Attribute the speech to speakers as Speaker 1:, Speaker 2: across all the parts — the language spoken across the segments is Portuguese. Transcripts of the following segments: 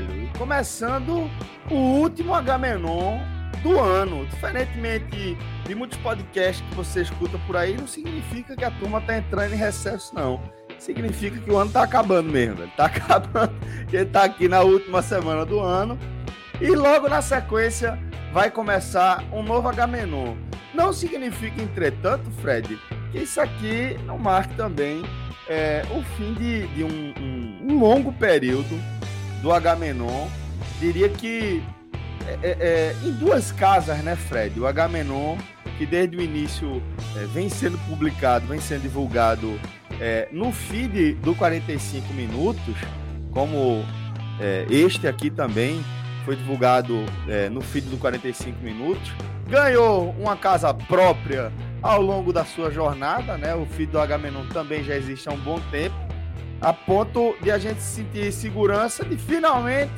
Speaker 1: Velho. E começando o último Agamenon do ano. Diferentemente de muitos podcasts que você escuta por aí, não significa que a turma tá entrando em recesso, não. Significa que o ano tá acabando mesmo, velho. Tá acabando. Ele tá aqui na última semana do ano. E logo na sequência vai começar um novo Agamenon. Não significa, entretanto, Fred, que isso aqui não marque também é, o fim de, de um, um, um, longo período do Agamenon. Diria que é, é, é, em duas casas, né, Fred? O Agamenon, que desde o início é, vem sendo publicado, vem sendo divulgado é, no feed do 45 Minutos, como este aqui também foi divulgado no feed do 45 Minutos. Ganhou uma casa própria ao longo da sua jornada, né? O feed do Agamenon também já existe há um bom tempo, a ponto de a gente sentir segurança de finalmente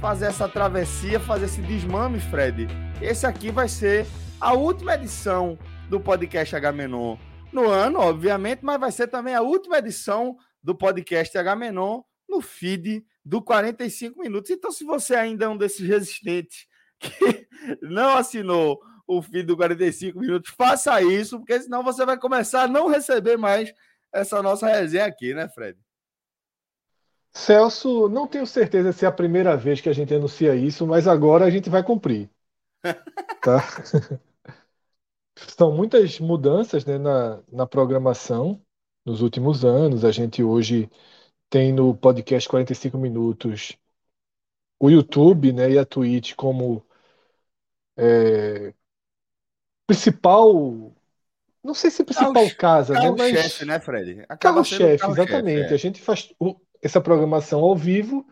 Speaker 1: fazer essa travessia, fazer esse desmame, Fred. Esse aqui vai ser a última edição do podcast Agamenon no ano, obviamente, mas vai ser também a última edição do podcast Agamenon no feed do 45 minutos. Então, se você ainda é um desses resistentes que não assinou o fim do 45 minutos, faça isso, porque senão você vai começar a não receber mais essa nossa resenha aqui, né, Fred?
Speaker 2: Celso, não tenho certeza se é a primeira vez que a gente anuncia isso, mas agora a gente vai cumprir. tá? São muitas mudanças né, na, na programação nos últimos anos. A gente hoje tem no podcast 45 Minutos o YouTube né, e a Twitch como é, principal. Não sei se principal carro, casa,
Speaker 1: carro
Speaker 2: né?
Speaker 1: Mas. chefe, né, Fred?
Speaker 2: Carro-chefe, carro exatamente. É. A gente faz o, essa programação ao vivo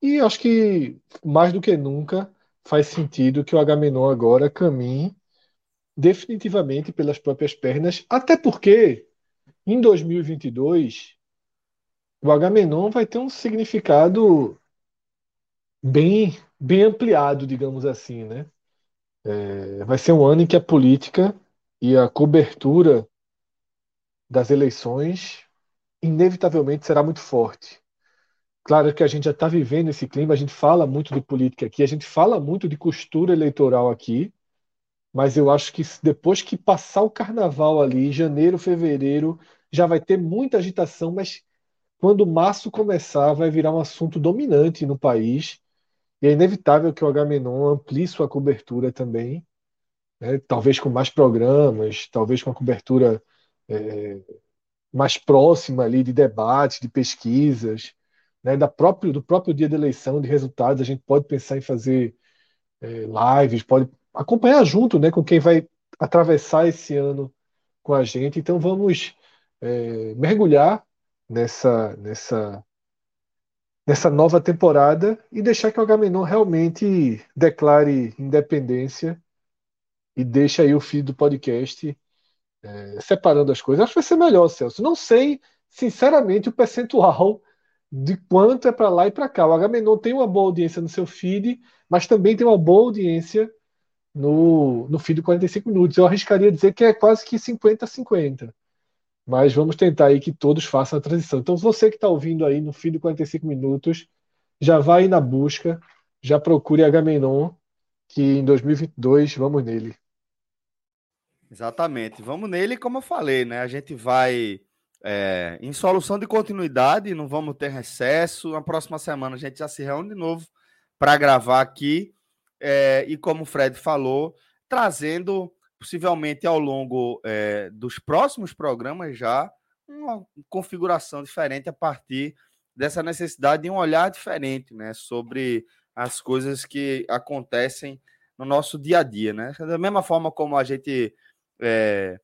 Speaker 2: e acho que mais do que nunca faz sentido que o Agamenon agora caminhe definitivamente pelas próprias pernas, até porque em 2022 o Agamenon vai ter um significado bem, bem ampliado, digamos assim, né? É, vai ser um ano em que a política e a cobertura das eleições inevitavelmente será muito forte. Claro que a gente já está vivendo esse clima, a gente fala muito de política aqui, a gente fala muito de costura eleitoral aqui, mas eu acho que depois que passar o carnaval ali, janeiro, fevereiro, já vai ter muita agitação, mas quando março começar, vai virar um assunto dominante no país e é inevitável que o Agamenon amplie sua cobertura também, né? talvez com mais programas, talvez com a cobertura é, mais próxima ali de debates, de pesquisas, né? da próprio, do próprio dia da eleição, de resultados. A gente pode pensar em fazer é, lives, pode acompanhar junto né, com quem vai atravessar esse ano com a gente. Então vamos é, mergulhar nessa, nessa nessa nova temporada e deixar que o Agamenon realmente declare independência e deixe aí o feed do podcast é, separando as coisas. Acho que vai ser melhor, Celso. Não sei, sinceramente, o percentual de quanto é para lá e para cá. O Agamenon tem uma boa audiência no seu feed, mas também tem uma boa audiência no, no feed de 45 minutos. Eu arriscaria dizer que é quase que 50-50 mas vamos tentar aí que todos façam a transição. Então, você que está ouvindo aí no fim de 45 minutos, já vai na busca, já procure Agamenon, que em 2022 vamos nele.
Speaker 1: Exatamente, vamos nele, como eu falei, né? A gente vai é, em solução de continuidade, não vamos ter recesso. Na próxima semana a gente já se reúne de novo para gravar aqui. É, e como o Fred falou, trazendo, possivelmente ao longo é, dos próximos programas já, uma configuração diferente a partir dessa necessidade de um olhar diferente né, sobre as coisas que acontecem no nosso dia a dia. Né? Da mesma forma como a gente é,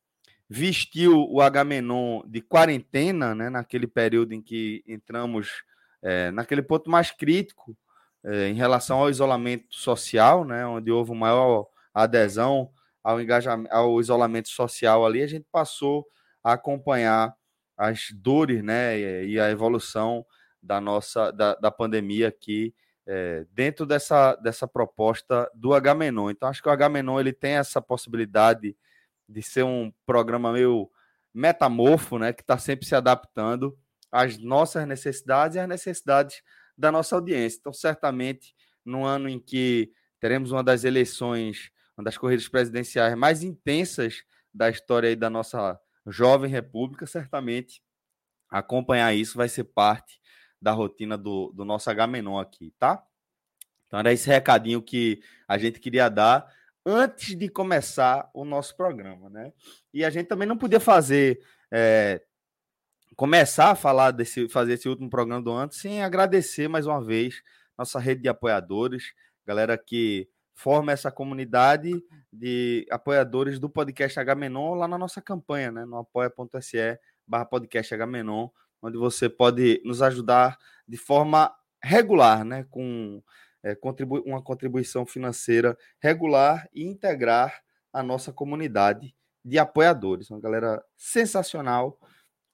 Speaker 1: vestiu o Agamenon de quarentena, né, naquele período em que entramos é, naquele ponto mais crítico é, em relação ao isolamento social, né, onde houve maior adesão ao engajamento, ao isolamento social ali, a gente passou a acompanhar as dores, né, e a evolução da nossa da, da pandemia aqui é, dentro dessa, dessa proposta do Agamenon. Então acho que o Agamenon ele tem essa possibilidade de ser um programa meio metamorfo, né, que está sempre se adaptando às nossas necessidades e às necessidades da nossa audiência. Então, certamente, no ano em que teremos uma das eleições, uma das corridas presidenciais mais intensas da história da nossa jovem república, certamente acompanhar isso vai ser parte da rotina do, do nosso H-Menon aqui, tá? Então era esse recadinho que a gente queria dar antes de começar o nosso programa, né? E a gente também não podia fazer é, começar a falar desse, fazer esse último programa do ano sem agradecer mais uma vez nossa rede de apoiadores, galera que forma essa comunidade de apoiadores do podcast H-Menon lá na nossa campanha, né? No apoia.se barra podcast H-Menon, onde você pode nos ajudar de forma regular, né? Com é, contribu uma contribuição financeira regular e integrar a nossa comunidade de apoiadores. Uma galera sensacional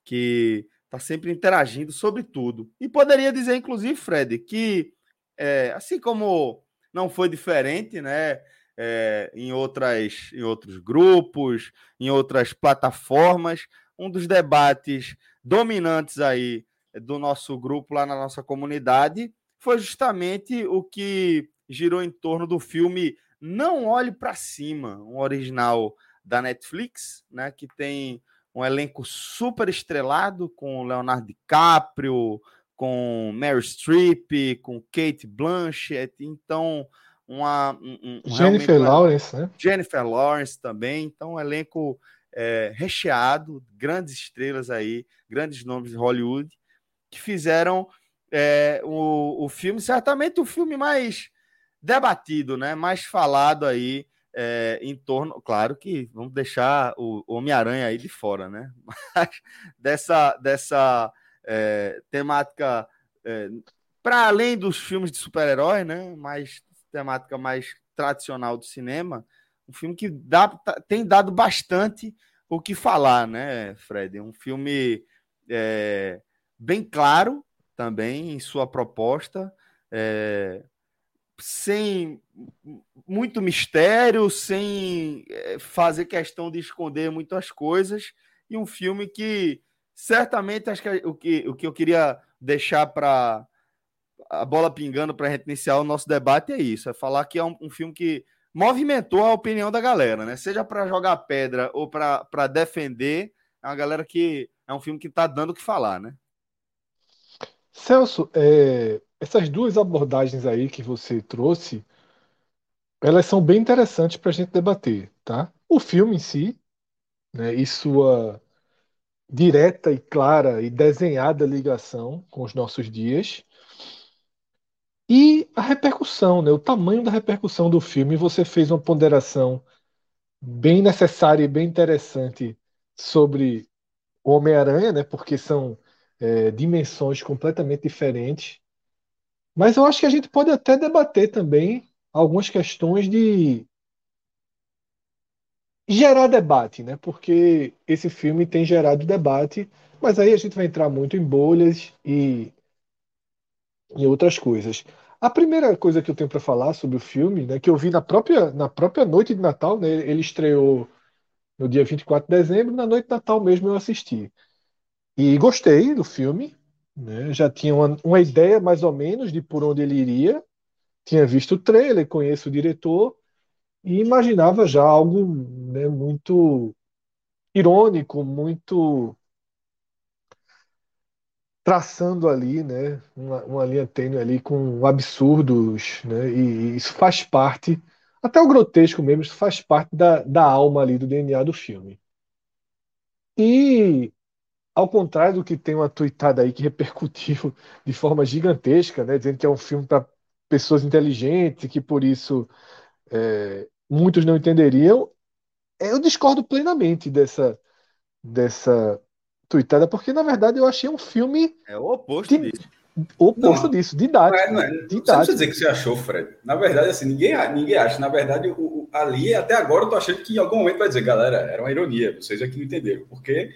Speaker 1: que está sempre interagindo sobre tudo. E poderia dizer, inclusive, Fred, que é, assim como não foi diferente, né? É, em, outras, em outros grupos, em outras plataformas, um dos debates dominantes aí do nosso grupo lá na nossa comunidade foi justamente o que girou em torno do filme Não Olhe para Cima, um original da Netflix, né, que tem um elenco super estrelado com Leonardo DiCaprio, com Mary Streep, com Kate Blanchett, então uma um,
Speaker 2: um, Jennifer Lawrence, né?
Speaker 1: Jennifer Lawrence também, então um elenco é, recheado, grandes estrelas aí, grandes nomes de Hollywood que fizeram é, o, o filme, certamente o filme mais debatido, né? Mais falado aí é, em torno, claro que vamos deixar o Homem-Aranha aí de fora, né? Mas dessa, dessa é, temática é, para além dos filmes de super-herói, né? Mais temática mais tradicional do cinema, um filme que dá, tá, tem dado bastante o que falar, né, Fred? Um filme é, bem claro, também em sua proposta, é, sem muito mistério, sem é, fazer questão de esconder muitas coisas, e um filme que certamente acho que o que, o que eu queria deixar para a bola pingando para a gente iniciar o nosso debate é isso: é falar que é um, um filme que movimentou a opinião da galera, né? Seja para jogar pedra ou para defender, é uma galera que é um filme que está dando o que falar, né?
Speaker 2: Celso, é, essas duas abordagens aí que você trouxe, elas são bem interessantes para a gente debater, tá? O filme em si, né, e sua direta e clara e desenhada ligação com os nossos dias, e a repercussão, né, o tamanho da repercussão do filme. Você fez uma ponderação bem necessária e bem interessante sobre o Homem-Aranha, né, porque são é, dimensões completamente diferentes. Mas eu acho que a gente pode até debater também algumas questões de gerar debate, né? Porque esse filme tem gerado debate, mas aí a gente vai entrar muito em bolhas e em outras coisas. A primeira coisa que eu tenho para falar sobre o filme, né, que eu vi na própria, na própria noite de Natal, né, ele estreou no dia 24 de dezembro, na noite de Natal mesmo eu assisti. E gostei do filme, né? Já tinha uma, uma ideia mais ou menos de por onde ele iria. Tinha visto o trailer, conheço o diretor e imaginava já algo né, muito irônico, muito traçando ali, né, uma, uma linha tênue ali com absurdos, né, e isso faz parte, Até o grotesco mesmo, isso faz parte da, da alma ali do DNA do filme. E, ao contrário do que tem uma tuitada aí que repercutiu de forma gigantesca, né, dizendo que é um filme para pessoas inteligentes, que por isso é, muitos não entenderiam, eu discordo plenamente dessa, dessa tuitada, porque na verdade eu achei um filme.
Speaker 1: É o oposto
Speaker 2: de, disso. O oposto não, disso, didático.
Speaker 3: Não é, não é. didático. Você dizer que você achou, Fred. Na verdade, assim, ninguém, ninguém acha. Na verdade, o, o, ali, até agora, eu tô achando que em algum momento vai dizer, galera, era uma ironia, vocês aqui não entenderam. Porque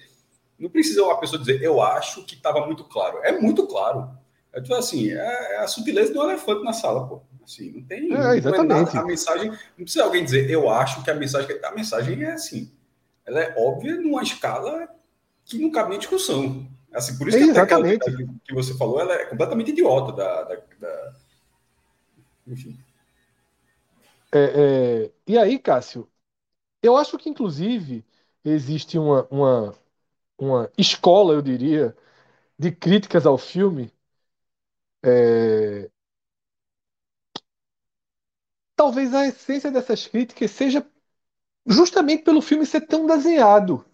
Speaker 3: não precisa uma pessoa dizer, eu acho que estava muito claro. É muito claro. É tipo assim, é, é a sutileza do elefante na sala, pô. Assim, não tem.
Speaker 2: É, exatamente.
Speaker 3: Não é a mensagem. Não precisa alguém dizer, eu acho que a mensagem. A mensagem é assim. Ela é óbvia numa escala que não cabe nem discussão. Assim, por isso que
Speaker 2: exatamente.
Speaker 3: que você falou, ela é completamente idiota da. da, da... Enfim.
Speaker 2: É, é... E aí, Cássio, eu acho que inclusive existe uma, uma, uma escola, eu diria, de críticas ao filme. É... Talvez a essência dessas críticas seja justamente pelo filme ser tão desenhado.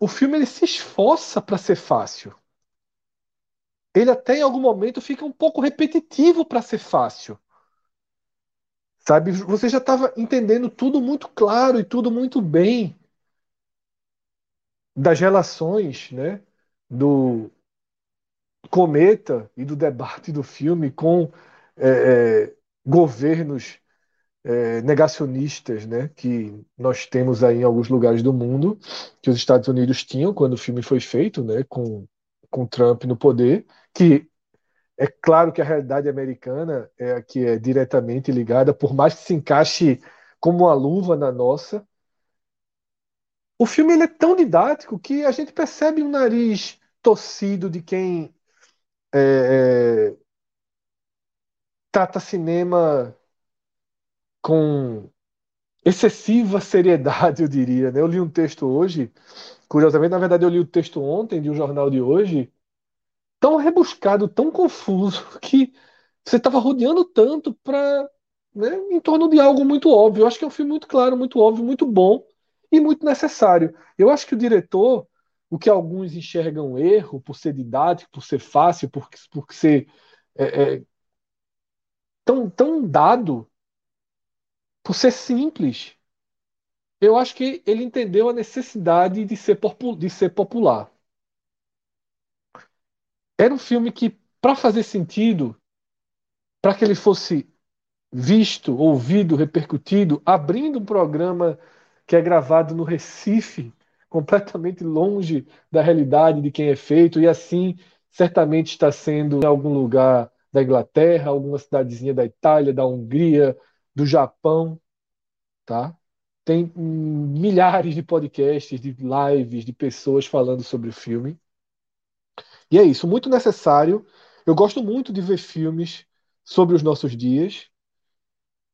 Speaker 2: O filme ele se esforça para ser fácil. Ele até em algum momento fica um pouco repetitivo para ser fácil. Sabe, você já estava entendendo tudo muito claro e tudo muito bem das relações, né, do cometa e do debate do filme com é, é, governos é, negacionistas, né, que nós temos aí em alguns lugares do mundo, que os Estados Unidos tinham quando o filme foi feito, né, com, com Trump no poder, que é claro que a realidade americana é a que é diretamente ligada, por mais que se encaixe como uma luva na nossa. O filme ele é tão didático que a gente percebe o um nariz torcido de quem é, é, trata cinema com excessiva seriedade, eu diria. Né? Eu li um texto hoje, curiosamente, na verdade, eu li o texto ontem de um jornal de hoje, tão rebuscado, tão confuso, que você estava rodeando tanto para né, em torno de algo muito óbvio. Eu acho que é um filme muito claro, muito óbvio, muito bom e muito necessário. Eu acho que o diretor, o que alguns enxergam erro por ser didático, por ser fácil, por, por ser é, é, tão, tão dado, por ser simples, eu acho que ele entendeu a necessidade de ser, de ser popular. Era um filme que, para fazer sentido, para que ele fosse visto, ouvido, repercutido, abrindo um programa que é gravado no Recife, completamente longe da realidade de quem é feito, e assim certamente está sendo em algum lugar da Inglaterra, alguma cidadezinha da Itália, da Hungria, do Japão, tá? Tem milhares de podcasts, de lives, de pessoas falando sobre o filme. E é isso, muito necessário. Eu gosto muito de ver filmes sobre os nossos dias.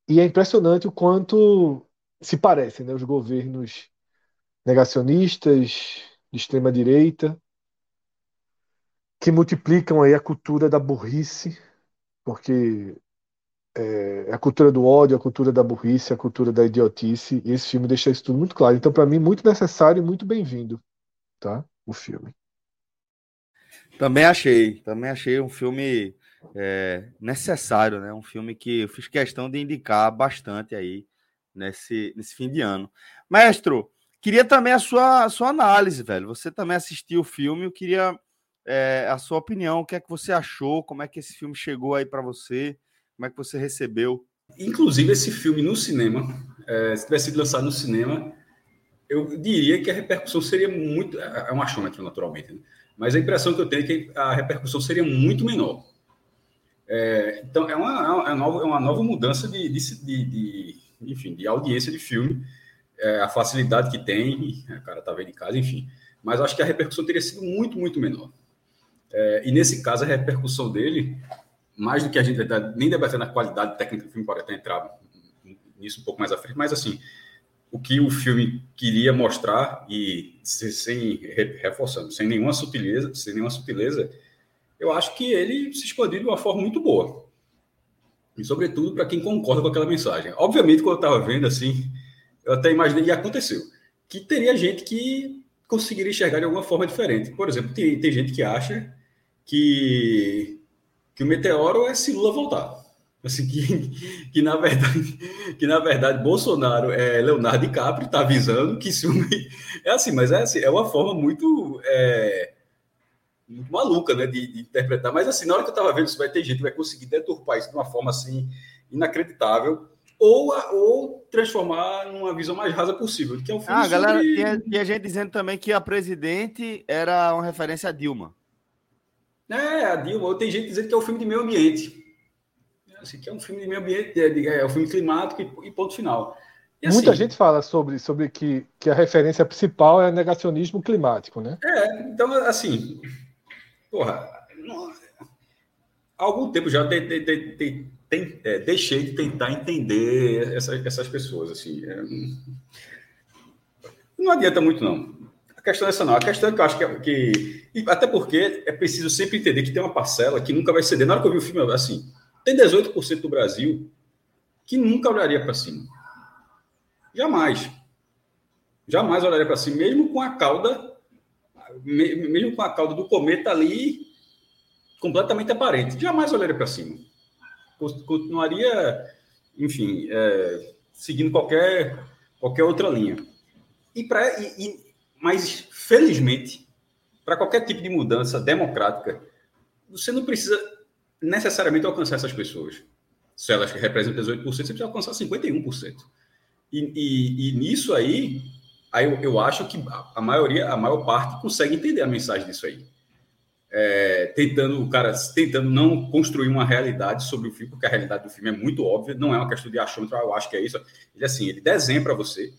Speaker 2: E é impressionante o quanto se parecem né, os governos negacionistas, de extrema direita, que multiplicam aí a cultura da burrice, porque é, a cultura do ódio, a cultura da burrice, a cultura da idiotice, e esse filme deixa isso tudo muito claro. Então, para mim, muito necessário e muito bem-vindo, tá? O filme.
Speaker 1: Também achei, também achei um filme é, necessário, né? Um filme que eu fiz questão de indicar bastante aí nesse, nesse fim de ano. Mestre, queria também a sua, a sua análise, velho. Você também assistiu o filme, eu queria é, a sua opinião, o que é que você achou, como é que esse filme chegou aí para você, como é que você recebeu?
Speaker 3: Inclusive, esse filme no cinema, é, se tivesse sido lançado no cinema, eu diria que a repercussão seria muito. É, é um achômetro, naturalmente, né? mas a impressão que eu tenho é que a repercussão seria muito menor. É, então, é uma, é uma, nova, é uma nova mudança de, de, de enfim, de audiência de filme, é, a facilidade que tem, o cara tá vendo em casa, enfim. Mas acho que a repercussão teria sido muito, muito menor. É, e nesse caso, a repercussão dele mais do que a gente está nem debatendo a qualidade técnica do filme, pode até entrar nisso um pouco mais à frente, mas assim, o que o filme queria mostrar e sem reforçando, sem nenhuma sutileza, sem nenhuma sutileza, eu acho que ele se expandiu de uma forma muito boa. E, sobretudo, para quem concorda com aquela mensagem. Obviamente, quando eu estava vendo assim, eu até imaginei, e aconteceu, que teria gente que conseguiria enxergar de alguma forma diferente. Por exemplo, tem, tem gente que acha que, que o meteoro é se Lula voltar. Assim, que, que, na verdade, que na verdade Bolsonaro é Leonardo DiCaprio, está avisando que se É assim, mas é, assim, é uma forma muito, é, muito maluca né, de, de, interpretar. Mas assim, na hora que eu estava vendo, isso vai ter gente que vai conseguir deturpar isso de uma forma assim inacreditável. Ou, ou transformar numa visão mais rasa possível. Que é um filme
Speaker 1: ah, sobre... galera, tinha, tinha gente dizendo também que a presidente era uma referência a Dilma.
Speaker 3: É, a Dilma. Ou tem gente dizendo que é um filme de meio ambiente assim, que é um filme de meio ambiente, é, é um filme climático e, e ponto final.
Speaker 2: E, assim, Muita gente fala sobre, sobre que, que a referência principal é negacionismo climático, né?
Speaker 3: É, então, assim, porra, não, há algum tempo já de, de, de, é, deixei de tentar entender essas, essas pessoas, assim. É, não adianta muito, não. A questão é essa não. A questão é que eu acho que, que. Até porque é preciso sempre entender que tem uma parcela que nunca vai ceder. Na hora que eu vi o filme, assim, tem 18% do Brasil que nunca olharia para cima. Jamais. Jamais olharia para cima, mesmo com a cauda, mesmo com a cauda do cometa ali completamente aparente. Jamais olharia para cima. Continuaria, enfim, é, seguindo qualquer, qualquer outra linha. E pra, e, e, mas, felizmente, para qualquer tipo de mudança democrática, você não precisa necessariamente alcançar essas pessoas. Se elas representam 18%, você precisa alcançar 51%. E, e, e nisso aí, aí eu, eu, acho que a maioria, a maior parte consegue entender a mensagem disso aí. É, tentando, o cara, tentando não construir uma realidade sobre o filme, porque a realidade do filme é muito óbvia, não é uma questão de achômetro, eu acho que é isso. Ele assim, ele desenha para você,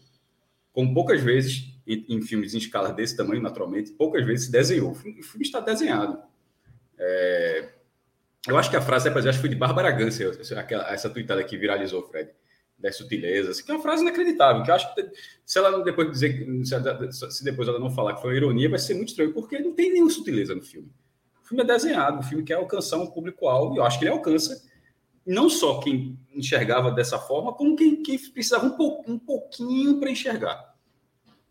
Speaker 3: como poucas vezes em, em, filmes em escala desse tamanho, naturalmente, poucas vezes se desenhou. O filme, o filme está desenhado. É, eu acho que a frase, depois, acho que foi de Bárbara Gância, aquela, essa tuitada que viralizou, Fred, das sutilezas, que é uma frase inacreditável, que eu acho que se ela depois dizer, se depois ela não falar que foi uma ironia, vai ser muito estranho, porque não tem nenhuma sutileza no filme. O filme é desenhado, o filme quer alcançar um público-alvo, e eu acho que ele alcança não só quem enxergava dessa forma, como quem, quem precisava um, pou, um pouquinho para enxergar.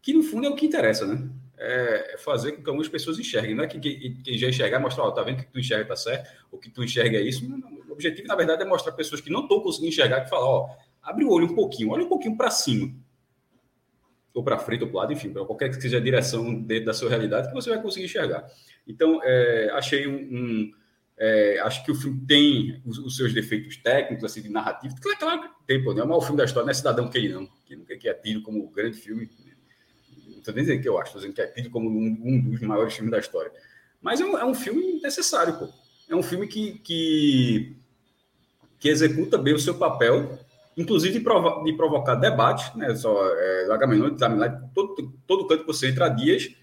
Speaker 3: Que no fundo é o que interessa, né? é fazer com que algumas pessoas enxerguem. Não é que quem já enxergar mostrar, ó, tá vendo que tu enxerga tá certo, ou que tu enxerga é isso. O objetivo, na verdade, é mostrar pessoas que não estão conseguindo enxergar, que falar, ó, abre o olho um pouquinho, olha um pouquinho para cima. Ou para frente, ou para lado, enfim, para qualquer que seja a direção dentro da sua realidade, que você vai conseguir enxergar. Então, é, achei um. um é, acho que o filme tem os, os, seus defeitos técnicos, assim, de narrativa. Claro, claro que tem, pô, não é o maior filme da história, não é Cidadão Kane, não. Que, que é tido como grande filme estou nem dizendo que eu acho, estou dizendo que é tido como um, um, dos maiores filmes da história. Mas é um, é um filme necessário, pô. É um filme que, que, que executa bem o seu papel, inclusive de, provo de provocar debate, né? Só, é, do Agamenon, todo, todo canto que você entra dias,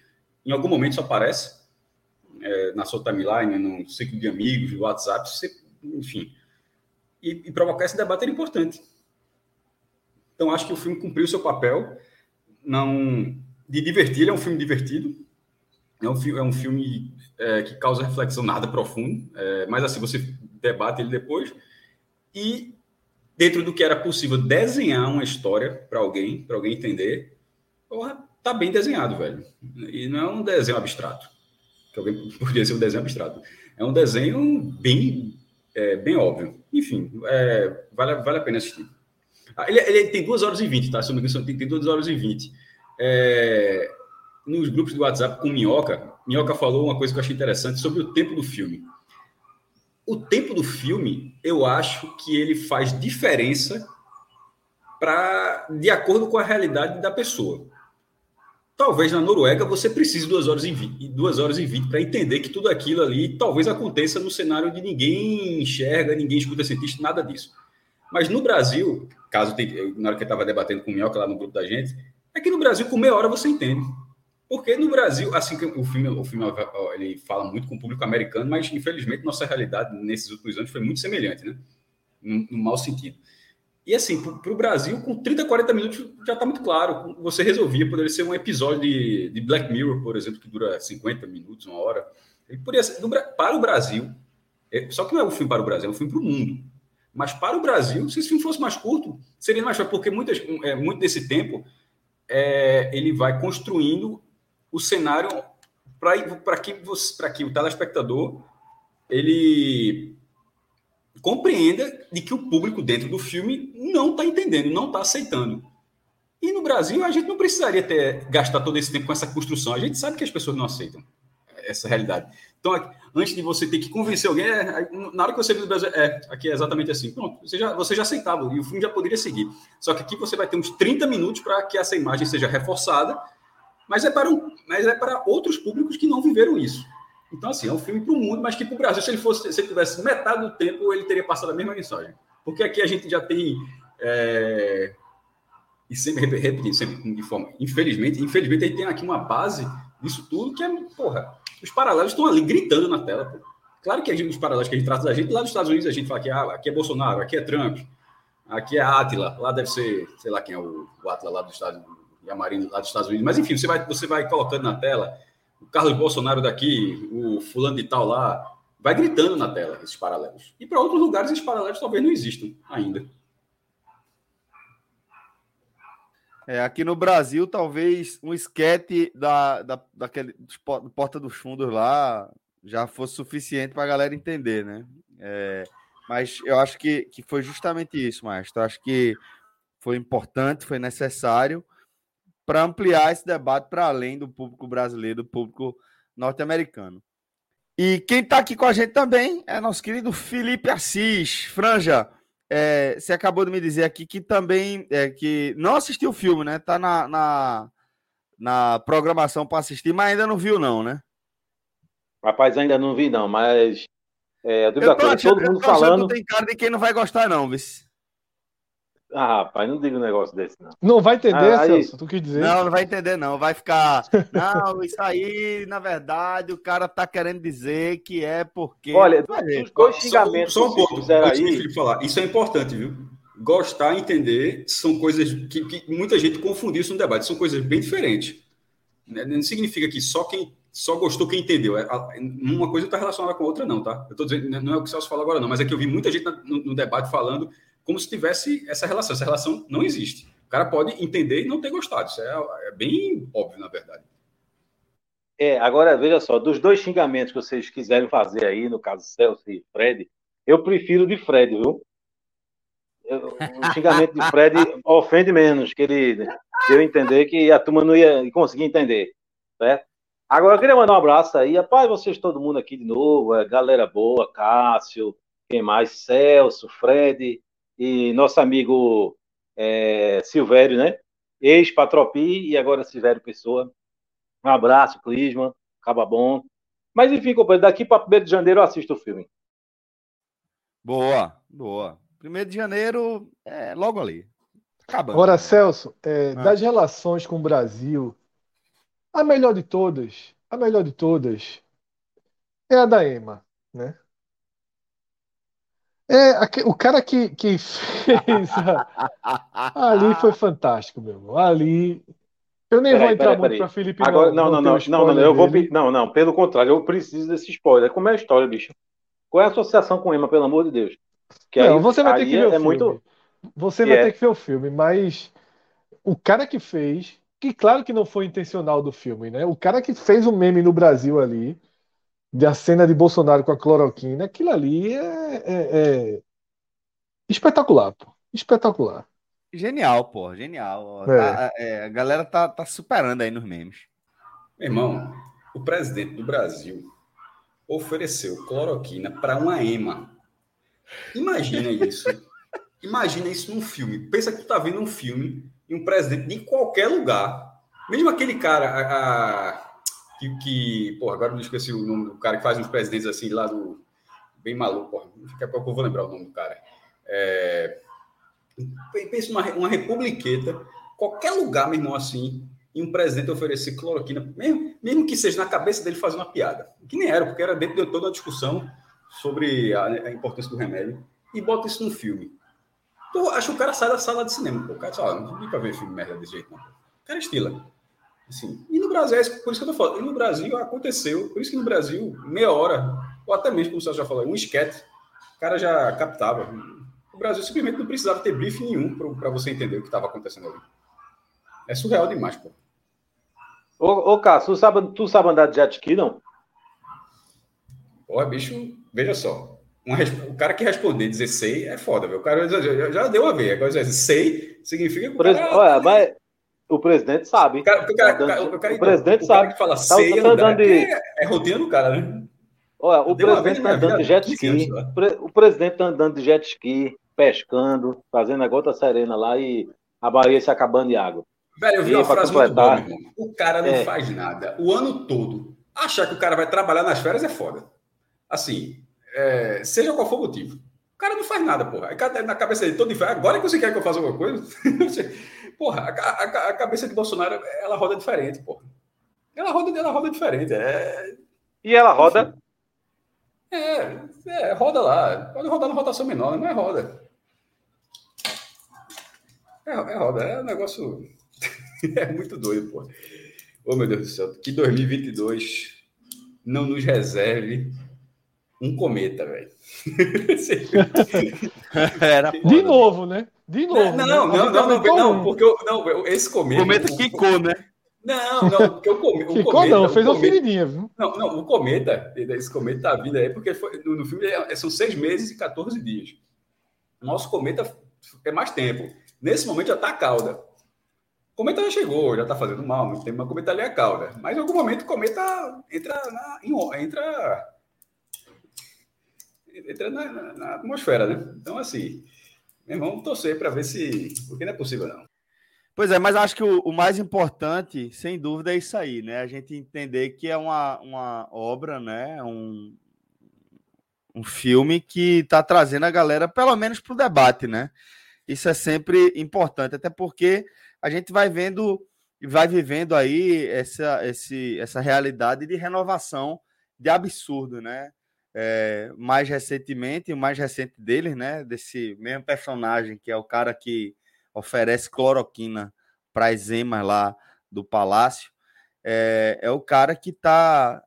Speaker 3: em algum momento isso aparece, é, na sua timeline, no ciclo de amigos, no WhatsApp, você, enfim. E, e provocar esse debate era importante. Então, acho que o filme cumpriu seu papel. Não, de divertir, ele é um filme divertido. É um, é um filme é, que causa reflexão nada profundo, é, mas assim, você debate ele depois. E dentro do que era possível desenhar uma história para alguém, para alguém entender, porra, tá bem desenhado, velho. E não é um desenho abstrato, que alguém poderia ser um desenho abstrato. É um desenho bem, é, bem óbvio. Enfim, é, vale, vale a pena assistir. Ah, ele, ele, tem 2 horas e 20, tá? Se não me engano, tem 2 horas e 20 é, nos grupos do WhatsApp com Minhoca, Minhoca falou uma coisa que eu achei interessante sobre o tempo do filme. O tempo do filme, eu acho que ele faz diferença para de acordo com a realidade da pessoa. Talvez na Noruega você precise 2 horas e 20, duas horas e 20 para entender que tudo aquilo ali talvez aconteça no cenário de ninguém enxerga, ninguém escuta cientista, nada disso. Mas no Brasil, caso tenha, na hora que eu estava debatendo com o Minhoca lá no grupo da gente, Aqui no Brasil, com meia hora você entende. Porque no Brasil, assim que o filme, o filme ele fala muito com o público americano, mas infelizmente nossa realidade nesses últimos anos foi muito semelhante, né? No, mau sentido. E assim, para o Brasil, com 30, 40 minutos já está muito claro. Você resolvia, poderia ser um episódio de, de, Black Mirror, por exemplo, que dura 50 minutos, uma hora. Ele poderia ser, para o Brasil, é, só que não é um filme para o Brasil, é um filme para o mundo. Mas para o Brasil, se esse filme fosse mais curto, seria mais fácil, porque muitas, é, muito desse tempo é, ele vai construindo o cenário para que, que o telespectador ele compreenda de que o público dentro do filme não está entendendo, não está aceitando. E no Brasil, a gente não precisaria ter gastar todo esse tempo com essa construção. A gente sabe que as pessoas não aceitam essa realidade. Então, antes de você ter que convencer alguém, é, na hora que você viu no Brasil, é, aqui é exatamente assim. Pronto, você já, você já aceitava e o filme já poderia seguir. Só que aqui você vai ter uns 30 minutos para que essa imagem seja reforçada, mas é, para um, mas é para outros públicos que não viveram isso. Então, assim, é um filme para o mundo, mas que para o Brasil, se ele fosse, se ele tivesse metade do tempo, ele teria passado a mesma mensagem. Porque aqui a gente já tem. É, e sempre repetindo, sempre de forma. Infelizmente, infelizmente, gente tem aqui uma base disso tudo que é, porra, os paralelos estão ali gritando na tela. Claro que a gente, os paralelos que a gente trata da gente, lá nos Estados Unidos a gente fala que ah, aqui é Bolsonaro, aqui é Trump, aqui é Átila, lá deve ser, sei lá quem é o, o Átila lá dos Estados Unidos, e a Marina lá dos Estados Unidos. Mas enfim, você vai, você vai colocando na tela o Carlos Bolsonaro daqui, o fulano de tal lá, vai gritando na tela esses paralelos. E para outros lugares esses paralelos talvez não existam ainda.
Speaker 1: É, aqui no Brasil, talvez um esquete da, da, daquele do Porta dos Fundos lá já fosse suficiente para a galera entender, né? É, mas eu acho que, que foi justamente isso, Maestro. Eu acho que foi importante, foi necessário para ampliar esse debate para além do público brasileiro, do público norte-americano. E quem está aqui com a gente também é nosso querido Felipe Assis. Franja, é, você acabou de me dizer aqui que também é, que não assistiu o filme, né? Tá na, na, na programação para assistir, mas ainda não viu, não, né?
Speaker 4: Rapaz, ainda não vi, não, mas
Speaker 1: é, eu tô achando, todo mundo falando. Tem cara de quem não vai gostar, não, vice.
Speaker 4: Ah, rapaz, não diga um negócio desse, não.
Speaker 2: Não vai entender, ah, Celso, tu quer dizer?
Speaker 1: Não, não vai entender, não. Vai ficar. Não, isso aí, na verdade, o cara tá querendo dizer que é porque.
Speaker 4: Olha, os dois xingamentos.
Speaker 3: Só, só um ponto, aí... falar. Isso é importante, viu? Gostar, entender, são coisas que, que muita gente confundiu isso no debate. São coisas bem diferentes. Né, não significa que só quem só gostou quem entendeu. É, uma coisa está relacionada com a outra, não, tá? Eu tô dizendo, não é o que o Celso fala agora, não, mas é que eu vi muita gente no, no debate falando como se tivesse essa relação. Essa relação não existe. O cara pode entender e não ter gostado. Isso é, é bem óbvio, na verdade.
Speaker 4: É, agora veja só, dos dois xingamentos que vocês quiserem fazer aí, no caso Celso e Fred, eu prefiro de Fred, viu? o xingamento de Fred ofende menos, que ele deu entender que a turma não ia conseguir entender, certo? Agora eu queria mandar um abraço aí, rapaz, vocês todo mundo aqui de novo, é, galera boa, Cássio, quem mais? Celso, Fred, e nosso amigo é, Silvério, né? Ex-Patropi e agora Silvério Pessoa. Um abraço, Clisman, acaba bom. Mas enfim, companheiro, daqui para 1 de janeiro eu assisto o filme.
Speaker 1: Boa, boa. 1 de janeiro é logo ali.
Speaker 2: Acabando. Agora, Celso, é, ah. das relações com o Brasil, a melhor de todas, a melhor de todas é a da EMA, né? É, o cara que, que fez. ali foi fantástico, meu irmão. Ali. Eu nem vou entrar muito para Felipe.
Speaker 4: Agora, não, não, não, não, não, eu vou. Não, não, pelo contrário, eu preciso desse spoiler. Como é a história, bicho? Qual é a associação com Emma, pelo amor de Deus?
Speaker 2: Que não, aí, você vai ter que ver o é filme. Muito... Você vai é. ter que ver o filme, mas o cara que fez, que claro que não foi intencional do filme, né? O cara que fez o um meme no Brasil ali da cena de Bolsonaro com a cloroquina, aquilo ali é, é, é espetacular, pô. Espetacular.
Speaker 1: Genial, pô, genial. É. Tá, é, a galera tá, tá superando aí nos memes.
Speaker 3: Meu irmão, o presidente do Brasil ofereceu cloroquina para uma EMA. Imagina isso. Imagina isso num filme. Pensa que tu tá vendo um filme e um presidente de qualquer lugar, mesmo aquele cara, a, a que, que porra, agora não esqueci o nome do cara que faz uns presidentes assim lá do. Bem maluco, porra. Daqui a pouco eu vou lembrar o nome do cara. É, pensa numa uma republiqueta, qualquer lugar, meu irmão, assim, e um presidente oferecer cloroquina, mesmo, mesmo que seja na cabeça dele fazer uma piada. Que nem era, porque era dentro de toda a discussão sobre a, a importância do remédio, e bota isso no filme. Então, acho que o cara sai da sala de cinema. Pô. O cara não vim pra ver filme merda desse jeito, não. O cara estila. Assim, e no Brasil, é por isso que eu tô falando, e no Brasil aconteceu, por isso que no Brasil, meia hora, ou até mesmo, como você já falou, um esquete, o cara já captava. O Brasil simplesmente não precisava ter briefing nenhum para você entender o que estava acontecendo ali. É surreal demais, pô.
Speaker 4: Ô, ô Cássio, tu sabe, tu sabe andar de jet ski, não?
Speaker 3: Ó, bicho, veja só. Um, o cara que responder dizer sei é foda, viu? O cara já, já, já deu a ver. Agora sei significa que o
Speaker 4: cara... Olha, mas o presidente sabe. O, cara, o, cara, tá o, cara, o presidente sabe.
Speaker 3: que fala tá, sei tá andar, de... é, é rotina do cara, né?
Speaker 4: Olha, o presidente está andando de jet ski. o presidente está andando de jet ski, pescando, fazendo a gota serena lá e a Bahia se acabando de água.
Speaker 3: Velho, eu vi uma frase muito boa. O cara não é. faz nada o ano todo. Achar que o cara vai trabalhar nas férias é foda. Assim, é, seja qual for o motivo. O cara não faz nada, porra. Aí na cabeça dele todo inferno. Agora que você quer que eu faça alguma coisa? porra, a, a, a, cabeça de Bolsonaro, ela roda diferente, porra. Ela roda, ela roda diferente. É...
Speaker 4: E ela roda?
Speaker 3: É, é, roda lá. Pode rodar na rotação menor, não é roda. É, é roda, é um negócio. é muito doido, pô. Oh, meu Deus do céu. Que 2022 não nos reserve um cometa, velho.
Speaker 2: de novo, né? De novo.
Speaker 3: Não, não, né? não, não, não, não, porque eu, não, esse cometa.
Speaker 1: Cometa quicou, né?
Speaker 3: Não, não, porque o, come, o
Speaker 2: Ficou
Speaker 3: cometa.
Speaker 2: não, fez uma feridinha, viu?
Speaker 3: Não, não, o cometa, esse cometa tá vindo aí, porque foi, no, no filme é, são seis meses e 14 dias. O nosso cometa é mais tempo. Nesse momento já tá a cauda. O cometa já chegou, já tá fazendo mal, muito tempo, mas o cometa ali é a cauda. Mas em algum momento o cometa entra na. Entra entra na, na, na, atmosfera, né? Então, assim, vamos torcer para ver se. Porque não é possível, não.
Speaker 1: Pois é, mas acho que o, o, mais importante, sem dúvida, é isso aí, né? A gente entender que é uma, uma obra, né? Um, um filme que está trazendo a galera, pelo menos, para o debate, né? Isso é sempre importante, até porque a gente vai vendo e vai vivendo aí essa, esse, essa realidade de renovação de absurdo, né? É, mais recentemente, o mais recente deles, né? Desse mesmo personagem, que é o cara que oferece cloroquina para as emas lá do palácio, é, é o cara que está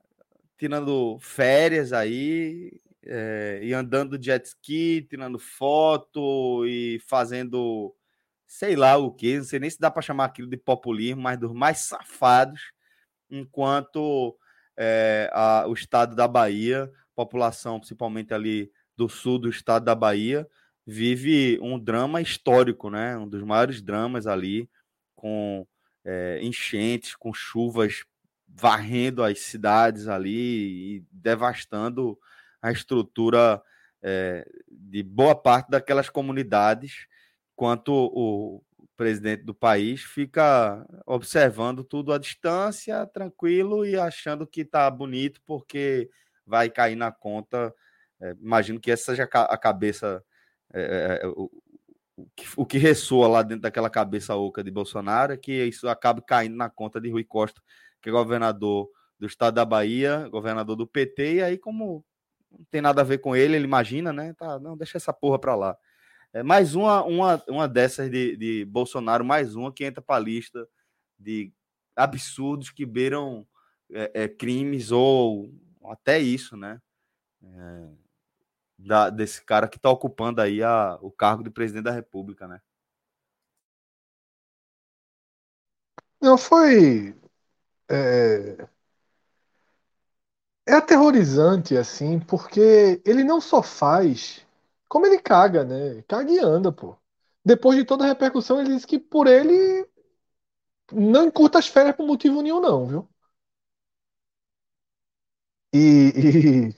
Speaker 1: tirando férias aí é, e andando jet ski, tirando foto e fazendo sei lá o que, não sei nem se dá para chamar aquilo de populismo, mas dos mais safados, enquanto é, a, o estado da Bahia população, principalmente ali do sul do estado da Bahia, vive um drama histórico, né? Um dos maiores dramas ali, com é, enchentes, com chuvas varrendo as cidades ali e devastando a estrutura é, de boa parte daquelas comunidades, enquanto o presidente do país fica observando tudo à distância, tranquilo e achando que está bonito porque vai cair na conta. É, imagino que essa seja a cabeça, é, o, o, que, o que ressoa lá dentro daquela cabeça oca de Bolsonaro, é que isso acaba caindo na conta de Rui Costa, que é governador do estado da Bahia, governador do PT, e aí, como não tem nada a ver com ele, ele imagina, né? Tá, não, deixa essa porra pra lá. É mais uma, uma, uma dessas de, de Bolsonaro, mais uma que entra para a lista de absurdos que beiram é, é, crimes ou até isso, né? É, da, desse cara que está ocupando aí a, o cargo de presidente da República, né?
Speaker 2: Não foi. É, é aterrorizante, assim, porque ele não só faz, como ele caga, né? Caga e anda, pô. Depois de toda a repercussão, ele disse que por ele não encurta as férias por motivo nenhum, não, viu? E, e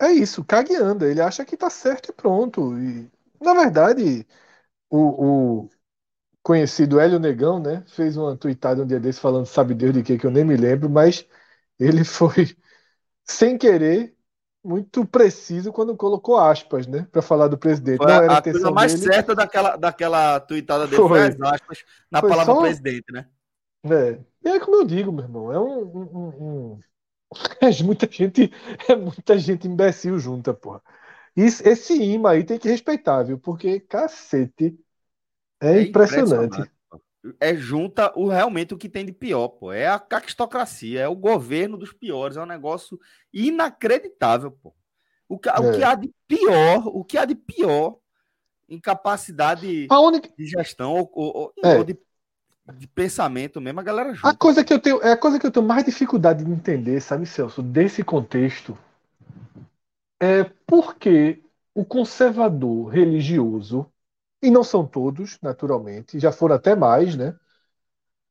Speaker 2: é isso, caga e anda. Ele acha que tá certo e pronto. E, na verdade, o, o conhecido Hélio Negão, né, fez uma tweetada um dia desse falando sabe Deus de quê, que eu nem me lembro, mas ele foi, sem querer, muito preciso quando colocou aspas, né, para falar do presidente.
Speaker 1: Foi Não era a, a coisa mais dele. certa daquela, daquela tweetada dele foi as aspas na foi palavra só... presidente, né?
Speaker 2: É. E é como eu digo, meu irmão, é um, um, um é muita gente, é muita gente imbecil junta, porra. Isso, esse imã aí tem que respeitar, viu? Porque, cacete, é, é impressionante.
Speaker 1: é junta o realmente o que tem de pior, pô. É a caquistocracia, é o governo dos piores, é um negócio inacreditável, pô. O que, é. o que há de pior, o que há de pior incapacidade
Speaker 2: única...
Speaker 1: de gestão ou, ou, é. ou de, de, pensamento mesmo, a galera
Speaker 2: junta. A coisa que eu tenho, é a coisa que eu tenho mais dificuldade de entender, sabe, Celso, desse contexto, é porque o conservador religioso, e não são todos, naturalmente, já foram até mais, né?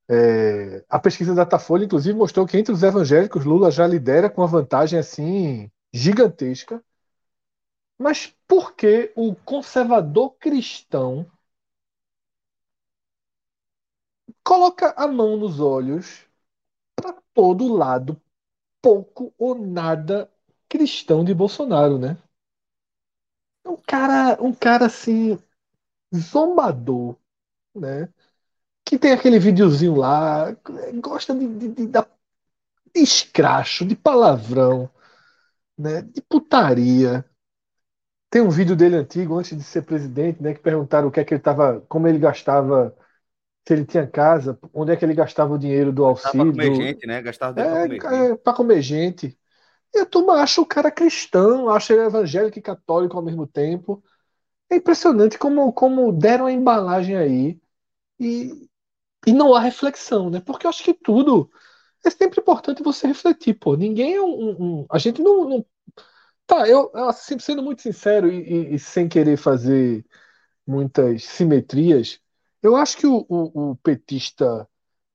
Speaker 2: É, a pesquisa da Datafolha, inclusive, mostrou que entre os evangélicos, Lula já lidera com uma vantagem assim gigantesca. Mas por que o conservador cristão coloca a mão nos olhos para todo lado, pouco ou nada cristão de Bolsonaro, né? Um cara, um cara assim zombador, né? Que tem aquele videozinho lá, gosta de, de, de, de escracho, de palavrão, né? De putaria. Tem um vídeo dele antigo, antes de ser presidente, né? Que perguntaram o que é que ele tava, como ele gastava, se ele tinha casa, onde é que ele gastava o dinheiro do auxílio. Para
Speaker 1: comer gente, né? Gastava
Speaker 2: é, para comer, é, comer gente. E a turma acha o cara cristão, acha ele evangélico e católico ao mesmo tempo. É impressionante como, como deram a embalagem aí e, e não há reflexão, né? Porque eu acho que tudo é sempre importante você refletir, pô. Ninguém é um. um a gente não, não. Tá, eu, assim, sendo muito sincero e, e, e, sem querer fazer muitas simetrias, eu acho que o, o, o petista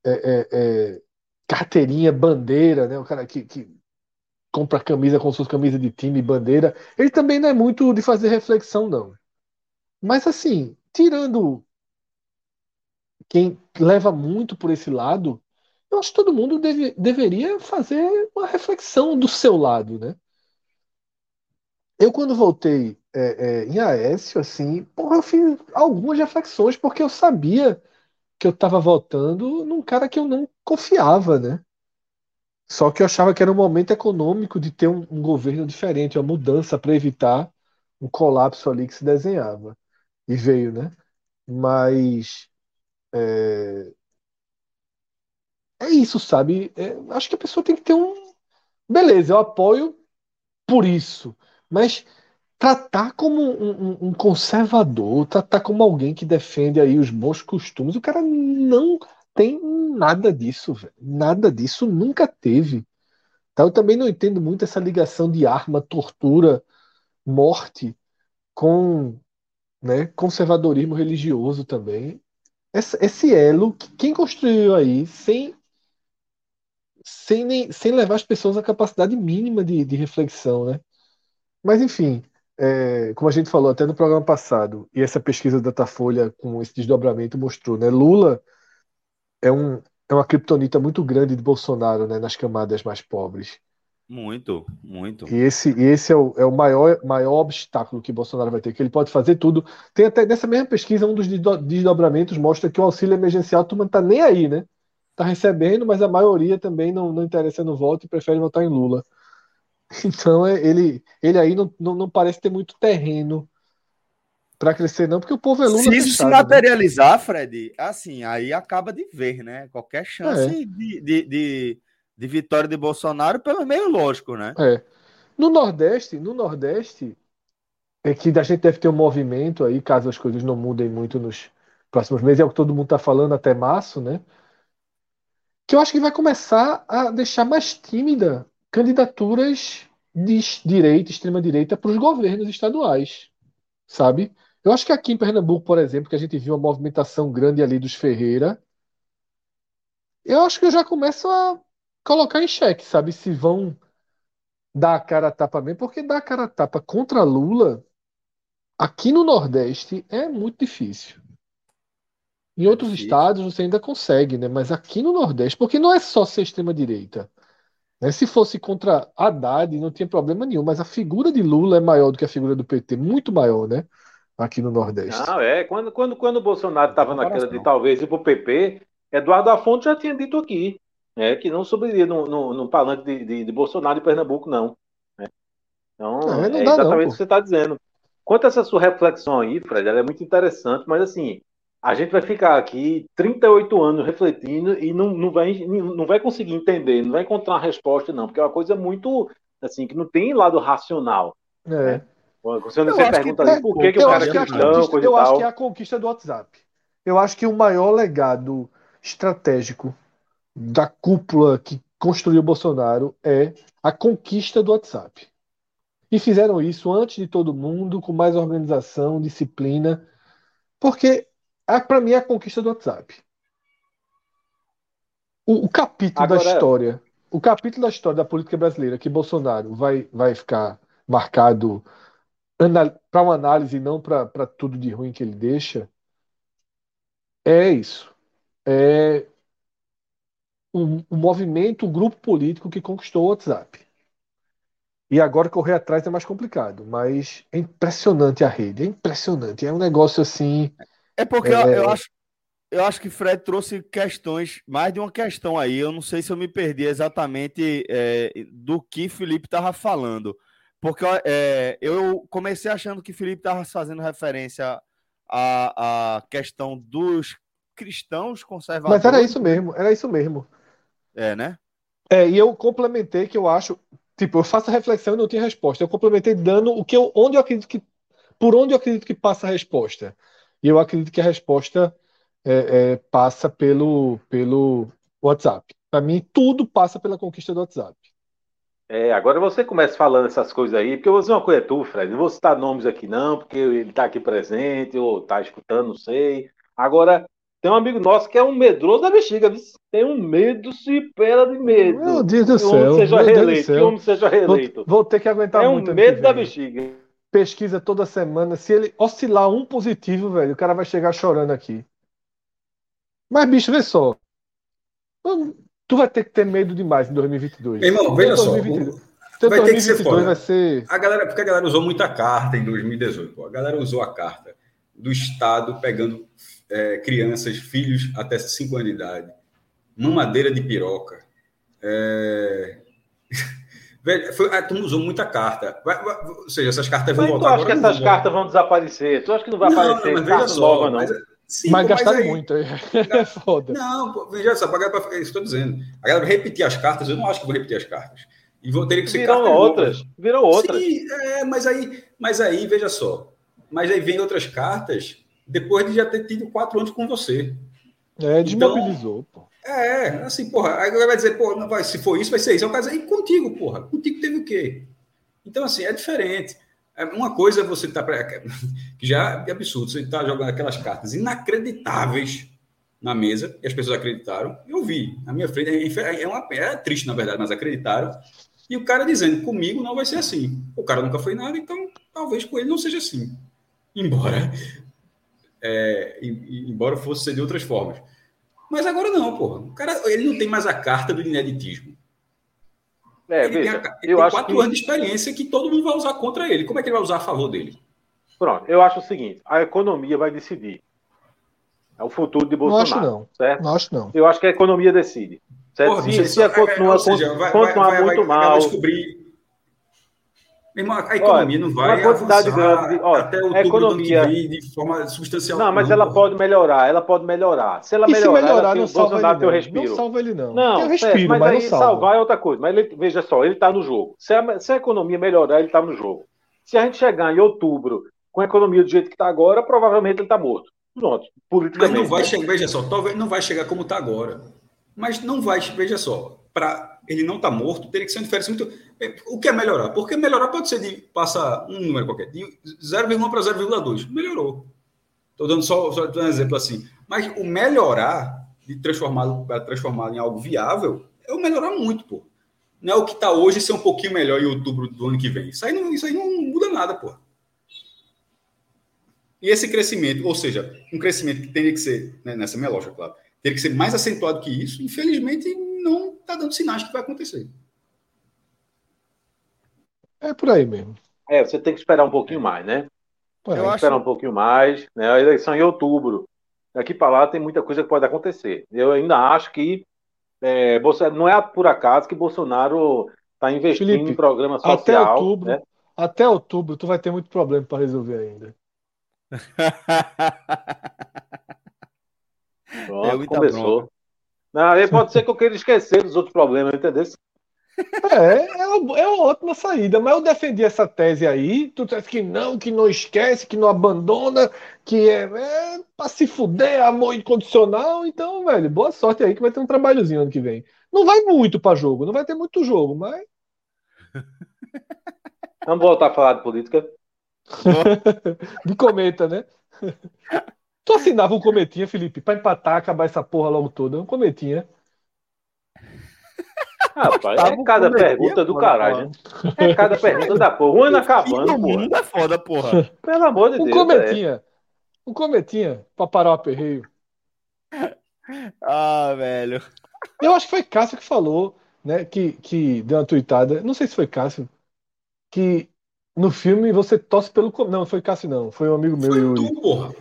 Speaker 2: é, é, é, carteirinha, bandeira, né? O cara que, que compra camisa com suas camisas de time, bandeira, ele também não é muito de fazer reflexão, não. Mas assim, tirando quem leva muito por esse lado, eu acho que todo mundo deve, deveria fazer uma reflexão do seu lado, né? Eu, quando voltei é, é, em Aécio, assim, porra, eu fiz algumas reflexões, porque eu sabia que eu estava votando num cara que eu não confiava, né? Só que eu achava que era um momento econômico de ter um, um governo diferente, uma mudança para evitar um colapso ali que se desenhava. E veio, né? Mas é, é isso, sabe? É, acho que a pessoa tem que ter um. Beleza, eu apoio por isso, mas tratar como um, um, um conservador, tratar como alguém que defende aí os bons costumes, o cara não tem nada disso. Nada disso nunca teve. Então, eu também não entendo muito essa ligação de arma, tortura, morte com né, conservadorismo religioso também. Esse, elo, que quem construiu aí, sem, sem, nem, sem levar as pessoas à capacidade mínima de, de reflexão, né? Mas, enfim, é, como a gente falou até no programa passado, e essa pesquisa da Datafolha com esse desdobramento mostrou, né? Lula é, um, é uma criptonita muito grande de Bolsonaro, né, nas camadas mais pobres.
Speaker 1: Muito, muito.
Speaker 2: E esse, e esse é o, é o maior, maior obstáculo que Bolsonaro vai ter, que ele pode fazer tudo. Tem até nessa mesma pesquisa, um dos desdobramentos mostra que o auxílio emergencial tu não tá nem aí, né? Tá recebendo, mas a maioria também não, não interessa no voto e prefere votar em Lula. Então é, ele, ele aí não, não, não parece ter muito terreno para crescer, não, porque o povo é Lula.
Speaker 1: Se isso se né? materializar, né? Fred, assim, aí acaba de ver, né? Qualquer chance é. de, de, de, de, vitória de Bolsonaro, pelo meio lógico, né?
Speaker 2: É. No Nordeste, no Nordeste, é que a gente deve ter um movimento aí, caso as coisas não mudem muito nos próximos meses, é o que todo mundo está falando até março, né? Que eu acho que vai começar a deixar mais tímida candidaturas de direita, extrema-direita, para os governos estaduais, sabe? Eu acho que aqui em Pernambuco, por exemplo, que a gente viu uma movimentação grande ali dos Ferreira, eu acho que eu já começo a colocar em xeque, sabe? Se vão dar a cara a tapa mesmo, porque dar a cara a tapa contra Lula aqui no Nordeste é muito difícil. Em é outros difícil. estados você ainda consegue, né? Mas aqui no Nordeste, porque não é só ser extrema-direita. Né? Se fosse contra Haddad, não tinha problema nenhum, mas a figura de Lula é maior do que a figura do PT, muito maior, né? aqui no Nordeste.
Speaker 4: Não, é. Quando, quando, quando o Bolsonaro estava naquela de talvez ir para o PP, Eduardo Afonso já tinha dito aqui é, que não subiria no, no, no palanque de, de, de, Bolsonaro e Pernambuco, não. Né? Então, é, não é exatamente o que você está dizendo. Quanto a essa sua reflexão aí, Fred, ela é muito interessante, mas assim, a gente vai ficar aqui 38 anos refletindo e não, não, vai, não vai conseguir entender, não vai encontrar uma resposta, não, porque é uma coisa muito, assim, que não tem lado racional. É. Né? Você não se pergunta que, ali, por que, que o cara é cristão,
Speaker 2: coisa Eu acho que é a conquista do WhatsApp. Eu acho que o maior legado estratégico da cúpula que construiu o Bolsonaro é a conquista do WhatsApp. E fizeram isso antes de todo mundo, com mais organização, disciplina, porque para mim é a conquista do WhatsApp. O, o capítulo Agora, da história, o capítulo da história da política brasileira que Bolsonaro vai, vai ficar marcado para uma análise, não para tudo de ruim que ele deixa, é isso. É o, o movimento, o grupo político que conquistou o WhatsApp. E agora correr atrás é mais complicado, mas é impressionante a rede, é impressionante. É um negócio assim.
Speaker 1: É porque é... Eu, eu, acho, eu acho que Fred trouxe questões, mais de uma questão aí. Eu não sei se eu me perdi exatamente é, do que Felipe estava falando. Porque é, eu comecei achando que Felipe estava fazendo referência à, à questão dos cristãos conservadores.
Speaker 2: Mas era isso mesmo, era isso mesmo.
Speaker 1: É, né?
Speaker 2: É, e eu complementei que eu acho, tipo, eu faço a reflexão e não tinha resposta. Eu complementei dando o que eu, onde eu acredito que, por onde eu acredito que passa a resposta. E eu acredito que a resposta é, é, passa pelo, pelo WhatsApp. Para mim, tudo passa pela conquista do WhatsApp.
Speaker 4: É, agora você começa falando essas coisas aí, porque eu vou dizer uma coisa tu, Fred, não vou citar nomes aqui não, porque ele está aqui presente, ou está escutando, não sei. Agora, tem um amigo nosso que é um medroso da bexiga, tem um medo se pela de medo.
Speaker 2: Meu Deus do céu. Que
Speaker 4: seja reeleito, que homem seja reeleito.
Speaker 2: Vou, vou, ter que aguentar
Speaker 4: é
Speaker 2: muito.
Speaker 4: É um medo da bexiga.
Speaker 2: Pesquisa toda semana. Se ele oscilar um positivo, velho, o cara vai chegar chorando aqui. Mas, bicho, vê só. Tu vai ter que ter medo demais em 2022.
Speaker 3: Irmão, veja só. vai ter que ser foda.
Speaker 2: Vai ser...
Speaker 3: A galera, porque a galera usou muita carta em 2018. A galera usou a carta do Estado pegando é, crianças, filhos até 5 anos de idade, mamadeira de piroca. É... Velho, foi, a turma usou muita carta. Vai, vai, ou seja, essas cartas vão
Speaker 4: mas
Speaker 3: voltar.
Speaker 4: Tu acha que essas cartas vão desaparecer? Tu acha que não vai não, aparecer não, carta só, nova, não? Mas,
Speaker 2: sim, mas gastaram aí, muito. É foda.
Speaker 3: Não, veja só, pra, pra, isso estou dizendo. A galera vai repetir as cartas, eu não acho que vou repetir as cartas. E vão ter que ser
Speaker 4: Viram outras. Viram outras. Sim,
Speaker 3: é, mas aí, mas aí, veja só. Mas aí vem outras cartas depois de já ter tido quatro anos com você.
Speaker 2: É, desmobilizou, então, pô.
Speaker 3: É, assim, porra, aí vai dizer, pô, não vai, se for isso, vai ser isso. Eu caso aí contigo, porra. Contigo teve o quê? Então, assim, é diferente. É, uma coisa é você tá pra, que já é absurdo, você tá jogando aquelas cartas inacreditáveis na mesa, e as pessoas acreditaram. Eu vi, na minha frente, é, é, uma, é triste, na verdade, mas acreditaram. E o cara dizendo, comigo não vai ser assim. O cara nunca foi nada, então talvez com ele não seja assim. Embora é, embora fosse ser de outras formas. Mas agora não, porra. O cara, ele não tem mais a carta do ineditismo. É, ele veja, tem, a, ele eu tem acho quatro que... anos de experiência que todo mundo vai usar contra ele. Como é que ele vai usar a favor dele?
Speaker 4: Pronto, eu acho o seguinte: a economia vai decidir. É o futuro de Bolsonaro. Não acho não. Certo?
Speaker 2: Não acho não.
Speaker 4: Eu acho que a economia decide. Certo? Porra, se, se a continua, é, vai, continuar vai, vai, muito mal. Vai
Speaker 3: descobrir Irmão, a economia olha, não vai
Speaker 4: quantidade grande de, olha,
Speaker 3: até o
Speaker 4: a economia
Speaker 3: de forma substancial.
Speaker 4: Não, mas não, ela pode melhorar, ela pode melhorar. Se ela
Speaker 2: e
Speaker 4: melhorar,
Speaker 2: se melhorar
Speaker 4: ela
Speaker 2: não salva ele
Speaker 4: não. respiro.
Speaker 2: Não salva ele não.
Speaker 4: Não,
Speaker 2: eu respiro,
Speaker 4: mas,
Speaker 2: mas
Speaker 4: aí salvar é outra coisa. Mas ele, veja só, ele está no jogo. Se a, se a economia melhorar, ele está no jogo. Se a gente chegar em outubro com a economia do jeito que está agora, provavelmente ele está morto. Pronto, politicamente.
Speaker 3: Mas não vai chegar, veja só, talvez não vai chegar como está agora. Mas não vai, veja só, para ele não estar tá morto, teria que ser uma diferença muito. É, o que é melhorar? Porque melhorar pode ser de passar um número qualquer, de 0,1 para 0,2. Melhorou. Estou dando só, só um exemplo assim. Mas o melhorar, de transformá-lo para transformá em algo viável, é o melhorar muito, pô. Não é o que está hoje ser um pouquinho melhor em outubro do ano que vem. Isso aí não, isso aí não muda nada, pô. E esse crescimento, ou seja, um crescimento que teria que ser, né, nessa minha lógica, claro, teria que ser mais acentuado que isso, infelizmente está dando sinais que vai acontecer.
Speaker 2: É por aí mesmo.
Speaker 4: É, você tem que esperar um pouquinho mais, né? Eu acho... esperar um pouquinho mais, né? A eleição é em outubro. Daqui para lá tem muita coisa que pode acontecer. Eu ainda acho que é, não é por acaso que Bolsonaro está investindo Felipe, em programa social.
Speaker 2: Até outubro, né? até outubro, tu vai ter muito problema para resolver ainda.
Speaker 4: Pronto, é começou. Não, aí pode ser que eu queira esquecer dos outros problemas, entendeu?
Speaker 2: É, é uma, é uma ótima saída, mas eu defendi essa tese aí. Tu disse que não, que não esquece, que não abandona, que é, é pra se fuder, amor incondicional. Então, velho, boa sorte aí que vai ter um trabalhozinho ano que vem. Não vai muito pra jogo, não vai ter muito jogo, mas.
Speaker 4: Vamos voltar a falar de política.
Speaker 2: de cometa, né? Tu assinava um cometinha, Felipe, pra empatar, acabar essa porra logo toda. Um cometinha.
Speaker 4: Rapaz, é cada pergunta do caralho. Né? É cada pergunta da porra. Um ano acabando,
Speaker 1: Todo mundo é foda, porra.
Speaker 4: Pelo amor de
Speaker 2: Um
Speaker 4: Deus.
Speaker 2: cometinha. É. Um cometinha pra parar o aperreio.
Speaker 1: Ah, velho.
Speaker 2: Eu acho que foi Cássio que falou, né? Que, que deu uma tweetada. Não sei se foi Cássio. Que no filme você torce pelo. Não, foi Cássio, não. Foi um amigo meu,
Speaker 3: Foi tu, porra.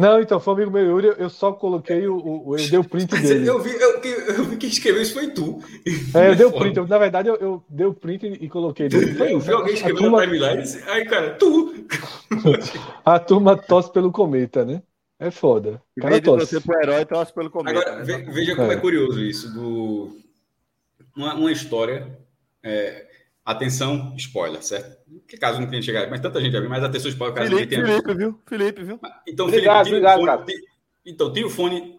Speaker 2: Não, então, foi um amigo meu, Yuri. Eu só coloquei o. o eu dei o print dele.
Speaker 3: eu vi, eu, eu vi quem escreveu isso foi tu.
Speaker 2: É, eu dei o print. Eu, na verdade, eu, eu dei o print e coloquei. dele. Foi
Speaker 3: Eu vi alguém
Speaker 2: A
Speaker 3: escrevendo
Speaker 2: turma,
Speaker 3: na timeline ai, cara, tu.
Speaker 2: a turma tosse pelo cometa, né? É foda. O cara tosse.
Speaker 1: você pro herói, torce pelo começo.
Speaker 3: Agora, ve- veja como
Speaker 2: É.
Speaker 3: é curioso isso. Do... Uma, uma história. é, Atenção, spoiler, certo? Que caso não tenha chegado, mas tanta gente já viu, mas atenção, spoiler, caso
Speaker 1: Felipe,
Speaker 3: tenha
Speaker 1: Felipe, viu? Felipe, viu?
Speaker 3: Então,
Speaker 4: Obrigado,
Speaker 3: Felipe, tira
Speaker 4: obrigado,
Speaker 3: o fone, Então, tira o fone.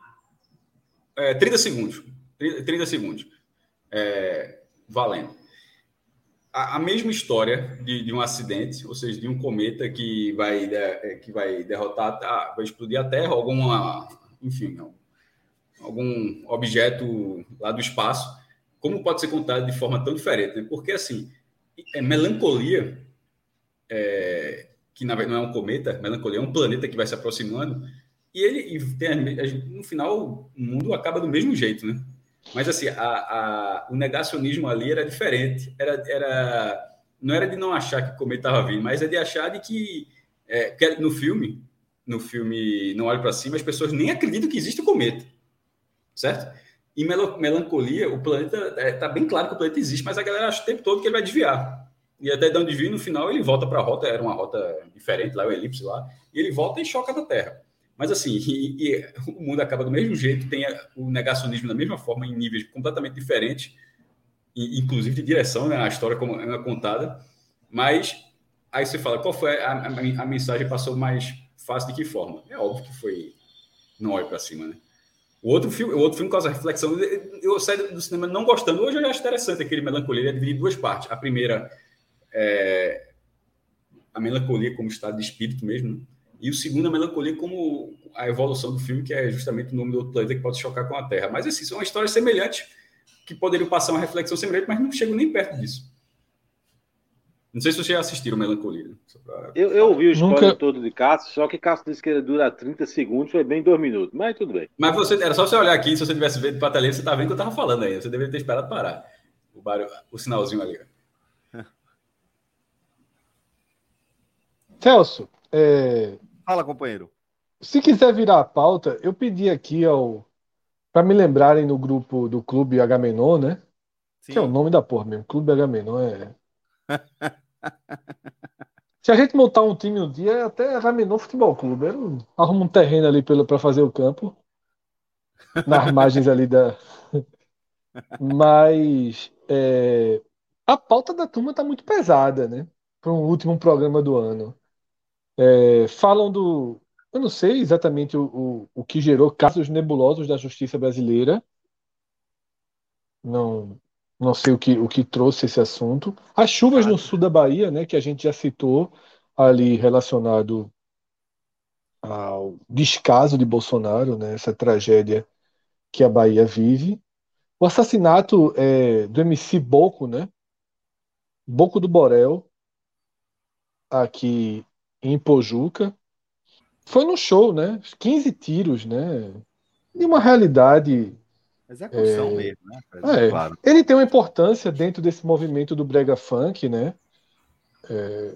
Speaker 3: É, 30 segundos. 30, 30 segundos. É, valendo. A, a mesma história de, de um acidente, ou seja, de um cometa que vai, de- é, que vai derrotar, a- vai explodir a Terra, alguma, enfim, algum objeto lá do espaço, como pode ser contado de forma tão diferente? Né? Porque, assim, é melancolia, é, que na verdade não é um cometa, melancolia é um planeta que vai se aproximando, e ele e tem, no final o mundo acaba do mesmo jeito, né? Mas assim, a, a- o negacionismo ali era diferente, era, era não era de não achar que o cometa estava vindo, mas é de achar de que, é, que no filme, no filme Não Olhe para Cima, as pessoas nem acreditam que existe o cometa, certo? Melo- Melancolia, o planeta está bem claro que o planeta existe, mas a galera acha o tempo todo que ele vai desviar. E até de onde desvia, no final ele volta para a rota, era uma rota diferente, lá o elipse lá, e ele volta e choca na Terra. Mas assim, e, e o mundo acaba do mesmo jeito, tem o negacionismo da mesma forma, em níveis completamente diferentes, e, inclusive de direção, né? A história como é contada. Mas aí você fala, qual foi a, a, a mensagem passou mais fácil de que forma? É óbvio que foi não olhe para cima, né? O outro filme, o outro filme causa reflexão. Eu saí do cinema não gostando. Hoje eu acho interessante aquele melancolia. Ele é dividido em duas partes. A primeira é a melancolia como estado de espírito mesmo, né? e o segundo a melancolia como a evolução do filme, que é justamente o nome do outro planeta que pode chocar com a Terra. Mas assim, são histórias semelhantes que poderiam passar uma reflexão semelhante, mas não chegam nem perto disso. Não sei se vocês já assistiram Melancolia. né? Pra-
Speaker 4: Eu, eu ouvi o spoiler
Speaker 2: Nunca-
Speaker 4: todo de Cássio, só que Cássio disse que ele dura 30 segundos, foi bem dois minutos, mas tudo bem.
Speaker 3: Mas você, era só você olhar aqui, se você tivesse vendo para a você tá vendo que eu tava falando aí. Você deveria ter esperado parar. O, barulho, o sinalzinho ali. ó.
Speaker 2: Celso, é,
Speaker 1: Fala, companheiro.
Speaker 2: se quiser virar a pauta, eu pedi aqui ao. Para me lembrarem no grupo do Clube Agamenon, né?
Speaker 1: Sim.
Speaker 2: Que é o nome da porra mesmo. Clube Agamenon é. Se a gente montar um time um dia, até Agamenon Futebol Clube. Eu um terreno ali para fazer o campo. Nas margens ali da. Mas é, a pauta da turma tá muito pesada, né? Para um último programa do ano. É, falam do. Eu não sei exatamente o, o, o que gerou casos nebulosos da justiça brasileira. Não, não sei o que, o que trouxe esse assunto. As chuvas no sul da Bahia, né, que a gente já citou ali relacionado ao descaso de Bolsonaro, né, essa tragédia que a Bahia vive. O assassinato é, do MC Boco, né? Boco do Borel, aqui em Pojuca. Foi no show, né? 15 tiros, né? E uma realidade
Speaker 1: Execução
Speaker 2: É.
Speaker 1: mesmo, né?
Speaker 2: É.
Speaker 1: Claro.
Speaker 2: Ele tem uma importância dentro desse movimento do brega funk, né? É,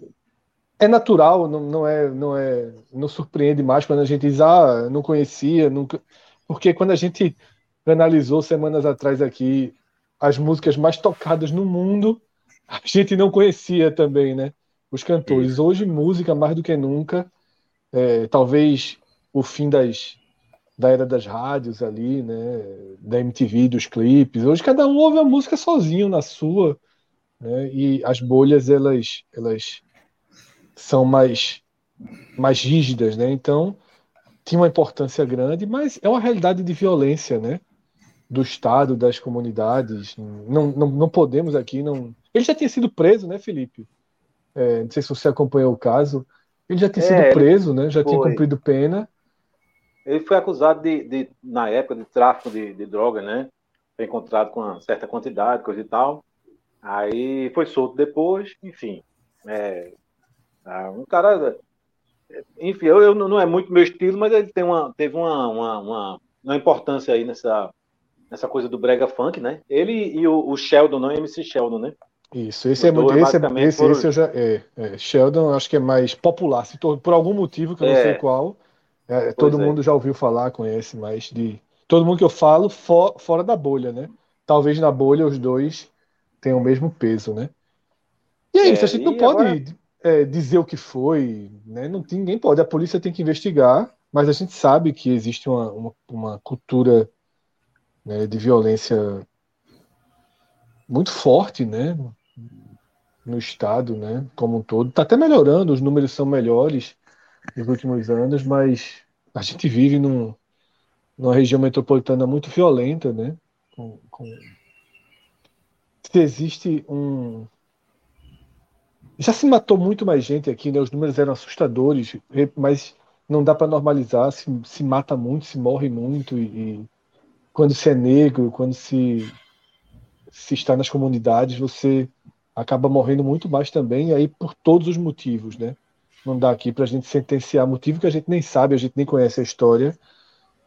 Speaker 2: é natural, não, não é, não é, não surpreende mais quando a gente diz, ah, não conhecia, nunca, porque quando a gente analisou semanas atrás aqui as músicas mais tocadas no mundo, a gente não conhecia também, né? Os cantores. Hoje música mais do que nunca, é, talvez o fim das da era das rádios ali, né? Da MTV, dos clipes. Hoje cada um ouve a música sozinho na sua, né? E as bolhas elas elas são mais mais rígidas, né? Então tinha uma importância grande, mas é uma realidade de violência, né? Do Estado, das comunidades. Não, não, não podemos aqui não. Ele já tinha sido preso, né, Felipe? É, não sei se você acompanhou o caso. Ele já tinha é, sido preso, né? Já foi. tinha cumprido pena.
Speaker 4: Ele foi acusado de, de na época, de tráfico de, de droga, né? Foi encontrado com uma certa quantidade, coisa e tal. Aí foi solto depois, enfim. É, ah, um cara. Enfim, eu, eu, não é muito meu estilo, mas ele tem uma, teve uma, uma, uma, uma importância aí nessa, nessa coisa do brega funk, né? Ele e o, o Sheldon, não, MC Sheldon, né?
Speaker 2: Isso, esse é muito. Esse, é, esse, por... esse eu já. É, é, Sheldon, acho que é mais popular. Se por algum motivo que eu não sei é. qual, é, todo é. mundo já ouviu falar, conhece, mas de. Todo mundo que eu falo for, fora da bolha, né? Talvez na bolha os dois tenham o mesmo peso, né? E é isso, a gente não pode agora... dizer o que foi, né? Não tem, ninguém pode. A polícia tem que investigar, mas a gente sabe que existe uma, uma, uma cultura né, de violência muito forte, né? no estado, né, como um todo. Está até melhorando, os números são melhores nos últimos anos, mas a gente vive num, numa região metropolitana muito violenta, né? Com, com... Se existe um. Já se matou muito mais gente aqui, né? Os números eram assustadores, mas não dá para normalizar. Se, se mata muito, se morre muito, e, e quando se é negro, quando se, se está nas comunidades, você acaba morrendo muito mais também, aí por todos os motivos, né? Não dá aqui para a gente sentenciar motivo que a gente nem sabe, a gente nem conhece a história,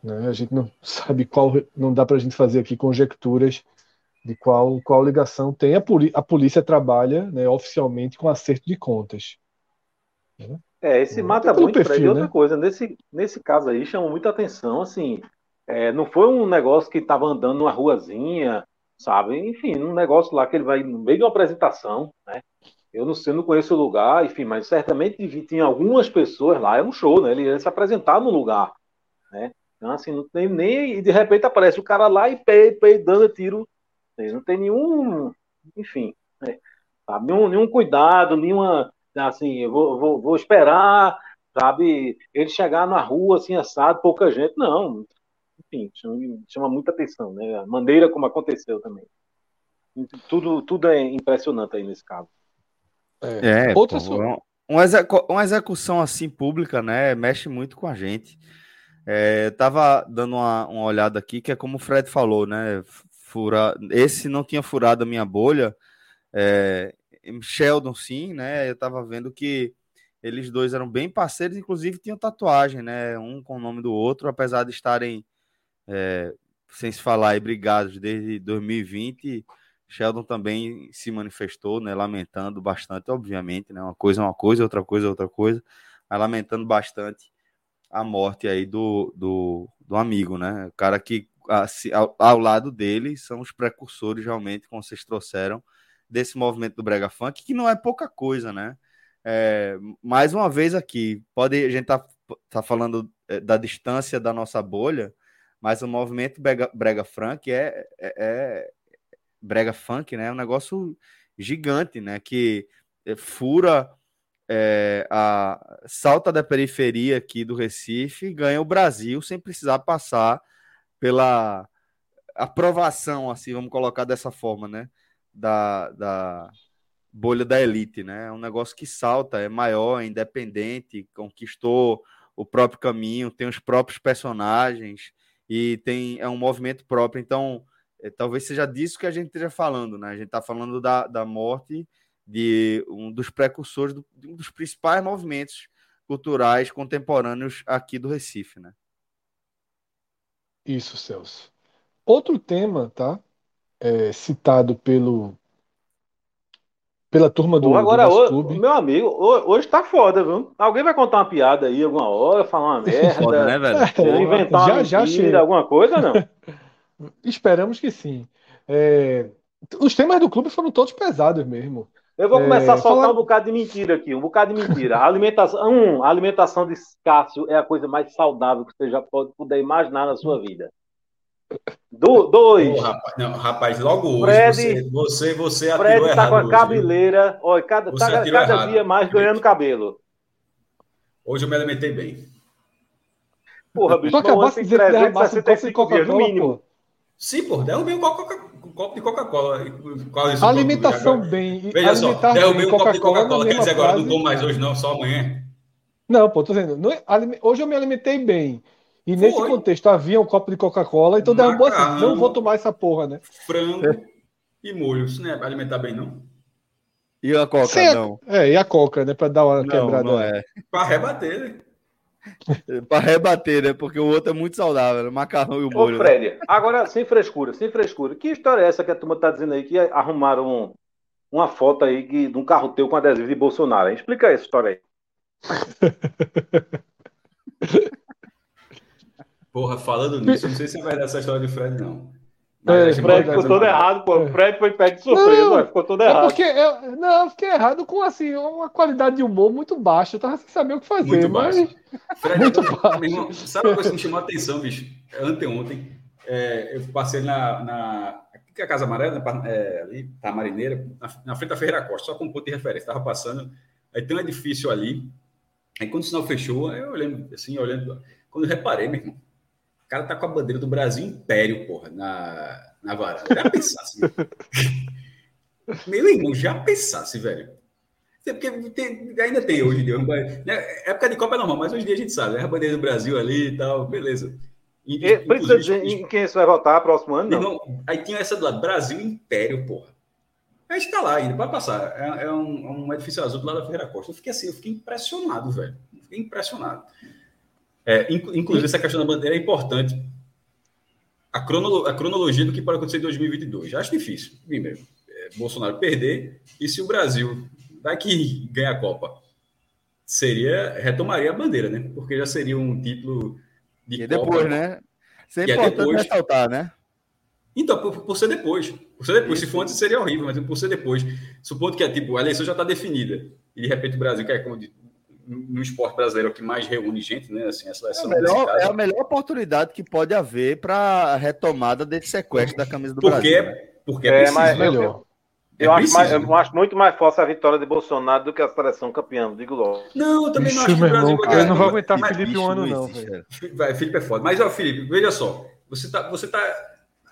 Speaker 2: né? A gente não sabe qual, não dá para a gente fazer aqui conjecturas de qual qual ligação tem. A, a polícia trabalha, né, oficialmente com acerto de contas.
Speaker 4: Né? É, esse mata muito, perfil, Fred. outra né? coisa, nesse, nesse caso aí chama muita atenção, assim, é, não foi um negócio que estava andando numa ruazinha, sabe? Enfim, um negócio lá que ele vai no meio de uma apresentação, né? Eu não sei, não conheço o lugar, enfim, mas certamente tinha algumas pessoas lá, é um show, né? Ele ia se apresentar no lugar, né? Então, assim, não tem nem. E de repente aparece o cara lá e peidando tiro. Não tem nenhum. Enfim, né? sabe? Nenhum, nenhum cuidado, nenhuma. Assim, eu vou, vou, vou esperar, sabe? Ele chegar na rua, assim, assado, pouca gente. Não, enfim, chama, chama muita atenção, né? A maneira como aconteceu também. Tudo, tudo é impressionante aí nesse caso.
Speaker 1: É, é pô, uma, execu uma execução assim pública, né? Mexe muito com a gente. É, tava dando uma, uma olhada aqui, que é como o Fred falou, né? Fura... Esse não tinha furado a minha bolha. É... Sheldon, sim, né? Eu tava vendo que eles dois eram bem parceiros, inclusive tinham tatuagem, né? Um com o nome do outro, apesar de estarem é, sem se falar e brigados desde 2020. Sheldon também se manifestou, né, lamentando bastante, obviamente, né, uma coisa é uma coisa, outra coisa é outra coisa, mas lamentando bastante a morte aí do, do, do amigo, né, o cara que ao, ao, lado dele são os precursores realmente, como vocês trouxeram, desse movimento do brega funk, que não é pouca coisa, né, é, mais uma vez aqui, pode a gente tá, tá falando é, da distância da nossa bolha, mas o movimento brega, brega funk é, é, é, brega funk, né? É um negócio gigante, né? Que é, fura é, a salta da periferia aqui do Recife e ganha o Brasil sem precisar passar pela aprovação, assim, vamos colocar dessa forma, né? Da, da bolha da elite, né? É um negócio que salta, é maior, é independente, conquistou o próprio caminho, tem os próprios personagens, e tem é um movimento próprio. Então, é, talvez seja disso que a gente esteja falando, né? A gente está falando da, da morte de um dos precursores, do, de um dos principais movimentos culturais contemporâneos aqui do Recife, né?
Speaker 2: Isso, Celso. Outro tema, tá? É, citado pelo pela turma do, Pô,
Speaker 4: agora,
Speaker 2: do
Speaker 4: hoje, clube. Meu amigo, hoje tá foda, viu? Alguém vai contar uma piada aí alguma hora, falar uma merda, foda, né, velho? inventar já, uma já mentira, alguma coisa, não?
Speaker 2: Esperamos que sim. É... Os temas do clube foram todos pesados mesmo.
Speaker 4: Eu vou começar é, a soltar fala... um bocado de mentira aqui, um bocado de mentira. A alimentação, um, a alimentação de Cássio é a coisa mais saudável que você já pode puder imaginar na sua vida. Do, dois. Oh,
Speaker 3: rapaz, não, rapaz, logo hoje Fred, você, você, você
Speaker 4: Fred atirou tá com a hoje, cabeleira, olha, cada, tá, cada dia mais ganhando cabelo.
Speaker 3: Hoje eu me alimentei bem.
Speaker 4: Porra, bicho, tu acabaste de dizer que derrubasse
Speaker 3: um no mínimo. Sim, pô, derrubei um copo de Coca-Cola.
Speaker 2: Alimentação bem.
Speaker 3: Veja só, derrubei um copo de Coca-Cola. Quer dizer, agora não tomo mais hoje, não, só amanhã.
Speaker 2: Não, pô, tô dizendo. Não, é, hoje eu me alimentei bem. E Foi. nesse contexto havia um copo de Coca-Cola, então derrubou assim, não vou tomar essa porra, né?
Speaker 3: Frango é. e molho. Isso não é alimentar bem, não?
Speaker 1: E a Coca, Sim, não?
Speaker 2: É, e a Coca, né? Pra dar uma não, quebrada. Não
Speaker 3: é. Pra rebater, né?
Speaker 1: para rebater, né? Porque o outro é muito saudável, né? macarrão e o molho.
Speaker 4: Ô, né? Fred, né? agora sem frescura, sem frescura. Que história é essa que a turma tá dizendo aí que arrumaram uma foto aí de, de um carro teu com adesivo de Bolsonaro? Hein? Explica essa história aí.
Speaker 3: Porra, falando nisso, não sei se vai dar essa história de Fred, não.
Speaker 4: É, Fred ficou todo errado, pô. O Fred foi pé de surpresa, não, ficou todo é errado. É
Speaker 2: porque eu, não, eu fiquei errado com assim, uma qualidade de humor muito baixa. Eu tava sem saber o que fazer. Muito mas... baixo.
Speaker 3: Fred, muito baixo. Irmão, sabe uma coisa que me chamou a atenção, bicho? Anteontem, é, eu passei na. na aqui é a Casa Amarela, é, ali, tá a Marineira, na, na, frente da Ferreira Costa, só com um ponto de referência. Tava passando, aí tem um edifício ali. Aí quando o sinal fechou, eu olhando assim, olhando. Quando eu reparei, meu irmão o cara tá com a bandeira do Brasil Império, porra, na, na varanda. Já pensasse. Meu irmão, já pensasse, velho. Porque tem, ainda tem hoje em dia. Né? Época de Copa é normal, mas hoje em dia a gente sabe, né? A bandeira do Brasil ali e tal, beleza.
Speaker 4: E, precisa dizer em quem você vai votar próximo ano? Não?
Speaker 3: Irmão, aí tinha essa do lado, Brasil Império, porra. Aí está lá ainda, pode passar. É, é um, um, edifício azul do lado da Ferreira Costa. Eu fiquei assim, eu fiquei impressionado, velho. Fiquei impressionado. É, inclusive, essa questão da bandeira é importante. A, cronolo, a cronologia do que pode acontecer em 2022. Acho difícil. Primeiro, é, Bolsonaro perder e se o Brasil daqui ganhar a Copa, seria retomaria a bandeira, né? Porque já seria um título
Speaker 1: de e Copa. depois, né? Isso é importante é depois. ressaltar, né?
Speaker 3: Então, por, por, ser depois. Por ser depois. Isso. Se for antes, seria horrível, mas por ser depois. Supondo que é tipo, a eleição já está definida. E de repente o Brasil quer, como no esporte brasileiro que mais reúne gente, né? Assim, a seleção
Speaker 1: é, a melhor, é a melhor oportunidade que pode haver para a retomada desse sequestro da camisa do porque, Brasil. Né?
Speaker 3: Porque é, é
Speaker 4: mais melhor. Eu, eu, é acho mais, eu acho muito mais forte a vitória de Bolsonaro do que a seleção campeã, digo logo.
Speaker 3: Não, eu também não acho que o Brasil
Speaker 2: vai Eu não vou aguentar Felipe bicho, um ano, não,
Speaker 3: velho. Vai, Felipe é foda. Mas, ó, Felipe, veja só. Você tá. Você tá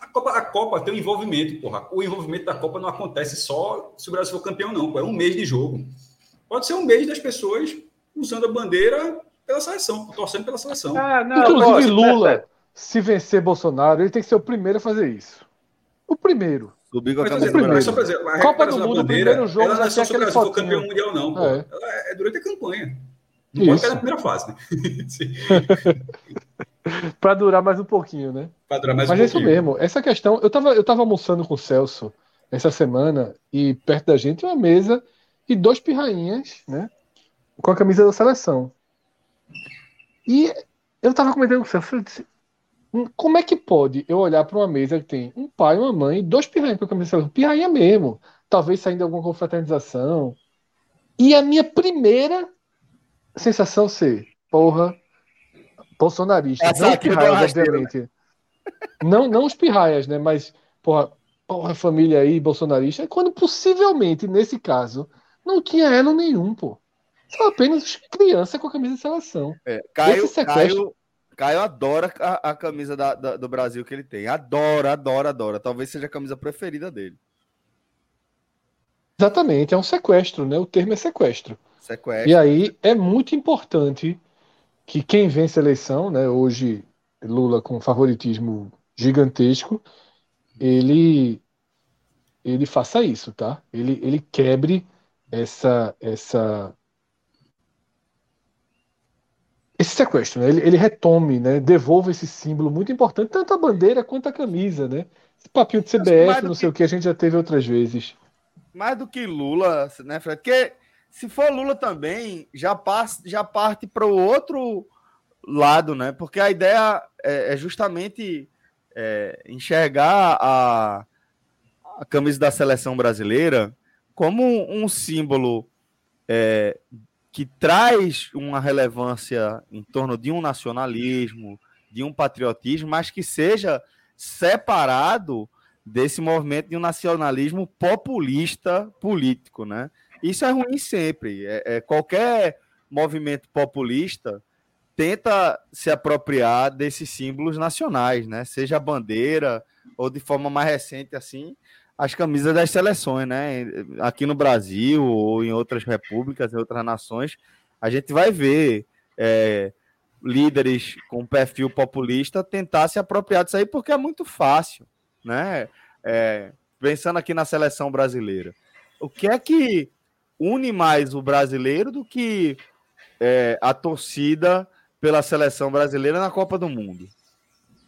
Speaker 3: a Copa, a Copa tem um envolvimento, porra. O envolvimento da Copa não acontece só se o Brasil for campeão, não. Pô. É um mês de jogo. Pode ser um mês das pessoas usando a bandeira pela seleção, torcendo pela seleção.
Speaker 2: Ah, não, Inclusive, Lula, né? se vencer Bolsonaro, ele tem que ser o primeiro a fazer isso. O primeiro.
Speaker 3: Subir com a camisa primeiro. Só dizer, a
Speaker 2: Copa do Mundo, bandeira, primeiro jogo,
Speaker 3: ela não é só se o Brasil for campeão mundial, não. Pô. É. Ela é durante a campanha. Não isso. pode cair na primeira fase, né?
Speaker 2: para durar mais um pouquinho, né?
Speaker 3: Para durar mais
Speaker 2: Mas
Speaker 3: um
Speaker 2: é isso mesmo. Essa questão, eu tava, eu tava almoçando com o Celso essa semana e perto da gente uma mesa e dois pirrainhas, né? Com a camisa da seleção. E eu tava comentando com o Celso, disse, hum, como é que pode eu olhar para uma mesa que tem um pai, uma mãe, dois pirrainhas com a camisa da seleção? Pirrainha mesmo. Talvez saindo alguma confraternização. E a minha primeira sensação ser, porra, bolsonarista. Essa não pirraias, obviamente. Não, não os pirraias, né? Mas, porra, porra, família aí, bolsonarista. Quando possivelmente, nesse caso, não tinha elo nenhum, pô. São apenas crianças com a camisa de seleção.
Speaker 1: É, Caio, Caio, Caio adora a, a camisa da, da, do Brasil que ele tem. Adora, adora, adora. Talvez seja a camisa preferida dele.
Speaker 2: Exatamente, é um sequestro, né? O termo é sequestro.
Speaker 1: Sequestro.
Speaker 2: E aí é muito importante que quem vence a eleição, né? Hoje Lula com favoritismo gigantesco, ele ele faça isso, tá? Ele, ele quebre essa essa esse sequestro, né? ele, ele, retome, né? devolva esse símbolo muito importante, tanto a bandeira quanto a camisa, né? Esse papinho de CBF, não sei que... o que, a gente já teve outras vezes.
Speaker 1: Mais do que Lula, né, Fred? Porque se for Lula também, já, passa, já parte para o outro lado, né? Porque a ideia é, é justamente é, enxergar a, a camisa da seleção brasileira como um símbolo é, que traz uma relevância em torno de um nacionalismo, de um patriotismo, mas que seja separado desse movimento de um nacionalismo populista político, né? Isso é ruim sempre. É, é, qualquer movimento populista tenta se apropriar desses símbolos nacionais, né? Seja a bandeira ou de forma mais recente assim, as camisas das seleções, né? Aqui no Brasil ou em outras repúblicas, em outras nações, a gente vai ver é, líderes com perfil populista tentar se apropriar disso aí porque é muito fácil, né? É, pensando aqui na seleção brasileira, o que é que une mais o brasileiro do que é, a torcida pela seleção brasileira na Copa do Mundo?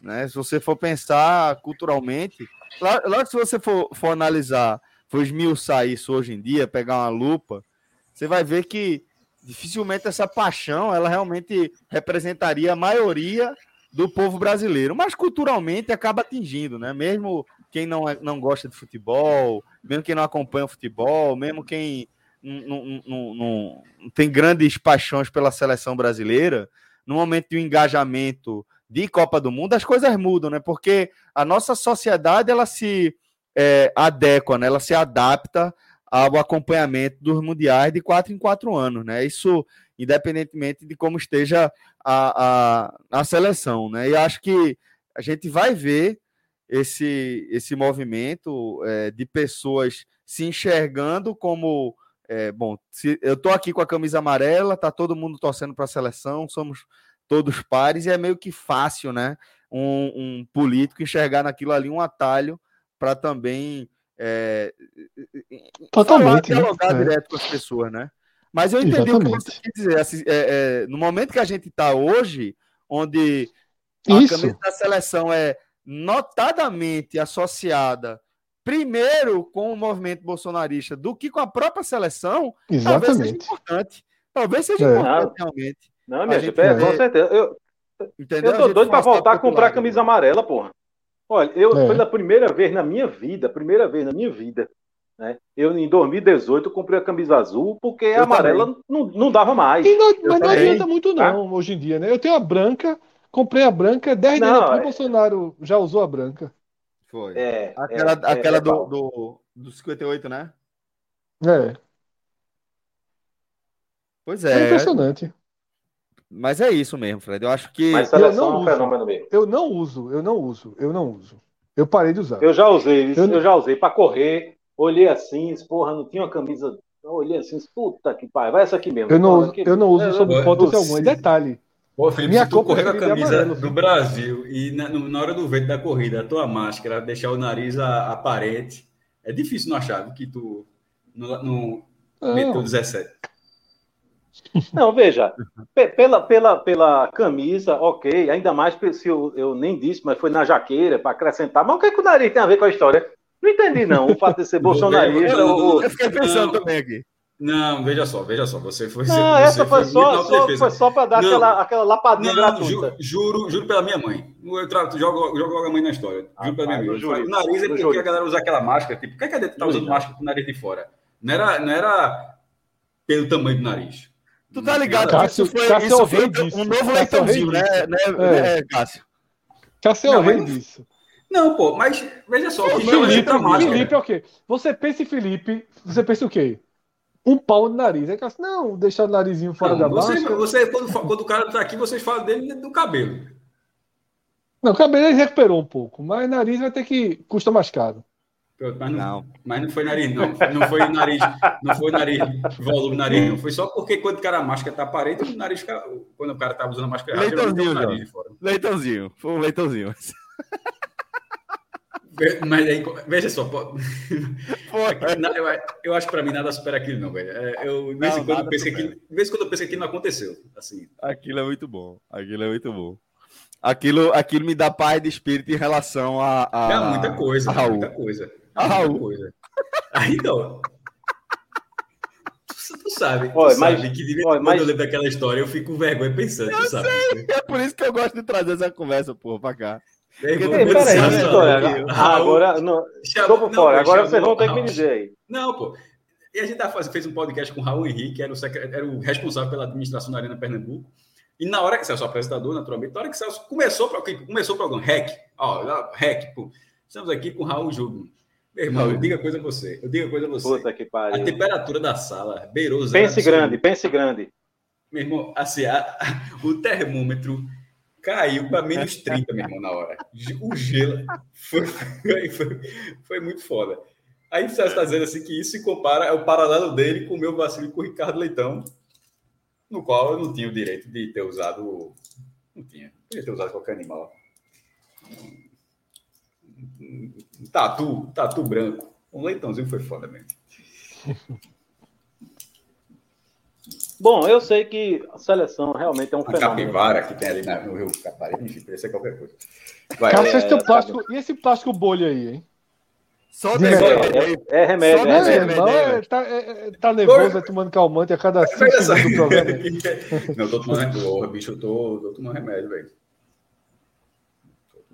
Speaker 1: Né? Se você for pensar culturalmente, Logo se você for, for analisar, for esmiuçar isso hoje em dia, pegar uma lupa, você vai ver que dificilmente essa paixão ela realmente representaria a maioria do povo brasileiro, mas culturalmente acaba atingindo, né? Mesmo quem não, é, não gosta de futebol, mesmo quem não acompanha o futebol, mesmo quem não, tem grandes paixões pela seleção brasileira, no momento de um engajamento de Copa do Mundo, as coisas mudam, né? Porque a nossa sociedade ela se é, adequa, né? ela se adapta ao acompanhamento dos mundiais de quatro em quatro anos, né? Isso independentemente de como esteja a, a, a seleção, né? E acho que a gente vai ver esse, esse movimento é, de pessoas se enxergando como é, bom, se, eu tô aqui com a camisa amarela, tá todo mundo torcendo para a seleção, somos todos pares, e é meio que fácil, né? Um, um político enxergar naquilo ali um atalho para também é,
Speaker 2: Totalmente,
Speaker 1: falar, dialogar né? direto com as pessoas, né? Mas eu entendi Exatamente. o que você quer dizer. Assim, é, é, no momento que a gente está hoje, onde a Isso. camisa da seleção é notadamente associada primeiro com o movimento bolsonarista do que com a própria seleção,
Speaker 2: Exatamente.
Speaker 1: talvez seja importante. Talvez seja é. importante realmente.
Speaker 4: Não, minha gente, é, com certeza. Eu, Entendeu? eu tô doido para voltar a comprar a camisa amarela, porra. Olha, eu, é. pela primeira vez na minha vida, primeira vez na minha vida, né? Eu, em 2018, comprei a camisa azul porque a amarela não, não dava mais.
Speaker 2: Não, mas não adianta muito, tá? não, hoje em dia, né? Eu tenho a branca, comprei a branca, 10 dias depois o é... Bolsonaro já usou a branca.
Speaker 1: Foi. É, aquela é, aquela é, do, do, do 58, né?
Speaker 2: É.
Speaker 1: Pois é.
Speaker 2: É impressionante.
Speaker 1: Mas é isso mesmo, Fred. Eu acho que.
Speaker 2: Mas eu não, é um fenômeno mesmo. eu não uso, eu não uso, eu não uso. Eu parei de usar.
Speaker 4: Eu já usei, eu, eu já usei para correr. Olhei assim, porra, não tinha uma camisa. Eu olhei assim, puta que pai, vai essa aqui mesmo.
Speaker 2: Eu não, aqui, eu não uso sob hipótese alguma. E detalhe.
Speaker 3: Pô, Felipe, Minha se tu correr com a camisa amarelo, do Brasil e na, na, hora do vento da corrida, a tua máscara, deixar o nariz aparente, é difícil não achar que tu no, no meteu 17.
Speaker 4: Não, veja, pela, pela, pela camisa, ok, ainda mais se eu, eu nem disse, mas foi na jaqueira para acrescentar. Mas o que, é que o nariz tem a ver com a história? Não entendi, não, o fato de ser bolsonarista.
Speaker 1: Eu, eu, eu fiquei pensando não, também aqui.
Speaker 3: Não, veja só, veja só, você foi.
Speaker 4: Não,
Speaker 3: você
Speaker 4: essa foi, só, só, foi só para dar não, aquela, aquela lapadinha não, gratuita.
Speaker 3: Juro, juro pela minha mãe. Eu trato, jogo, jogo logo a mãe na história. Juro ah, pela minha mãe. Juro, o nariz é porque a galera usa aquela máscara. Tipo, por que, a galera tá usando máscara com o nariz de fora? Não era, não era pelo tamanho do nariz.
Speaker 1: Tu tá ligado Cássio, que isso foi, Cássio isso foi um novo leitãozinho, né, né, é. né, Cássio?
Speaker 2: Cássio é o rei disso.
Speaker 3: Não, pô, mas veja só.
Speaker 2: Felipe, Felipe, Felipe é o quê? Você pensa em Felipe, você pensa o quê? Um pau no nariz. É Cássio, não, deixar o narizinho fora não, da
Speaker 3: você,
Speaker 2: máscara.
Speaker 3: Você, quando, quando o cara tá aqui, vocês falam dele do cabelo.
Speaker 2: Não, o cabelo ele recuperou um pouco, mas nariz vai ter que. custa mais caro.
Speaker 3: Mas não, não, mas não foi nariz, não. Não foi nariz, não foi nariz, volume nariz, não. Foi só porque quando o cara a máscara tá aparente, o nariz fica, quando o cara tá usando a máscara
Speaker 1: leitãozinho, nariz de fora. Leitãozinho, foi um leitãozinho.
Speaker 3: Mas aí, veja só, eu, acho que para mim nada supera aquilo, não, velho. É, eu, de vez em quando eu pensei que, de vez quando eu pensei que não aconteceu, assim.
Speaker 1: Aquilo é muito bom, aquilo é muito bom. Aquilo, aquilo me dá paz de espírito em relação a. a
Speaker 3: é muita coisa, a muita coisa.
Speaker 1: Ah, Raul. Coisa.
Speaker 3: Aí então. Tu, tu sabe, tu
Speaker 4: Oi,
Speaker 3: sabe
Speaker 4: mas,
Speaker 3: que de quando mas... eu lembro daquela história, eu fico com vergonha pensando,
Speaker 1: eu
Speaker 3: sabe?
Speaker 1: Sei, é por isso que eu gosto de trazer essa conversa, pô, pra cá.
Speaker 4: Ei, peraí, história. Agora, não, Chama, por fora. Agora vocês vão ter que me dizer aí.
Speaker 3: Não, pô. E a gente fez um podcast com o Raul Henrique, que era o, era o responsável pela administração da Arena Pernambuco. E na hora que Celso, apresentador, naturalmente, na hora que Celso começou, começou o programa, REC, ó, REC, pô, estamos aqui com o Raul Júlio. Meu irmão, eu digo a coisa a você, eu digo a coisa a você.
Speaker 4: Puta que pariu.
Speaker 3: A temperatura da sala beirou
Speaker 4: zero. Pense grande, pense grande.
Speaker 3: Meu irmão, assim, a, a, o termômetro caiu para menos 30, meu irmão, na hora. O gelo foi, foi, foi, foi muito foda. Aí o Celso está dizendo assim que isso se compara, é o paralelo dele com o meu vacilo com o Ricardo Leitão, no qual eu não tinha o direito de ter usado. Não tinha. Podia ter usado qualquer animal. Um tatu, tatu branco. Um leitãozinho foi foda mesmo.
Speaker 4: Bom, eu sei que a seleção realmente é um
Speaker 3: a fenômeno. capivara que tem ali no Rio Caparibe, enfim, podia ser qualquer coisa.
Speaker 2: Vai, Cara, é, é, plástico, e esse plástico bolha aí, hein?
Speaker 4: Só de é, é, remédio. Só
Speaker 2: é, remédio. É, tá, é, tá nervoso, tá tomando calmante a cada cinco segundos do programa.
Speaker 3: Não, eu tô tomando remédio. bicho, eu tô, tô tomando remédio, velho.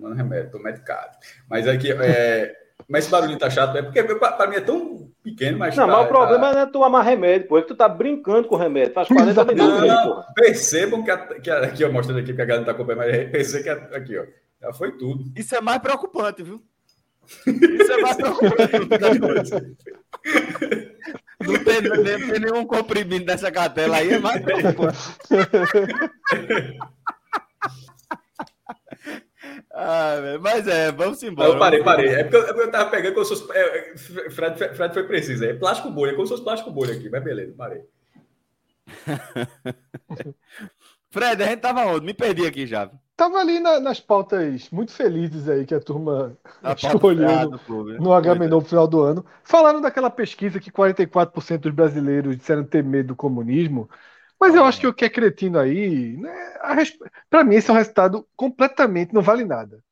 Speaker 3: Tomando remédio, tô medicado. Mas aqui, é, mas esse barulho tá chato, é porque para mim é tão pequeno, mas.
Speaker 4: Não,
Speaker 3: tá,
Speaker 4: mas o problema tá... não é tu amar remédio, pô. É que tu tá brincando com remédio. Faz 40 minutos.
Speaker 3: Não, percebam que, a, que a, aqui, ó, mostrando aqui que a galera não tá acompanhando, mas percebam que a, aqui, ó. Já foi tudo.
Speaker 1: Isso é mais preocupante, viu? Isso é mais preocupante. Não tem, não tem nenhum comprimido nessa cartela aí, é mais preocupante. Ah, mas é, vamos embora.
Speaker 3: Eu parei, parei. É porque eu, eu tava pegando como se fosse. É, Fred, Fred foi preciso. É plástico bolha, como se fosse plástico bolha aqui, mas beleza, parei.
Speaker 1: Fred, a gente tava onde? Me perdi aqui já.
Speaker 2: Tava ali na, nas pautas muito felizes aí que a turma a escolheu no, no H-Menon no final do ano. Falaram daquela pesquisa que 44% dos brasileiros disseram ter medo do comunismo. Mas eu acho que o que é cretino aí, né, para mim, esse é um resultado completamente não vale nada.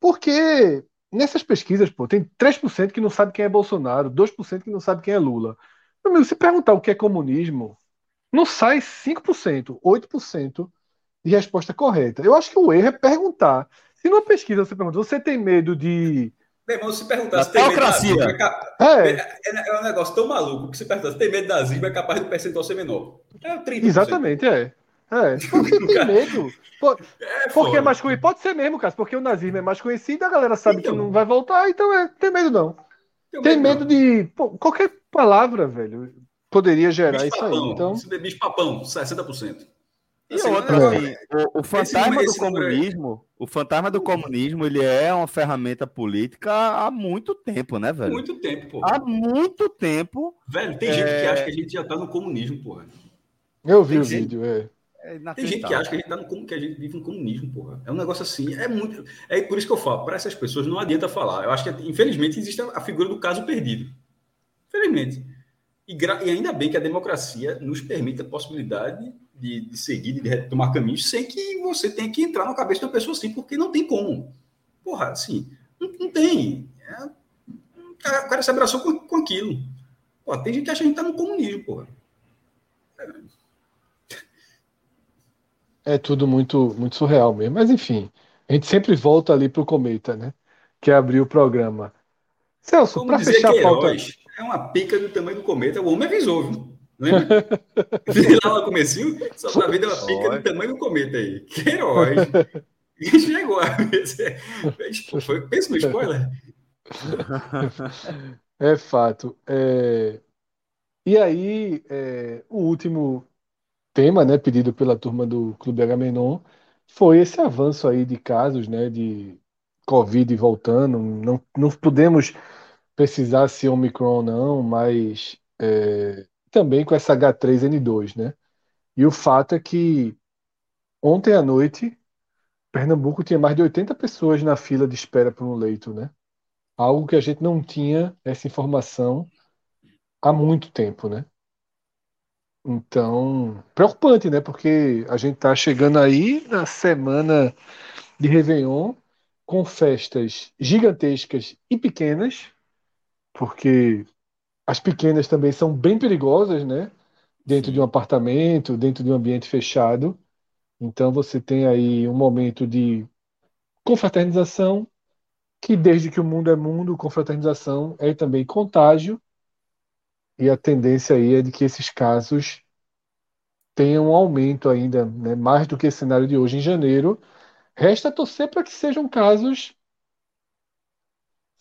Speaker 2: Porque nessas pesquisas, pô, tem 3% que não sabe quem é Bolsonaro, 2% que não sabe quem é Lula. Meu amigo, se perguntar o que é comunismo, não sai 5%, 8% de resposta correta. Eu acho que o erro é perguntar. Se numa pesquisa você pergunta, você tem medo de.
Speaker 3: Meu irmão, se perguntar se tem medo da zika, é, é, é, um negócio tão maluco que se perguntar se tem medo da zika, é capaz do percentual ser menor. É 30%.
Speaker 2: Exatamente, é. É, porque tem medo. Pô, é porque é mais conhecido. Pode ser mesmo, cara, porque o nazismo é mais conhecido, a galera sabe então, que não vai voltar, então é, tem medo não. Tem medo, medo de. Pô, qualquer palavra, velho, poderia gerar bicho isso papão, aí. Então...
Speaker 3: Bicho papão, 60%.
Speaker 1: E assim, outra, assim, o, o fantasma do comunismo, o fantasma do comunismo, ele é uma ferramenta política há muito tempo, né, velho?
Speaker 3: Muito tempo, pô.
Speaker 1: Há muito tempo.
Speaker 3: Velho, tem é... gente que acha que a gente já tá no comunismo, porra.
Speaker 2: Eu vi tem o gente... vídeo, é.
Speaker 3: É tem gente que acha que a gente tá no que a gente vive no comunismo, porra. É um negócio assim, é muito. É por isso que eu falo, para essas pessoas não adianta falar. Eu acho que, infelizmente, existe a figura do caso perdido. Infelizmente. E, e ainda bem que a democracia nos permite a possibilidade de, de seguir, de tomar caminhos, sem que você tenha que entrar na cabeça de uma pessoa assim, porque não tem como. Porra, assim, não, não tem. É, o cara se abraçou com, com aquilo. Pô, tem gente que acha que a gente tá no comunismo, porra.
Speaker 2: É tudo muito, muito surreal mesmo. Mas enfim, a gente sempre volta ali pro Cometa, né? Que abriu o programa. Celso, para fechar a pauta.
Speaker 3: É uma pica do tamanho do cometa, o homem avisou, viu? Lembra? Vi lá no comecinho, só pra ver uma pica do tamanho do cometa aí. Queiroz. E chegou a Foi, pensa no spoiler.
Speaker 2: É fato. É... E aí, é... o último tema, né, pedido pela turma do Clube Agamenon, foi esse avanço aí de casos, né, de Covid voltando. Não, não podemos precisar ser Omicron ou não, mas é, também com essa H3N2, né? E o fato é que ontem à noite, Pernambuco tinha mais de 80 pessoas na fila de espera por um leito, né? Algo que a gente não tinha essa informação há muito tempo, né? Então, preocupante, né? Porque a gente está chegando aí na semana de Réveillon com festas gigantescas e pequenas, porque as pequenas também são bem perigosas, né? Dentro de um apartamento, dentro de um ambiente fechado. Então você tem aí um momento de confraternização, que desde que o mundo é mundo, confraternização é também contágio. e a tendência aí é de que esses casos tenham um aumento ainda, né, mais do que esse cenário de hoje em janeiro. Resta torcer para que sejam casos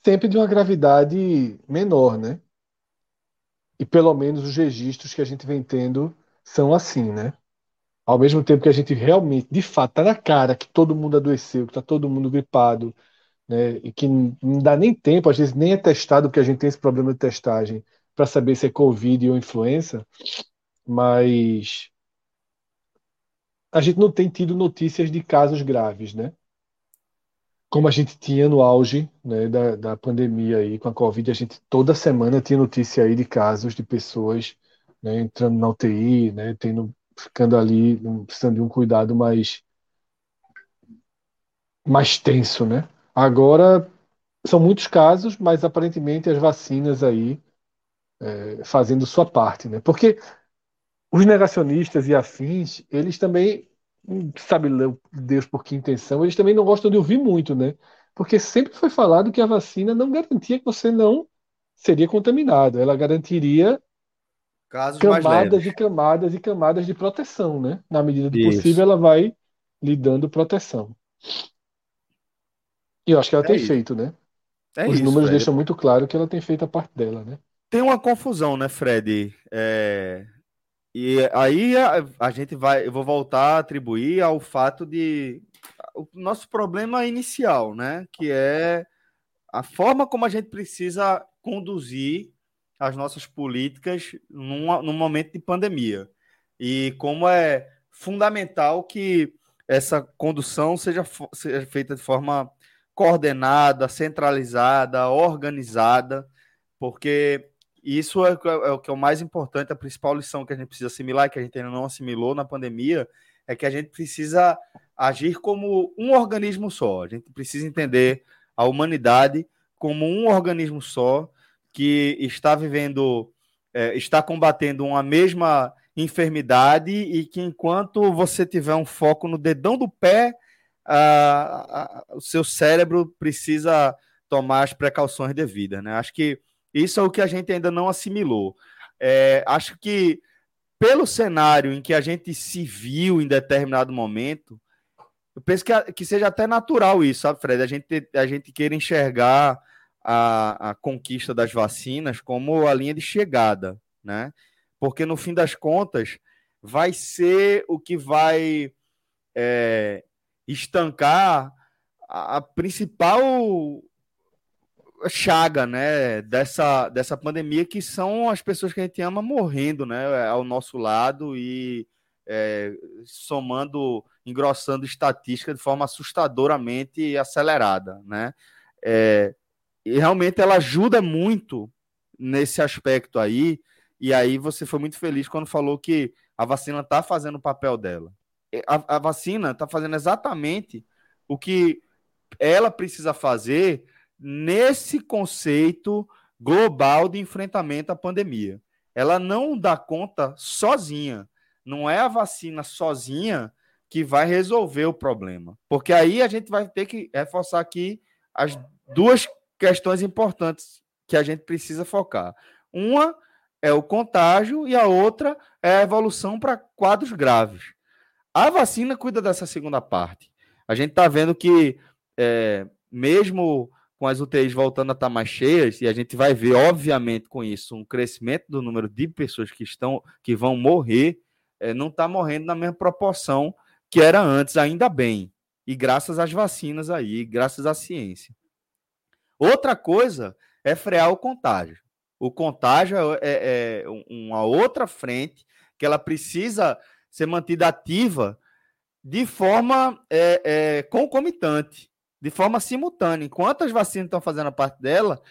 Speaker 2: sempre de uma gravidade menor, né? E pelo menos os registros que a gente vem tendo são assim, né? Ao mesmo tempo que a gente realmente, de fato, tá na cara que todo mundo adoeceu, que tá todo mundo gripado, né? E que não dá nem tempo, às vezes nem é testado, porque a gente tem esse problema de testagem para saber se é Covid ou influenza, mas a gente não tem tido notícias de casos graves, né? Como a gente tinha no auge né, da, da pandemia aí com a Covid, a gente toda semana tinha notícia aí de casos de pessoas né, entrando na UTI, né, tendo, ficando ali, precisando de um cuidado mais, mais tenso, né? Agora são muitos casos, mas aparentemente as vacinas aí é, fazendo sua parte, né? Porque os negacionistas e afins, eles também, sabe Deus por que intenção, eles também não gostam de ouvir muito, né? Porque sempre foi falado que a vacina não garantia que você não seria contaminado, ela garantiria
Speaker 1: Casos
Speaker 2: camadas e camadas e camadas de proteção, né? Na medida do Isso. possível, ela vai lhe dando proteção. E eu acho que ela é tem isso. feito, né? É Os isso, números deixam muito claro que ela tem feito a parte dela, né?
Speaker 1: Tem uma confusão, né, Fred? É... E aí a, a, gente vai, eu vou voltar a atribuir ao fato de o nosso problema inicial, né? Que é a forma como a gente precisa conduzir as nossas políticas num, num momento de pandemia. E como é fundamental que essa condução seja, seja feita de forma coordenada, centralizada, organizada, porque isso é, é, o que é o mais importante, a principal lição que a gente precisa assimilar, que a gente ainda não assimilou na pandemia, é que a gente precisa agir como um organismo só. A gente precisa entender a humanidade como um organismo só que está vivendo, é, está combatendo uma mesma enfermidade e que enquanto você tiver um foco no dedão do pé, a, a, o seu cérebro precisa tomar as precauções devidas, né? Acho que isso é o que a gente ainda não assimilou. É, acho que pelo cenário em que a gente se viu em determinado momento, eu penso que, que seja até natural isso, sabe, Fred? A gente, a gente queira enxergar a, a conquista das vacinas como a linha de chegada, né? Porque no fim das contas vai ser o que vai é, estancar a, principal chaga, né, dessa, dessa pandemia, que são as pessoas que a gente ama morrendo, né, ao nosso lado e é, somando, engrossando estatística de forma assustadoramente acelerada, né, é, e realmente ela ajuda muito nesse aspecto aí, e aí você foi muito feliz quando falou que a vacina está fazendo o papel dela. A, a vacina está fazendo exatamente o que ela precisa fazer nesse conceito global de enfrentamento à pandemia. Ela não dá conta sozinha. Não é a vacina sozinha que vai resolver o problema. Porque aí a gente vai ter que reforçar aqui as duas questões importantes que a gente precisa focar. Uma é o contágio e a outra é a evolução para quadros graves. A vacina cuida dessa segunda parte. A gente está vendo que, é, mesmo com as UTIs voltando a estar tá mais cheias, e a gente vai ver, obviamente, com isso, um crescimento do número de pessoas que estão que vão morrer, é, não está morrendo na mesma proporção que era antes, ainda bem. E graças às vacinas aí, graças à ciência. Outra coisa é frear o contágio. O contágio é, é, é uma outra frente que ela precisa ser mantida ativa de forma é, concomitante, de forma simultânea. Enquanto as vacinas estão fazendo a parte dela,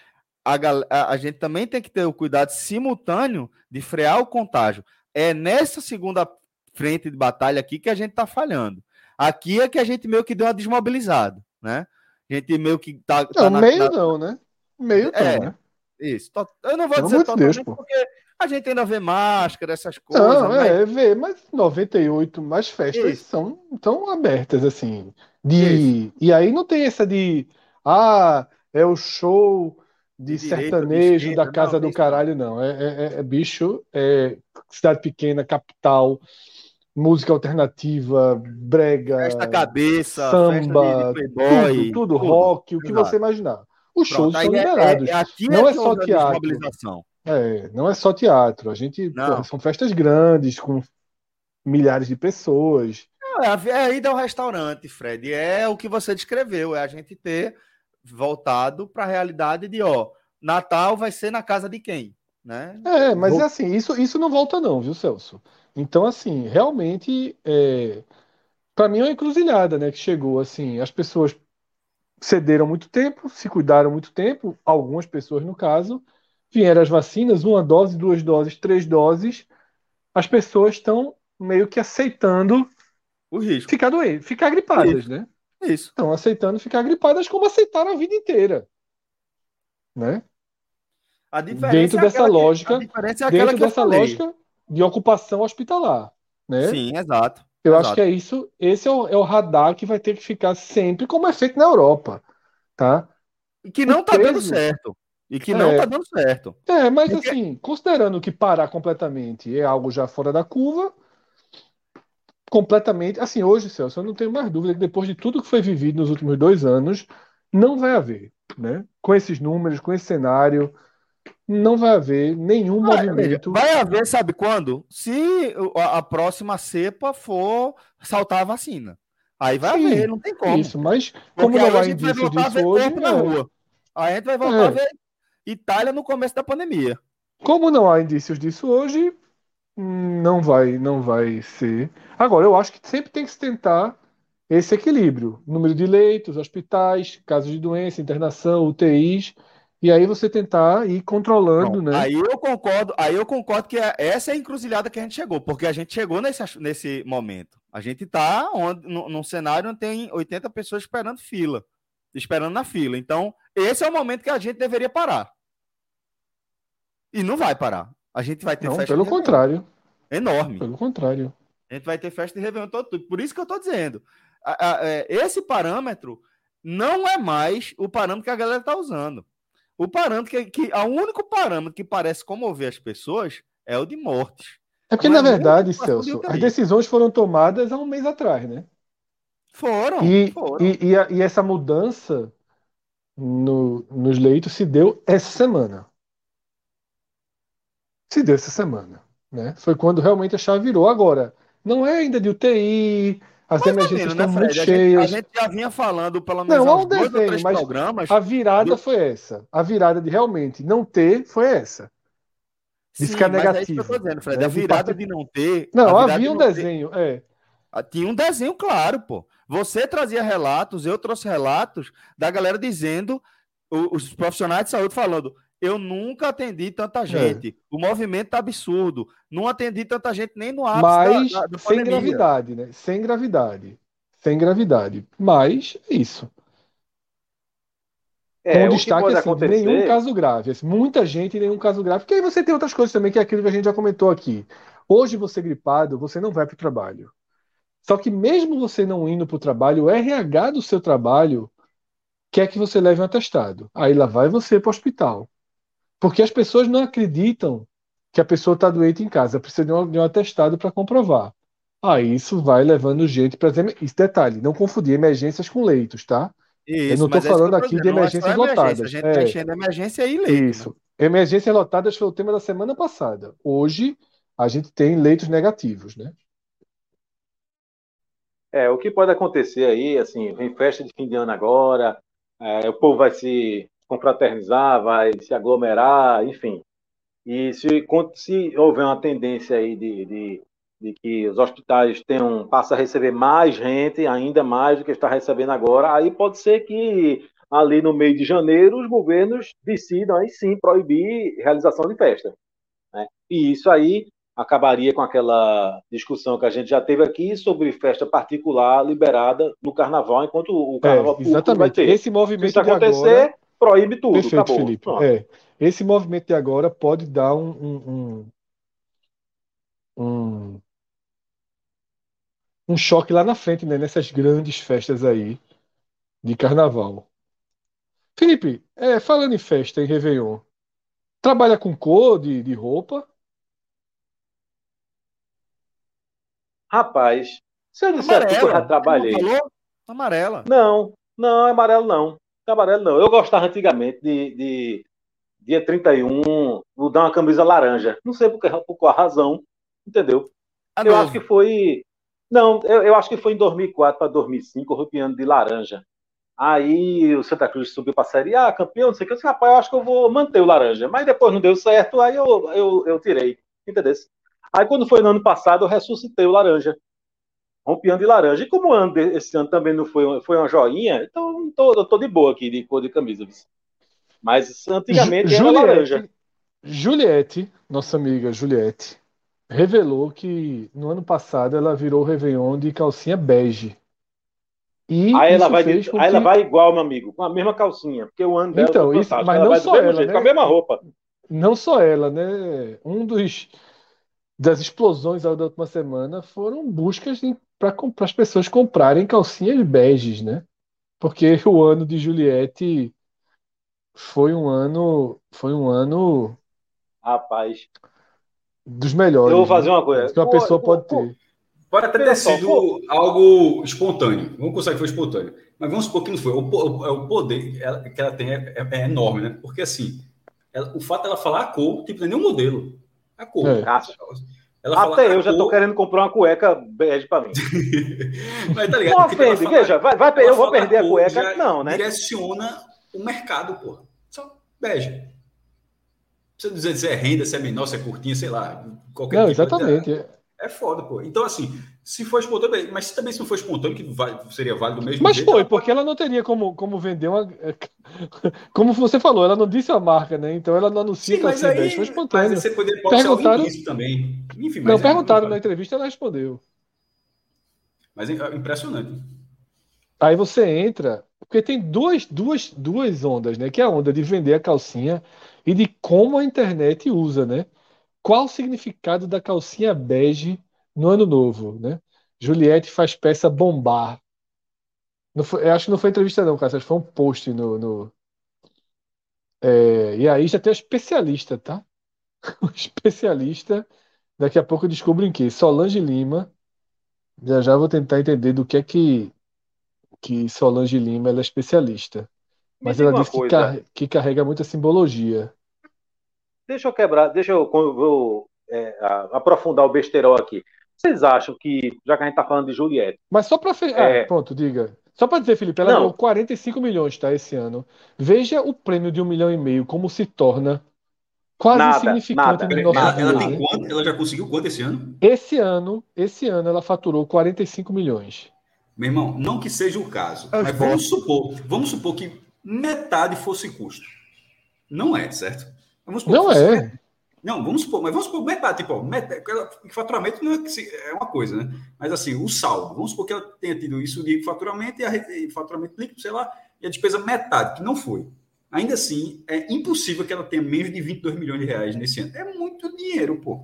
Speaker 1: a, a, a, gente também tem que ter o cuidado simultâneo de frear o contágio. É nessa segunda frente de batalha aqui que a gente está falhando. Aqui é que a gente meio que deu uma desmobilizada, né? A gente meio que tá.
Speaker 2: tá não, na, meio na... não, né? Meio é, né?
Speaker 1: Isso. Eu não vou Pelo dizer totalmente Deus, porque a gente ainda vê máscara, essas coisas.
Speaker 2: Não, mas... é, vê, mas 98, mais festas Isso. são tão abertas, assim. De... E aí não tem essa de. Ah, é o show de, de sertanejo de da casa não, do caralho, não. É, é, é, bicho, é cidade pequena, capital, música alternativa, brega,
Speaker 1: festa cabeça,
Speaker 2: samba, playboy, tudo, tudo, tudo, rock, o que você imaginar. Os Pronto, shows são é, liberados. É, não é só teatro. É, não é só teatro. A gente porra, são festas grandes com milhares de pessoas.
Speaker 1: É, é a ida ao restaurante, Fred. É o que você descreveu. É a gente ter voltado para a realidade de, ó, Natal vai ser na casa de quem, né?
Speaker 2: É, mas Vou... é assim, isso, isso não volta não, viu, Celso? Então, assim, realmente, é... para mim é uma encruzilhada, né, que chegou, assim, as pessoas cederam muito tempo, se cuidaram muito tempo, algumas pessoas, no caso, vieram as vacinas, uma dose, duas doses, três doses, as pessoas estão meio que aceitando
Speaker 1: o risco.
Speaker 2: Ficar doente, ficar gripadas, né?
Speaker 1: Isso.
Speaker 2: Estão aceitando ficar gripadas como aceitaram a vida inteira. Né? Dentro é dessa lógica, que, é dentro dessa lógica de ocupação hospitalar, né?
Speaker 1: Sim, exato.
Speaker 2: Eu
Speaker 1: exato.
Speaker 2: acho que é isso. Esse é o, é o, radar que vai ter que ficar sempre como é feito na Europa, tá?
Speaker 1: E que não está dando certo. E que é, não está dando certo.
Speaker 2: É, mas Porque... assim, considerando que parar completamente é algo já fora da curva, completamente. Assim, hoje, Celso, eu não tenho mais dúvida que depois de tudo que foi vivido nos últimos dois anos, não vai haver, né? Com esses números, com esse cenário, não vai haver nenhum movimento.
Speaker 1: Vai haver, sabe quando? Se a próxima cepa for saltar a vacina. Aí vai Sim, haver, não tem como.
Speaker 2: Isso, mas como Porque não há indício disso hoje.
Speaker 1: Na é. rua. Aí a gente vai voltar é. a ver Itália no começo da pandemia.
Speaker 2: Como não há indícios disso hoje, não vai, não vai ser. Agora, eu acho que sempre tem que se tentar esse equilíbrio. Número de leitos, hospitais, casos de doença, internação, UTIs. E aí você tentar ir controlando,
Speaker 1: Não,
Speaker 2: né?
Speaker 1: Aí eu concordo, aí eu concordo que é, essa é a encruzilhada que a gente chegou, porque a gente chegou nesse, nesse momento. A gente está num cenário onde tem 80 pessoas esperando fila, esperando na fila. Então, esse é o momento que a gente deveria parar. E não vai parar. A gente vai ter
Speaker 2: não, festa. Pelo contrário.
Speaker 1: Enorme.
Speaker 2: Pelo contrário.
Speaker 1: A gente vai ter festa de Réveillon todo. Por isso que eu tô dizendo. A, a, é, esse parâmetro não é mais o parâmetro que a galera tá usando. O parâmetro que, que o único parâmetro que parece comover as pessoas é o de mortes.
Speaker 2: É porque, Mas na verdade, Celso, as decisões foram tomadas há um mês atrás, né?
Speaker 1: Foram.
Speaker 2: E,
Speaker 1: foram.
Speaker 2: e, e, a, e essa mudança no, nos leitos se deu essa semana se deu essa semana. Né? Foi quando realmente a chave virou. Agora, não é ainda de UTI, as mas emergências né, estão muito a cheias.
Speaker 1: Gente, a gente já vinha falando pelo menos
Speaker 2: não, há um desenho, mas programas. A virada do... foi essa. A virada de realmente não ter foi essa.
Speaker 1: Diz Sim, que é negativo. É dizendo, Fred. Né? A virada de não ter.
Speaker 2: Não, havia um desenho, ter... é.
Speaker 1: Ah, tinha um desenho claro, pô. Você trazia relatos, eu trouxe relatos da galera dizendo, os profissionais de saúde falando, eu nunca atendi tanta é. gente. É. O movimento tá absurdo. Não atendi tanta gente nem no ápice
Speaker 2: Mas da, da, da sem gravidade, né? Sem gravidade. Sem gravidade. Mas é isso. É, Com destaque assim, acontecer... nenhum caso grave. Assim, muita gente nenhum caso grave. Porque aí você tem outras coisas também, que é aquilo que a gente já comentou aqui. Hoje você gripado, você não vai para o trabalho. Só que mesmo você não indo para o trabalho, o RH do seu trabalho quer que você leve um atestado. Aí lá vai você para o hospital. Porque as pessoas não acreditam que a pessoa está doente em casa, precisa de um, de um atestado para comprovar. Aí ah, isso vai levando gente para. Esse detalhe, não confundir emergências com leitos, tá? Isso, eu não estou é falando aqui de emergências lotadas. A
Speaker 1: gente está é, enchendo emergência e leitos. Isso.
Speaker 2: Né? Emergências lotadas foi o tema da semana passada. Hoje a gente tem leitos negativos, né?
Speaker 4: É, o que pode acontecer aí, assim, vem festa de fim de ano agora, é, o povo vai se confraternizar, vai se aglomerar, enfim. E se, se houver uma tendência aí de, de, de que os hospitais tenham, passem a receber mais gente, ainda mais do que está recebendo agora, aí pode ser que ali no meio de janeiro os governos decidam aí sim proibir realização de festa. Né? E isso aí acabaria com aquela discussão que a gente já teve aqui sobre festa particular liberada no carnaval, enquanto o carnaval
Speaker 2: é, exatamente. vai ter. Esse movimento Se isso acontecer, agora
Speaker 4: proíbe tudo.
Speaker 2: Perfeito, acabou. Felipe. É, esse movimento de agora pode dar um, um, um, um, choque lá na frente, né, nessas grandes festas aí de carnaval. Felipe, é, falando em festa, em Réveillon, trabalha com cor de, de roupa?
Speaker 4: Rapaz, se eu disser que eu já trabalhei.
Speaker 1: Amarela.
Speaker 4: Não, não, é amarelo não. Amarelo não. Eu gostava antigamente de, de dia 31 mudar uma camisa laranja. Não sei por, que, por qual razão, entendeu? Eu acho que foi. Não, eu, eu, acho que foi em 2004 para 2005, o de laranja. Aí o Santa Cruz subiu para a Série A, campeão, não sei o que. Eu disse, rapaz, eu acho que eu vou manter o laranja. Mas depois não deu certo, aí eu, eu, eu tirei. Entendeu? Aí quando foi no ano passado, eu ressuscitei o laranja. Rompiando de laranja. E como ano esse ano também não foi, foi uma joinha, então eu tô, eu tô de boa aqui de cor de camisa. Mas antigamente era laranja.
Speaker 2: Juliette, nossa amiga Juliette, revelou que no ano passado ela virou o Réveillon de calcinha bege.
Speaker 4: E aí ela vai, de, aí ela vai igual, meu amigo, com a mesma calcinha, porque o ano dela
Speaker 2: então, isso, mas ela não só ela, jeito, né?
Speaker 4: com a mesma roupa.
Speaker 2: Não só ela, né? Um dos das explosões da última semana foram buscas para as pessoas comprarem calcinhas beges, né? Porque o ano de Juliette foi um ano, foi um ano
Speaker 4: Rapaz,
Speaker 2: dos melhores.
Speaker 4: Eu vou fazer né? uma coisa.
Speaker 2: Que uma pô, pessoa pode pô, ter.
Speaker 3: Pode até ter sido pô. algo espontâneo. Vamos considerar que foi espontâneo. Mas vamos supor que não foi. O, o, o poder que ela tem é, é, é enorme, né? Porque assim, ela, o fato dela falar a cor, tipo, não é nem um modelo. A cor. É.
Speaker 4: Até eu já cor... tô querendo comprar uma cueca bege para mim.
Speaker 3: Mas tá ligado?
Speaker 4: Não ofende, tipo, veja, vai, vai, eu vou perder a, a cueca. Não, né?
Speaker 3: Direciona o mercado, pô. Só bege precisa dizer se é renda, se é menor, se é curtinha, sei lá.
Speaker 2: Qualquer não, tipo
Speaker 3: exatamente. De... É foda, pô. Então, assim, se for espontâneo, mas também se não for espontâneo, que vai, seria válido mesmo.
Speaker 2: Mas jeito, foi, porque ela não teria como, como vender uma. Como você falou, ela não disse a marca, né? Então ela não anuncia Sim, que ela se vende, foi espontâneo. Mas
Speaker 3: você pode perguntaram, isso também. Enfim,
Speaker 2: não, é, perguntaram na entrevista ela respondeu.
Speaker 3: Mas é impressionante.
Speaker 2: Aí você entra, porque tem duas, duas, duas ondas, né? Que é a onda de vender a calcinha e de como a internet usa, né? Qual o significado da calcinha bege no ano novo, né? Juliette faz peça bombar. Foi, eu acho que não foi entrevista não, cara. Acho que foi um post no, no... É, e aí já tem um especialista, tá? Um especialista. Daqui a pouco eu descubro em que Solange Lima. Já já vou tentar entender do que é que que Solange Lima ela é especialista. Mas ela disse que, car que, carrega muita simbologia.
Speaker 4: Deixa eu quebrar, deixa eu, vou, é, aprofundar o besterol aqui. Vocês acham que, já que a gente está falando de Juliette.
Speaker 2: Mas só para. É... Ah, pronto, diga. Só para dizer, Felipe, ela ganhou 45 milhões, tá, esse ano. Veja o prêmio de um milhão e meio, como se torna quase nada, insignificante
Speaker 3: nada, no nosso nada. Ela, tem quanto? ela já conseguiu quanto esse ano?
Speaker 2: Esse ano, esse ano ela faturou 45 milhões.
Speaker 3: Meu irmão, não que seja o caso, mas vamos supor, vamos supor que metade fosse custo. Não é, certo?
Speaker 2: Vamos supor não é. Metade.
Speaker 3: Não, vamos supor, mas vamos supor metade, tipo, metade, faturamento não é, é uma coisa, né? Mas assim, o saldo, vamos supor que ela tenha tido isso de faturamento e, a, e faturamento líquido, sei lá, e a despesa metade, que não foi. Ainda assim, é impossível que ela tenha menos de 22 milhões de reais nesse ano. É muito dinheiro, pô.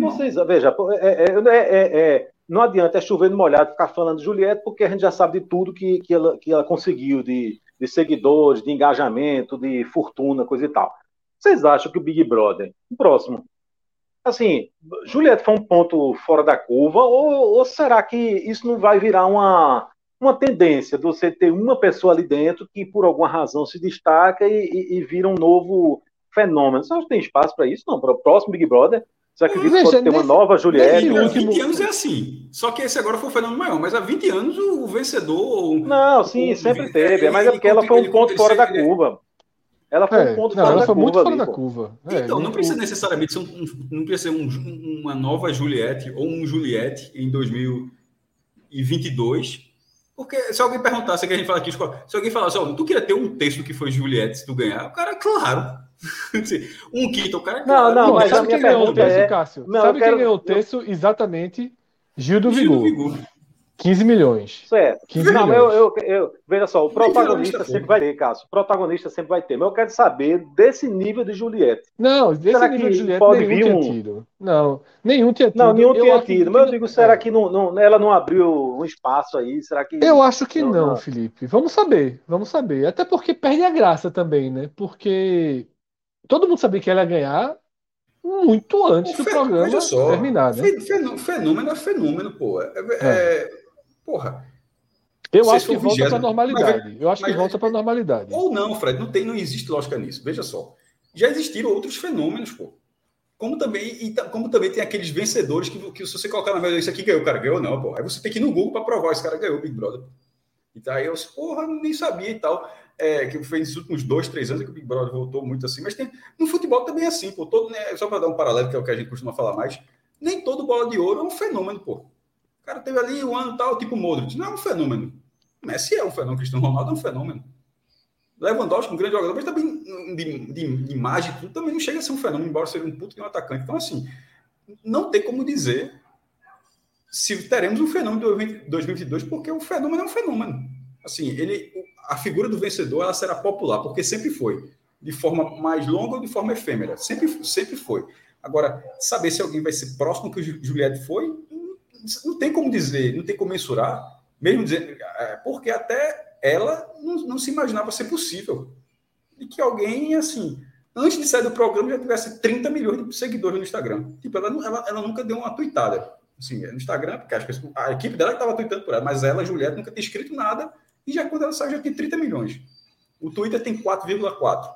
Speaker 4: Vocês, veja, é, é, é, é não adianta é chover no molhado ficar falando de Juliette, porque a gente já sabe de tudo que, que, ela, que ela conseguiu de, de seguidores, de engajamento, de fortuna, coisa e tal. Vocês acham que o Big Brother, o próximo, assim, Juliette foi um ponto fora da curva, ou, ou será que isso não vai virar uma, uma tendência de você ter uma pessoa ali dentro que por alguma razão se destaca e, e, e vira um novo fenômeno? Você acha que tem espaço para isso? Não, para o próximo Big Brother você acredita que pode ter uma nova Juliette?
Speaker 3: Há 20 anos é assim. Só que esse agora foi o fenômeno maior. Mas há 20 anos o vencedor.
Speaker 4: Não, sim, o, sempre o, teve. Mas é porque ela foi um ponto fora da curva. Ela foi é, um ponto não, fora, da curva, muito fora da curva.
Speaker 3: É, então, não precisa necessariamente ser, um, não precisa ser um, uma nova Juliette ou um Juliette em 2022. Porque se alguém perguntasse, que a gente fala aqui, se alguém falasse, ó, tu queria ter um texto que foi Juliette se tu ganhar, o cara, claro. um quinto, o cara.
Speaker 2: Não, não, mas sabe quem ganhou o texto, é... Cássio? Não, sabe quero... quem ganhou o texto? Exatamente Gil do Gil Vigor. Do Vigor. 15 milhões.
Speaker 4: Certo. 15 não, milhões. Eu, eu, eu, veja só, o protagonista sempre vai ter, Cássio. O protagonista sempre vai ter. Mas eu quero saber desse nível de Juliette.
Speaker 2: Não, desse será nível de Juliette pode nenhum vir um... tido. Não, nenhum tinha tido.
Speaker 4: Não, nenhum eu tinha tido. Mas eu digo, será é. que não, não, ela não abriu um espaço aí? Será que.
Speaker 2: Eu acho que não, não, Felipe. Vamos saber, vamos saber. Até porque perde a graça também, né? Porque todo mundo sabia que ela ia ganhar muito antes do programa só, terminar, né?
Speaker 3: Fenômeno é fenômeno, pô. É, é. é porra.
Speaker 2: Eu acho que volta para a normalidade. Mas, eu acho que volta para a normalidade.
Speaker 3: Ou não, Fred, não tem, não existe lógica nisso. Veja só. Já existiram outros fenômenos, pô. Como também, e, como também tem aqueles vencedores que, que se você colocar na mesa, isso aqui ganhou, o cara ganhou, não, pô. Aí você tem que ir no Google para provar, esse cara ganhou, Big Brother. E tá aí eu, porra, nem sabia e tal. É, que foi nos últimos dois, três anos que o Big Brother voltou muito assim. Mas tem, no futebol também é assim, pô. Todo, né, só para dar um paralelo, que é o que a gente costuma falar mais, nem todo bola de ouro é um fenômeno, pô. O cara teve ali um ano tal, tipo Modric. Não é um fenômeno. Messi é um fenômeno, Cristiano Ronaldo é um fenômeno. Lewandowski, um grande jogador, mas também de, de, de imagem, tudo também não chega a ser um fenômeno, embora seja um puto de um atacante. Então, assim, não tem como dizer se teremos um fenômeno de 2022, porque o fenômeno é um fenômeno. Assim, ele, a figura do vencedor ela será popular, porque sempre foi. De forma mais longa ou de forma efêmera. Sempre, sempre foi. Agora, saber se alguém vai ser próximo que o Juliette foi, não tem como dizer, não tem como mensurar, mesmo dizer, é, porque até ela não, não, se imaginava ser possível. E que alguém, assim, antes de sair do programa, já tivesse 30 milhões de seguidores no Instagram. Tipo, ela, ela, ela nunca deu uma tweetada. Assim, no Instagram, porque acho que a equipe dela estava tweetando por ela, mas ela, Juliette, nunca tinha escrito nada. E já quando ela saiu, já tem 30 milhões. O Twitter tem 4,4.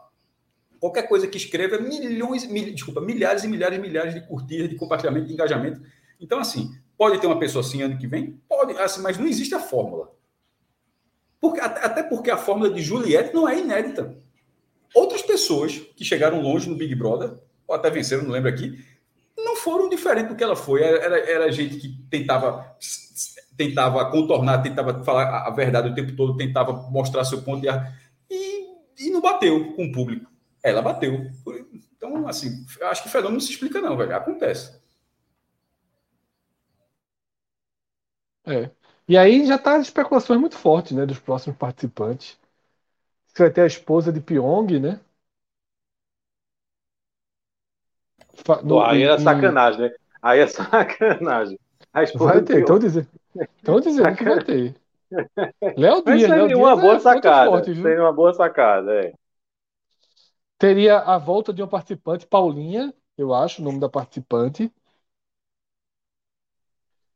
Speaker 3: Qualquer coisa que escreva, milhões, mil, desculpa, milhares e milhares e milhares de curtidas, de compartilhamento, de engajamento. Então, assim, Pode ter uma pessoa assim ano que vem? Pode, assim, mas não existe a fórmula. Porque, até porque a fórmula de Juliette não é inédita. Outras pessoas que chegaram longe no Big Brother, ou até venceram, não lembro aqui, não foram diferentes do que ela foi. Era, era gente que tentava tentava contornar, tentava falar a verdade o tempo todo, tentava mostrar seu ponto de ar, e, e não bateu com o público. Ela bateu. Então, assim, acho que o fenômeno não se explica, não, velho. Acontece.
Speaker 2: É. E aí já tá as especulações muito fortes, né, dos próximos participantes. Você vai ter a esposa de Pyong, né?
Speaker 4: No, aí é sacanagem, né? Aí é sacanagem.
Speaker 2: A esposa vai ter, estão dizendo, estão dizendo que vai ter. Léo Dias,
Speaker 4: Léo Dias uma é boa sacada. Forte, tem uma boa sacada, é.
Speaker 2: Teria a volta de uma participante, Paulinha, eu acho, o nome da participante.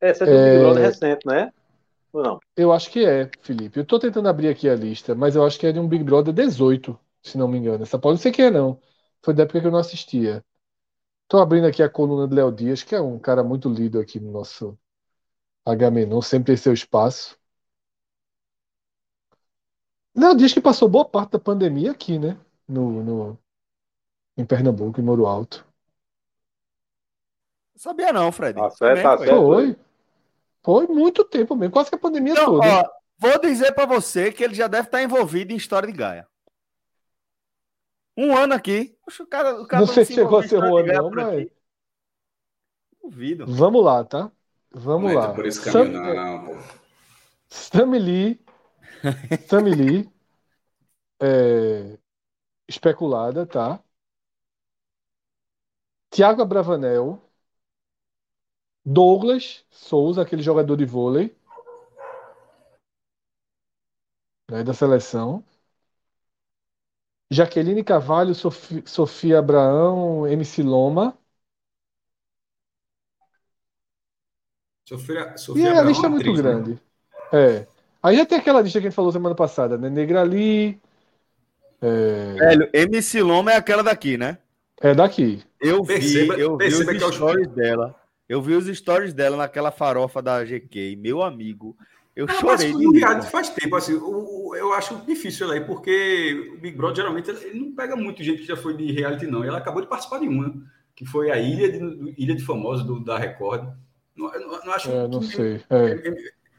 Speaker 4: Essa é do é... Big Brother recente, né? Ou não?
Speaker 2: Eu acho que é, Felipe. Eu tô tentando abrir aqui a lista, mas eu acho que é de um Big Brother 18, se não me engano. Essa pode ser que é, não. Foi da época que eu não assistia. Tô abrindo aqui a coluna do Léo Dias, que é um cara muito lido aqui no nosso H-Menon, sempre tem seu espaço. Léo Dias que passou boa parte da pandemia aqui, né? No, no, em Pernambuco, em Moro Alto.
Speaker 1: Sabia não, Fred.
Speaker 2: Tá certo, tá certo. Foi. Foi muito tempo mesmo, quase que a pandemia então, toda. Ó,
Speaker 1: vou dizer para você que ele já deve estar envolvido em história de Gaia. Um ano aqui. Poxa, o cara, o cara
Speaker 2: não sei se chegou a ser um ano, não, mas. Duvido. Vamos lá, tá? Vamos lá.
Speaker 3: Por esse caminho, Sam... não, pô.
Speaker 2: Sammy Lee. Sammy Lee. É... Especulada, tá? Tiago Abravanel. Douglas Souza, aquele jogador de vôlei né, da seleção. Jaqueline Carvalho, Sofia, Sofia Abraão, MC Loma.
Speaker 3: Sofia, Sofia
Speaker 2: e a lista é muito atriz, né? grande. Né? É. Aí já tem aquela lista que a gente falou semana passada, né? Negrali.
Speaker 1: É... Velho, MC Loma é aquela daqui, né?
Speaker 2: É daqui.
Speaker 1: Eu vi, perceba, eu vi os é stories dela. Eu vi os stories dela naquela farofa da GK, meu amigo. Eu ah, chorei.
Speaker 3: De reality faz tempo, assim, eu, eu acho difícil aí, porque o Big Brother geralmente ele não pega muito gente que já foi de reality, não. ela acabou de participar de uma, que foi a Ilha de, Ilha de Famosos do, da Record. Não, não, não acho.
Speaker 2: É, não que, sei. É.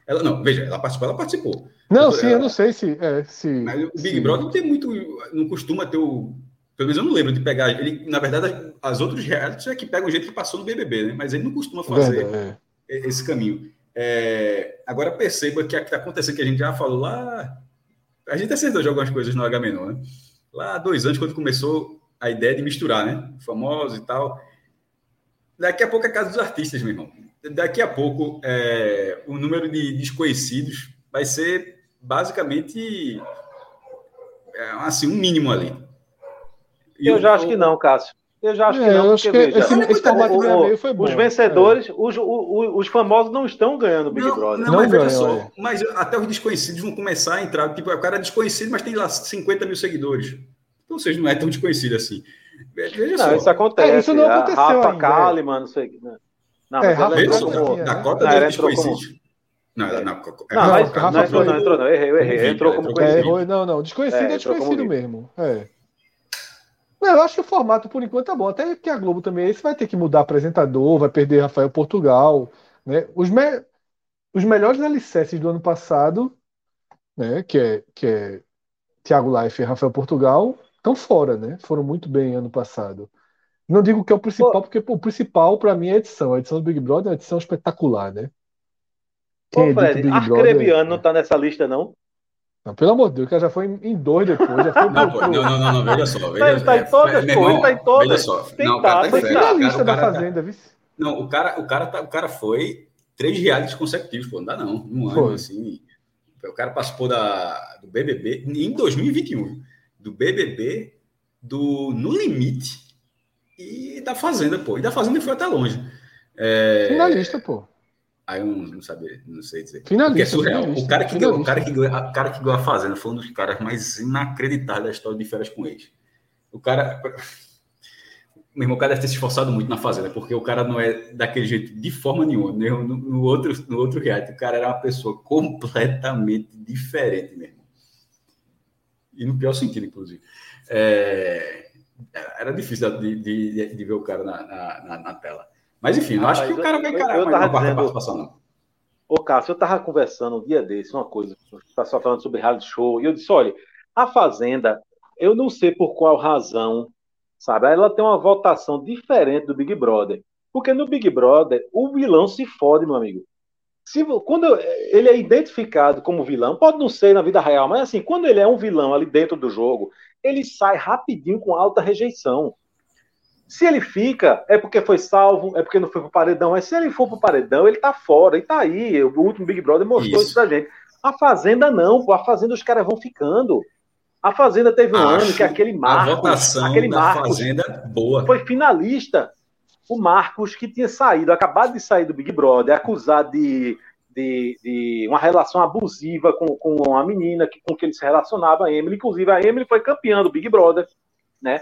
Speaker 3: Ela, não, veja, ela participou, ela participou.
Speaker 2: Não, ela, sim, eu não sei se. É, se
Speaker 3: mas o Big se... Brother não tem muito. Não costuma ter o pelo menos eu não lembro de pegar. Ele, na verdade, as outros realities é que pegam gente que passou no BBB, né? Mas ele não costuma fazer é. esse caminho. É, agora perceba que está acontecendo, que a gente já falou lá. A gente acertou de algumas coisas no H-Menor, né? Lá há dois anos, quando começou a ideia de misturar, né? Famosos e tal. Daqui a pouco é a casa dos artistas, meu irmão. Daqui a pouco é, o número de desconhecidos vai ser basicamente é, assim, um mínimo ali.
Speaker 4: E eu já acho que não, Cássio. Eu já acho é, que não, porque,
Speaker 2: que veja, esse, esse formato o, foi bom.
Speaker 4: Os vencedores, é. os, os, os, famosos não estão ganhando o Big não, Brother.
Speaker 3: Não, não mas ganham, só, é. mas até os desconhecidos vão começar a entrar. Tipo, o cara é desconhecido, mas tem lá 50 mil seguidores. Então, ou seja, não é tão desconhecido assim.
Speaker 4: Veja não, só. isso acontece. É,
Speaker 2: isso não aconteceu a
Speaker 4: Rafa Kalimann, não sei. Né?
Speaker 3: Não, é, Rafa, como, da, da cota não, desconhecidos.
Speaker 4: Não, não, não, não, mas, não entrou, não, entrou, não, errei, eu errei. Entrou como conhecido.
Speaker 2: É, não, não, desconhecido é, é desconhecido mesmo. É. Não, eu acho que o formato, por enquanto, tá bom. Até que a Globo também esse vai ter que mudar apresentador, vai perder Rafael Portugal. Né? Os, me... Os melhores alicerces do ano passado, né? que, é, que é Thiago Life e Rafael Portugal, estão fora, né? Foram muito bem ano passado. Não digo que é o principal, Pô. porque pô, o principal para mim é a edição. A edição do Big Brother é uma edição espetacular, né?
Speaker 4: Quem Pô, Fred, Arcrebiano não tá nessa lista, não?
Speaker 2: Não, pelo amor de Deus, que já foi em dois depois. Já foi
Speaker 3: não, não, não, não, não, veja só. Veja,
Speaker 4: tá, tá em todas, é, pô, ele tá em todas. Veja
Speaker 3: só.
Speaker 4: Tem
Speaker 3: não, tá,
Speaker 2: foi finalista da tá- Fazenda,
Speaker 3: tá, Não, o cara, o, cara tá, o cara foi três reais consecutivos, pô, não dá não. Um ano, foi. assim. O cara participou da, do BBB em 2021. Do BBB, do No Limite e da Fazenda, pô. E da Fazenda foi até longe.
Speaker 2: É... Finalista, pô.
Speaker 3: Aí eu não, não sabia, não sei dizer.
Speaker 2: Finalista,
Speaker 3: é surreal. Finalista, o cara que ganhou, o cara que ganhou, o cara que ganhou a Fazenda foi um dos caras mais inacreditáveis da história de férias com ex. O cara. Meu irmão, o cara deve ter se esforçado muito na Fazenda, porque o cara não é daquele jeito de forma nenhuma. No, no outro, no outro reality, o cara era uma pessoa completamente diferente mesmo. E no pior sentido, inclusive. É, era difícil de, de, de, ver o cara na, na, na tela. Mas enfim, eu acho que o cara vai encarar eu, eu
Speaker 4: mais uma participação, não. Ô, Cássio, eu tava conversando um dia desse, uma coisa, o pessoal falando sobre reality show, e eu disse, olha, a Fazenda, eu não sei por qual razão, sabe, ela tem uma votação diferente do Big Brother. Porque no Big Brother, o vilão se fode, meu amigo. Se, quando ele é identificado como vilão, pode não ser na vida real, mas assim, quando ele é um vilão ali dentro do jogo, ele sai rapidinho com alta rejeição. Se ele fica, é porque foi salvo, é porque não foi pro paredão. Mas se ele for pro paredão, ele tá fora, e tá aí. O último Big Brother mostrou isso, isso pra gente. A Fazenda não, pô. A Fazenda os caras vão ficando. A Fazenda teve um Acho ano que aquele Marcos. A votação aquele da Marcos
Speaker 3: Fazenda boa.
Speaker 4: Foi finalista. O Marcos, que tinha saído, acabado de sair do Big Brother, acusado de, de, de uma relação abusiva com, com a menina que, com que ele se relacionava, a Emily. Inclusive, a Emily foi campeã do Big Brother, né?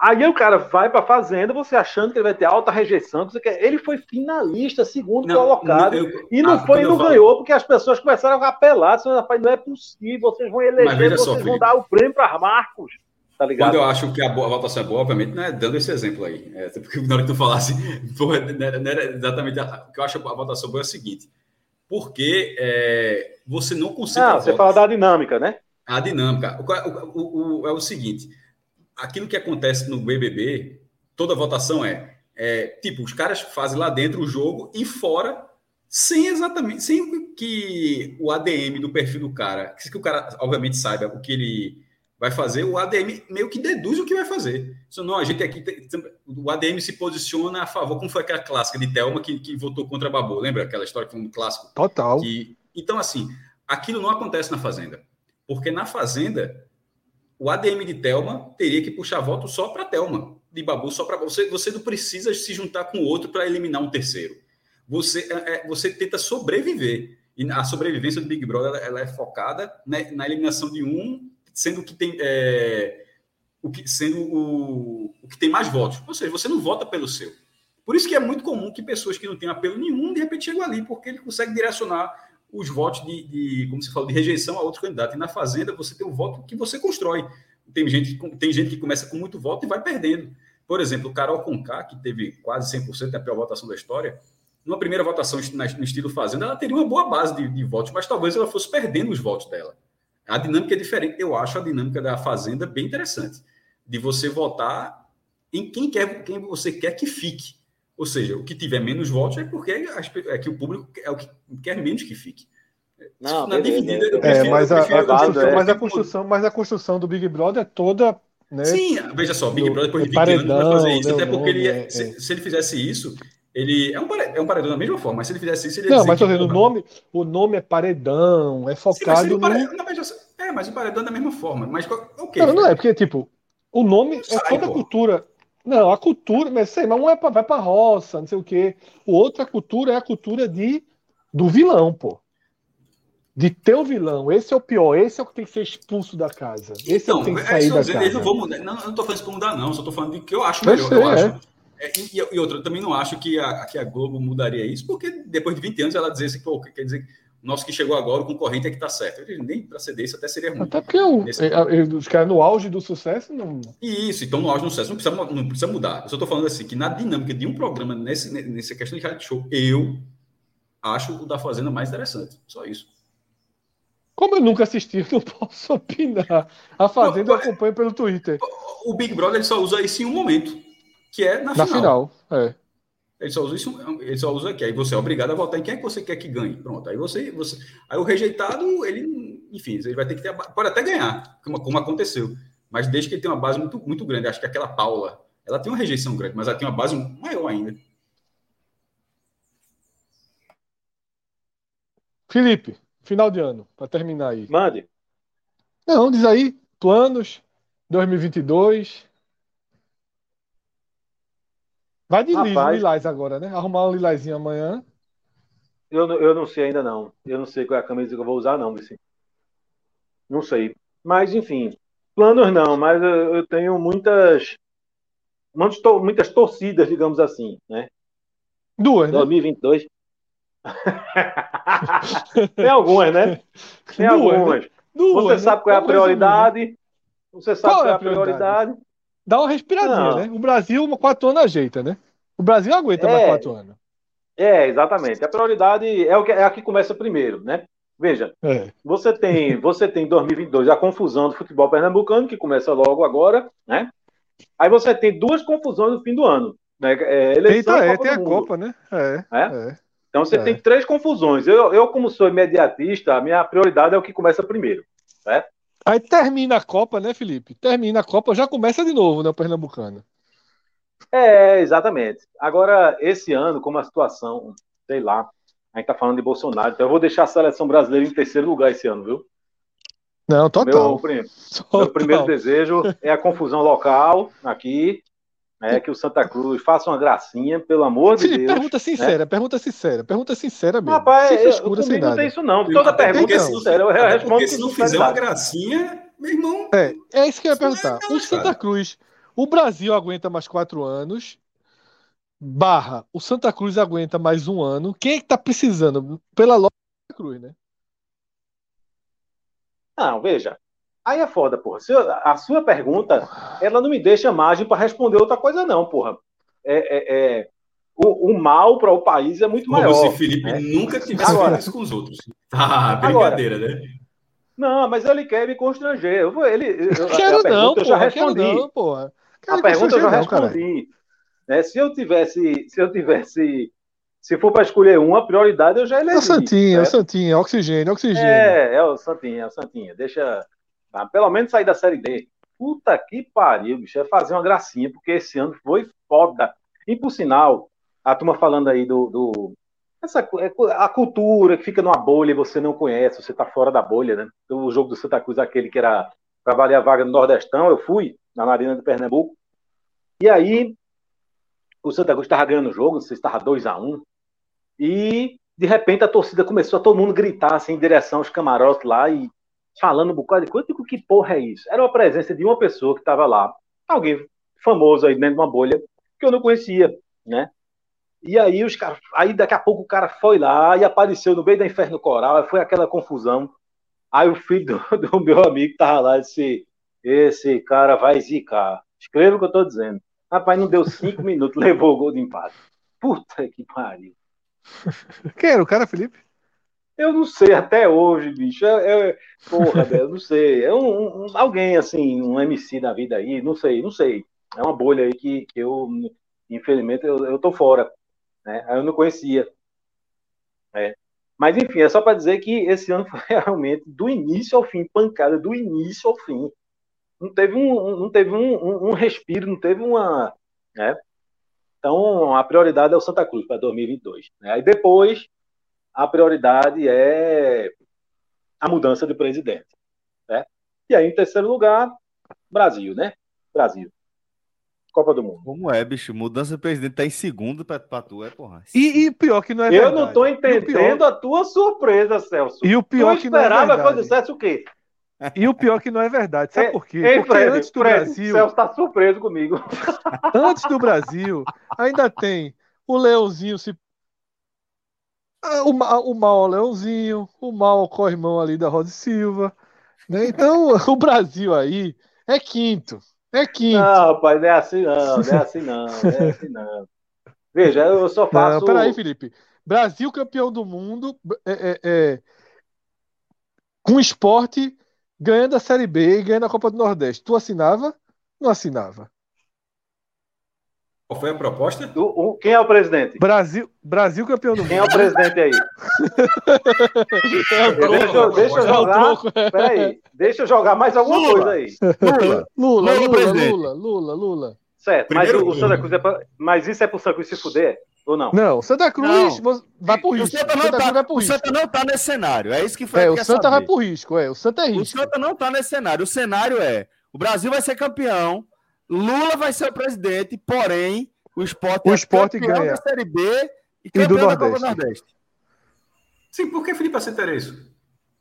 Speaker 4: Aí o cara vai para a Fazenda, você achando que ele vai ter alta rejeição. Ele foi finalista, segundo não, colocado. Não, eu, e não ah, foi e não falo... ganhou, porque as pessoas começaram a apelar. Rapaz, não é possível, vocês vão eleger, vocês só, vão dar o prêmio para Marcos. Tá ligado?
Speaker 3: Quando eu acho que a, boa, a votação é boa, obviamente, não é dando esse exemplo aí. É, porque na hora que tu falasse, porra, não, era, não era exatamente. A, o que eu acho a votação boa é o seguinte: porque é, você não consegue. Ah,
Speaker 4: você fala da dinâmica, né?
Speaker 3: A dinâmica. O, o, o, é o seguinte: aquilo que acontece no BBB, toda votação é, é tipo, os caras fazem lá dentro o jogo e fora, sem exatamente, sem que o ADM do perfil do cara, que o cara, obviamente, saiba o que ele vai fazer, o ADM meio que deduz o que vai fazer. Isso não, a gente aqui, o ADM se posiciona a favor, como foi aquela clássica de Thelma que, que votou contra a Babu, lembra aquela história que foi um clássico?
Speaker 2: Total.
Speaker 3: Que, então, assim, aquilo não acontece na Fazenda. Porque na Fazenda, o ADM de Telma teria que puxar voto só para Telma, de Babu só para você. Você não precisa se juntar com outro para eliminar um terceiro. Você, é, é, você tenta sobreviver. E a sobrevivência do Big Brother ela é focada né, na eliminação de um, sendo que tem é, o que sendo o, o que tem mais votos. Ou seja, você não vota pelo seu. Por isso que é muito comum que pessoas que não têm apelo nenhum, de repente chegam ali, porque ele consegue direcionar os votos de, de, como você falou, de rejeição a outro candidato. E na Fazenda você tem o voto que você constrói. Tem gente, tem gente que começa com muito voto e vai perdendo. Por exemplo, o Carol Conká, que teve quase 100% da pior votação da história, numa primeira votação no estilo Fazenda, ela teria uma boa base de, de votos, mas talvez ela fosse perdendo os votos dela. A dinâmica é diferente. Eu acho a dinâmica da Fazenda bem interessante. De você votar em quem, quer, quem você quer que fique. Ou seja, o que tiver menos votos é porque é que o público é o que quer menos que fique.
Speaker 2: Não, na dividida, eu prefiro, é, mas, a, a, construção, é. mas a construção, mas a construção do Big Brother é toda né?
Speaker 3: Sim, veja só, Big Brother depois de 20 paredão, anos vai fazer isso, até porque ele, é, se, é. se, ele fizesse isso, ele é um, paredão, é um paredão da mesma forma, mas se ele fizesse isso, ele
Speaker 2: Não, mas tô dizendo, o nome, o nome é paredão, é focado Sim, mas no...
Speaker 3: Não, é, mas o paredão é da mesma forma, mas
Speaker 2: ok. Não, não é, porque, tipo, o nome é toda a cultura... Não, a cultura, mas sei, mas um é pra, vai pra roça, não sei o quê. O outro, a cultura, é a cultura de, do vilão, pô de ter o vilão. Esse é o pior, esse é o que tem que ser expulso da casa. Esse então, é o que tem que sair é, da casa.
Speaker 3: Eles não, vão mudar. Não, não tô falando isso pra mudar, não. Só tô falando de que eu acho melhor. Sei, eu é. acho. É, e, e outra, eu também não acho que a, que a Globo mudaria isso, porque depois de 20 anos ela dizer assim, pô, quer dizer, nosso que chegou agora, o concorrente é que tá certo. Nem para ceder isso até seria ruim.
Speaker 2: Até porque o, Nesse... É, os caras no auge do sucesso não.
Speaker 3: Isso, então no auge do sucesso não precisa, não precisa mudar. Eu só tô falando assim, que na dinâmica de um programa, nesse, nessa questão de reality show, eu acho o da Fazenda mais interessante. Só isso.
Speaker 2: Como eu nunca assisti, eu não posso opinar. A Fazenda eu acompanho pelo Twitter.
Speaker 3: O Big Brother ele só usa isso em um momento, que é na,
Speaker 2: na final. final. É.
Speaker 3: Ele só usa isso, ele só usa aqui. Aí você é obrigado a votar em quem é que você quer que ganhe. Pronto. Aí você, você, aí o rejeitado, ele, enfim, ele vai ter que ter, pode até ganhar, como, como aconteceu, mas desde que ele tenha uma base muito, muito grande. Acho que aquela Paula, ela tem uma rejeição grande, mas ela tem uma base maior ainda.
Speaker 2: Felipe, final de ano, para terminar aí.
Speaker 4: Mande.
Speaker 2: Não, diz aí, planos, 2022. Vai de Rapaz, Lilás agora, né? Arrumar um lilazinho amanhã.
Speaker 4: Eu, eu não sei ainda não. Eu não sei qual é a camisa que eu vou usar, não, Vicente. Não sei. Mas, enfim, planos não, mas eu, eu tenho muitas, muitas torcidas, digamos assim, né?
Speaker 2: Duas,
Speaker 4: 2022. Né? Tem algumas, né? Tem Duas, algumas. Né? Duas, Você né? sabe qual é a prioridade. Você sabe qual, é, é a prioridade.
Speaker 2: Dá uma respiradinha, Não. né? O Brasil, quatro anos ajeita, né? O Brasil aguenta é, mais quatro anos.
Speaker 4: É, exatamente. A prioridade é, o que, é a que começa primeiro, né? Veja, é. você tem você tem 2022 a confusão do futebol pernambucano, que começa logo agora, né? Aí você tem duas confusões no fim do ano. Né? É,
Speaker 2: eleição Eita, é, tem a Copa, né?
Speaker 4: É, é. é. Então você é. tem três confusões. Eu, eu, como sou imediatista, a minha prioridade é o que começa primeiro. Certo?
Speaker 2: Aí termina a Copa, né, Felipe? Termina a Copa, já começa de novo, né, o Pernambucano.
Speaker 4: É, exatamente. Agora, esse ano, como a situação, sei lá, a gente tá falando de Bolsonaro, então eu vou deixar a seleção brasileira em terceiro lugar esse ano, viu?
Speaker 2: Não, total.
Speaker 4: Meu, total. meu primeiro desejo é a confusão local aqui, é que o Santa Cruz faça uma gracinha, pelo amor de Deus.
Speaker 2: Pergunta né? sincera, né? pergunta sincera, pergunta sincera mesmo.
Speaker 4: Rapaz, sem frescura, sem nada. não tem isso não. Toda pergunta é sincera, eu
Speaker 3: respondo Porque se não fizer uma gracinha, meu irmão...
Speaker 2: É, é isso que eu ia perguntar. É o Santa Cruz, o Brasil aguenta mais quatro anos, barra, o Santa Cruz aguenta mais um ano. Quem é que tá precisando? Pela lógica do Santa Cruz, né?
Speaker 4: Não, veja, Aí é foda, porra. a sua pergunta, ela não me deixa margem para responder outra coisa, não, porra. É, é, é o, o, mal para o país é muito Como maior. Como
Speaker 3: se Felipe né? nunca tivesse agora, isso com os outros. Ah, brincadeira, agora, né?
Speaker 4: Não, mas ele quer me constranger. Eu, ele,
Speaker 2: eu, quero não, eu já respondi. Não, porra.
Speaker 4: a pergunta eu já respondi. Né? Se eu tivesse, se eu tivesse se for para escolher um, a prioridade eu já elegi. É
Speaker 2: o Santinha, é o Santinha, oxigênio, oxigênio.
Speaker 4: É, é o Santinha, é o Santinha. Deixa, Tá? Pelo menos sair da Série D. Puta que pariu, bicho. É fazer uma gracinha, porque esse ano foi foda. E por sinal, a turma falando aí do. do essa, é, a cultura que fica numa bolha e você não conhece, você tá fora da bolha, né? O jogo do Santa Cruz, aquele que era para valer a vaga no Nordestão, eu fui na Marina de Pernambuco. E aí, o Santa Cruz estava ganhando o jogo, não sei se estava 2x1. Um, e, de repente, a torcida começou a todo mundo gritar assim, em direção aos camarotes lá. E falando um bocado de digo, que porra é isso? Era uma presença de uma pessoa que estava lá, alguém famoso aí dentro de uma bolha, que eu não conhecia, né? E aí os caras, aí daqui a pouco o cara foi lá e apareceu no meio da Inferno Coral, foi aquela confusão. Aí o filho do, do meu amigo tava lá e disse: Esse cara vai zicar. Escreva o que eu tô dizendo. Rapaz, não deu cinco minutos, levou o gol de empate. Puta que pariu.
Speaker 2: Quem era o cara, Felipe?
Speaker 4: Eu não sei até hoje, bicho. É, é, porra, eu não sei. É um, um, alguém assim, um MC da vida aí, não sei, não sei. É uma bolha aí que, que eu. Infelizmente, eu, eu tô fora. Né? Eu não conhecia. É. Mas, enfim, é só para dizer que esse ano foi realmente do início ao fim, pancada do início ao fim. Não teve um, não teve um, um, respiro, não teve uma. Né? Então, a prioridade é o Santa Cruz para 2022. Né? Aí depois, a prioridade é a mudança de presidente. Né? E aí, em terceiro lugar, Brasil, né? Brasil. Copa do Mundo.
Speaker 1: Como é, bicho? Mudança de presidente tá em segundo pra, pra tu, é, porra.
Speaker 2: E, e pior que não é
Speaker 4: Eu
Speaker 2: verdade.
Speaker 4: não tô entendendo pior... a tua surpresa, Celso.
Speaker 2: E o pior
Speaker 4: tu
Speaker 2: que não é
Speaker 4: esperava
Speaker 2: verdade.
Speaker 4: que eu dissesse o quê?
Speaker 2: E o pior que não é verdade. Sabe por quê?
Speaker 4: Ei,
Speaker 2: Porque
Speaker 4: Fred,
Speaker 2: antes do
Speaker 4: Fred,
Speaker 2: Brasil,
Speaker 4: Celso tá surpreso comigo.
Speaker 2: antes do Brasil, ainda tem o Leãozinho se o, ma- o mal Leãozinho, o mal corrimão ali da Rosa Silva, né? Então, o Brasil aí é quinto. É quinto.
Speaker 4: Não, rapaz, não é assim não, não é assim não, não é assim não. Veja, eu só faço.
Speaker 2: Não, peraí, Felipe. Brasil campeão do mundo é, é, é, com esporte ganhando a Série B e ganhando a Copa do Nordeste. Tu assinava? Não assinava.
Speaker 3: Qual foi a proposta?
Speaker 4: O- o- quem é o presidente?
Speaker 2: Brasil, Brasil campeão do
Speaker 4: Quem é
Speaker 2: mundo.
Speaker 4: o presidente aí?
Speaker 2: É o troco,
Speaker 4: Deixa, eu- deixa eu
Speaker 2: o
Speaker 4: jogar. Peraí, deixa eu jogar mais alguma
Speaker 1: Lula.
Speaker 4: coisa aí.
Speaker 1: Lula.
Speaker 2: Lula,
Speaker 1: Lula,
Speaker 2: Lula,
Speaker 1: presidente.
Speaker 2: Lula, Lula, Lula.
Speaker 4: Certo,
Speaker 3: Primeiro
Speaker 4: mas o, o. Santa Cruz é pra, Mas isso é pro Santa Cruz se fuder? Ou não?
Speaker 2: Não, Santa Cruz
Speaker 1: Não.
Speaker 2: vai pro
Speaker 1: O
Speaker 2: risco.
Speaker 1: Santa, não
Speaker 2: Santa
Speaker 1: tá,
Speaker 2: vai pro
Speaker 1: o
Speaker 2: risco.
Speaker 1: Santa não tá nesse cenário. É isso que foi
Speaker 2: É, o Santa vai pro risco, é. O Santa é
Speaker 1: O
Speaker 2: risco.
Speaker 1: Santa não tá nesse cenário. O cenário é: o Brasil vai ser campeão, Lula vai ser o presidente, porém, o esporte
Speaker 2: O
Speaker 1: é
Speaker 2: Sport
Speaker 1: campeão
Speaker 2: ganha.
Speaker 1: da Série B e
Speaker 2: E do
Speaker 1: campeão da Copa do
Speaker 2: Nordeste.
Speaker 1: Nordeste.
Speaker 3: Sim, por que Felipe aceitaria isso?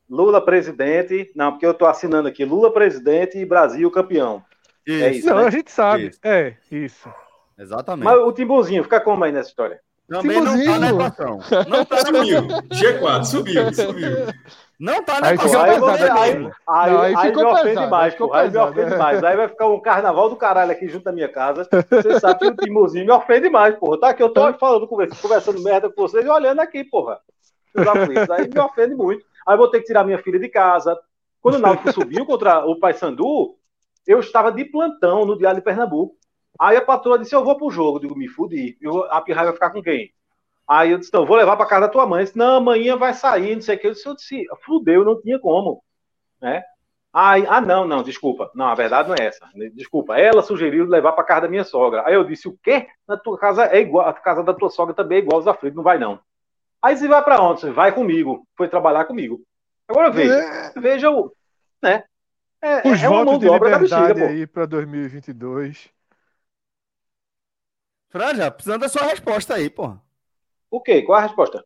Speaker 4: Lula presidente. Não, porque eu tô assinando aqui. Lula presidente e Brasil campeão. É isso,
Speaker 2: Não,
Speaker 4: né?
Speaker 2: a gente sabe.
Speaker 1: Isso.
Speaker 2: É, isso.
Speaker 1: Exatamente.
Speaker 4: Mas o Timbuzinho fica como aí nessa história?
Speaker 1: Também não tá
Speaker 2: Timbuzinho.
Speaker 1: na equação. Não tá
Speaker 3: Subiu.
Speaker 1: equação.
Speaker 3: G4, subiu, subiu.
Speaker 1: Não tá
Speaker 2: Aí
Speaker 4: aí,
Speaker 2: pesado,
Speaker 4: você-
Speaker 2: né,
Speaker 4: aí,
Speaker 2: menino?
Speaker 4: aí,
Speaker 2: Não, aí
Speaker 4: aí
Speaker 2: ficou
Speaker 4: me ofende
Speaker 2: pesado,
Speaker 4: mais,
Speaker 2: aí ficou
Speaker 4: pô. Aí me
Speaker 2: pesado,
Speaker 4: ofende
Speaker 2: é.
Speaker 4: mais. Aí vai ficar um carnaval do caralho aqui junto à minha casa. Você sabe que o Timbuzinho me ofende mais, porra. Tá que eu tô falando, conversando, conversando merda com vocês e olhando aqui, porra. Aí me ofende muito. Aí vou ter que tirar minha filha de casa. Quando o Náutico subiu contra o Paysandu, eu estava de plantão no Diário de Pernambuco. Aí a patroa disse: Eu vou pro jogo. Eu digo: Me fudi. Eu a pirraia vai ficar com quem? Aí eu disse: Não, vou levar pra casa da tua mãe. Eu disse: Não, amanhã vai sair, não sei o que. Eu disse: eu disse, Fudeu, não tinha como. Né? Aí, ah, não, não, desculpa. Não, a verdade não é essa. Desculpa. Ela sugeriu levar pra casa da minha sogra. Aí eu disse: O quê? Na tua casa é igual, a casa da tua sogra também é igual aos aflitos, não vai não. Aí você vai pra onde? Você vai comigo. Foi trabalhar comigo. Agora veja,
Speaker 2: É,
Speaker 4: veja o. Né? É,
Speaker 2: os
Speaker 4: é uma mão
Speaker 2: votos
Speaker 4: de bexiga,
Speaker 2: liberdade
Speaker 4: pô.
Speaker 2: aí pra 2022.
Speaker 1: Franja, precisando da sua resposta aí, porra.
Speaker 4: O quê? Qual a resposta?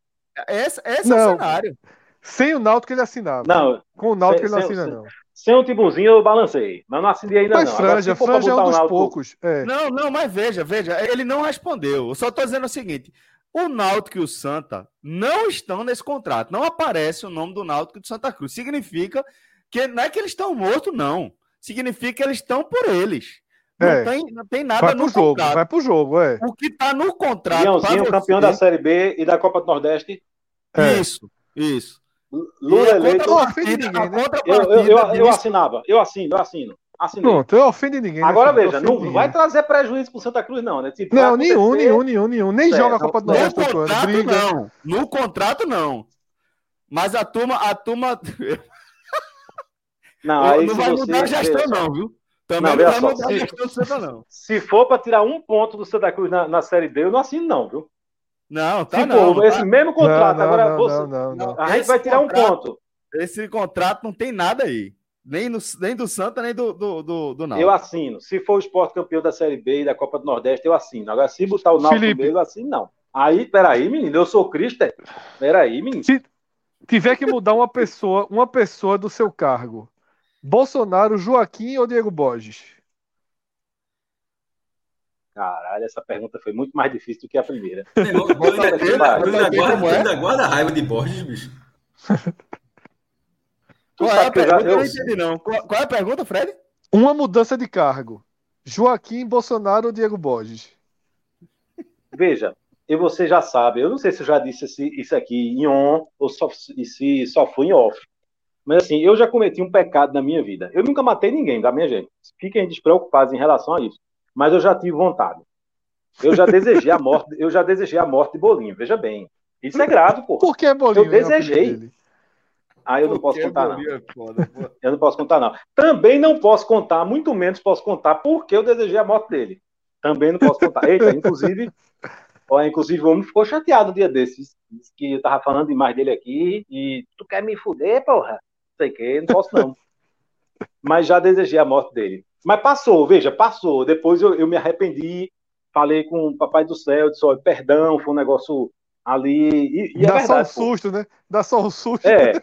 Speaker 1: Esse, esse é o
Speaker 2: Não.
Speaker 1: cenário.
Speaker 2: Sem o Náutico ele assinava.
Speaker 4: Não,
Speaker 2: Com o Náutico
Speaker 4: Sem-
Speaker 2: ele não assina,
Speaker 4: sem-
Speaker 2: não.
Speaker 4: sem o Timbuzinho eu balancei. Mas não assinei ainda
Speaker 2: Mas
Speaker 4: não. Agora,
Speaker 2: Franja,
Speaker 4: pra
Speaker 2: Franja é um dos
Speaker 4: Náutico-
Speaker 2: poucos. É.
Speaker 1: Não, não, mas veja, veja, ele não respondeu. Eu só tô dizendo o seguinte: o Náutico e o Santa não estão nesse contrato. Não aparece o nome do Náutico e do Santa Cruz. Significa que não é que eles estão mortos, não. Significa que eles estão por eles. Não,
Speaker 2: É.
Speaker 1: tem, não tem nada
Speaker 2: Vai
Speaker 1: no
Speaker 2: jogo,
Speaker 1: contrato.
Speaker 2: vai pro jogo, é.
Speaker 1: O que tá no contrato.
Speaker 4: Leãozinho, campeão da Série B e da Copa do Nordeste.
Speaker 2: É.
Speaker 1: Isso, isso.
Speaker 4: Lula
Speaker 1: E a
Speaker 4: eleito.
Speaker 2: Não
Speaker 1: a
Speaker 2: né?
Speaker 4: Eu, eu, eu, eu assinava. Eu assino, eu assino. Assinei.
Speaker 2: Pronto, eu ofendo ninguém. né,
Speaker 4: Agora?
Speaker 2: Eu
Speaker 4: veja, não
Speaker 2: ninguém.
Speaker 4: vai trazer prejuízo pro Santa Cruz, não, né? Tipo,
Speaker 2: Não, nenhum, nenhum, nenhum, nenhum. Nem
Speaker 4: Certo.
Speaker 2: joga a Copa do
Speaker 1: No
Speaker 2: Nordeste ano.
Speaker 1: contrato,
Speaker 2: Briga.
Speaker 1: não. No contrato, não. Mas a turma, a turma
Speaker 4: Não, aí
Speaker 1: não vai
Speaker 4: você-
Speaker 1: mudar a gestão, não, viu? Também
Speaker 4: Não,
Speaker 1: não,
Speaker 4: só, se-
Speaker 1: do Santa, não.
Speaker 4: Se for pra tirar um ponto do Santa Cruz na, na Série D, eu não assino, não, viu?
Speaker 1: Não, tá
Speaker 4: Se
Speaker 1: não.
Speaker 4: for
Speaker 1: tá-
Speaker 4: esse mesmo contrato,
Speaker 2: não,
Speaker 4: agora
Speaker 2: não,
Speaker 4: você.
Speaker 2: não, não, não.
Speaker 4: A gente
Speaker 1: Esse
Speaker 4: vai tirar um
Speaker 1: contrato-
Speaker 4: ponto.
Speaker 1: Esse contrato não tem nada aí. Nem, no, nem do Santa, nem do, do, do, do
Speaker 4: Eu
Speaker 1: Náutico.
Speaker 4: assino. Se for o esporte campeão da Série B e da Copa do Nordeste, eu assino. Agora, se botar o Náutico no
Speaker 2: Felipe.
Speaker 4: meio, eu assino, não. Aí, peraí, menino, eu sou Cristo. é? Peraí, menino.
Speaker 2: Se tiver que mudar uma pessoa, uma pessoa do seu cargo, Bolsonaro, Joaquim ou Diego Borges?
Speaker 4: Caralho, essa pergunta foi muito mais difícil do que a primeira.
Speaker 3: Meu irmão, ainda, guardo-
Speaker 1: é?
Speaker 3: a raiva de Borges, bicho.
Speaker 4: Tu
Speaker 1: Qual é a pergunta? Eu não entendi, não. Qual, é a pergunta, Fred?
Speaker 2: Uma mudança de cargo. Joaquim, Bolsonaro ou Diego Borges?
Speaker 4: Veja, e você já sabe, eu não sei se eu já disse isso aqui em on ou só, se só foi em off. Mas assim, eu já cometi um pecado na minha vida. Eu nunca matei ninguém, tá, minha gente? Fiquem despreocupados em relação a isso. Mas eu já tive vontade. Eu já desejei a morte, eu já desejei a morte de Bolinho, veja bem. Isso é grave, pô.
Speaker 2: Por que Bolinho?
Speaker 4: Eu desejei. Ah, eu não posso contar, não. É foda, eu não posso contar, não. Também não posso contar, muito menos posso contar porque eu desejei a morte dele. Também não posso contar. Eita, inclusive, ó, inclusive o homem ficou chateado um dia desses. Disse que eu tava falando demais dele aqui e tu quer me fuder, porra? Não sei o que, não posso não. Mas já desejei a morte dele. Mas passou, veja, passou. Depois eu, eu me arrependi, falei com o Papai do Céu, disse, olha, perdão, foi um negócio ali. E, e
Speaker 2: é Dá
Speaker 4: é
Speaker 2: verdade, só um susto, pô. né? Dá só um susto.
Speaker 4: É.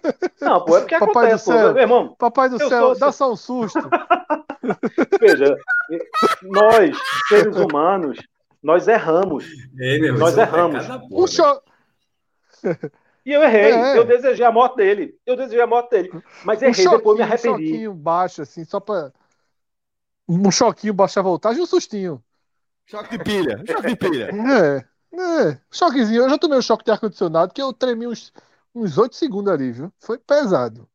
Speaker 4: Não, pô, é porque
Speaker 2: Papai
Speaker 4: acontece,
Speaker 2: do céu,
Speaker 4: pô, meu irmão.
Speaker 2: Papai do céu, dá só um susto.
Speaker 4: Veja, nós, seres humanos, nós erramos.
Speaker 3: É, meu,
Speaker 4: nós erramos.
Speaker 2: Um cho...
Speaker 4: E eu errei. É. Eu desejei a morte dele. Eu desejei a morte dele. Mas errei, um depois me arrependi.
Speaker 2: Um choquinho baixo, assim, só pra. Um choquinho baixo a voltagem e um sustinho.
Speaker 1: Choque de pilha. Choque de pilha.
Speaker 2: É. É. Choquezinho. Eu já tomei um choque de ar-condicionado que eu tremi uns, uns 8 segundos ali, viu? Foi pesado.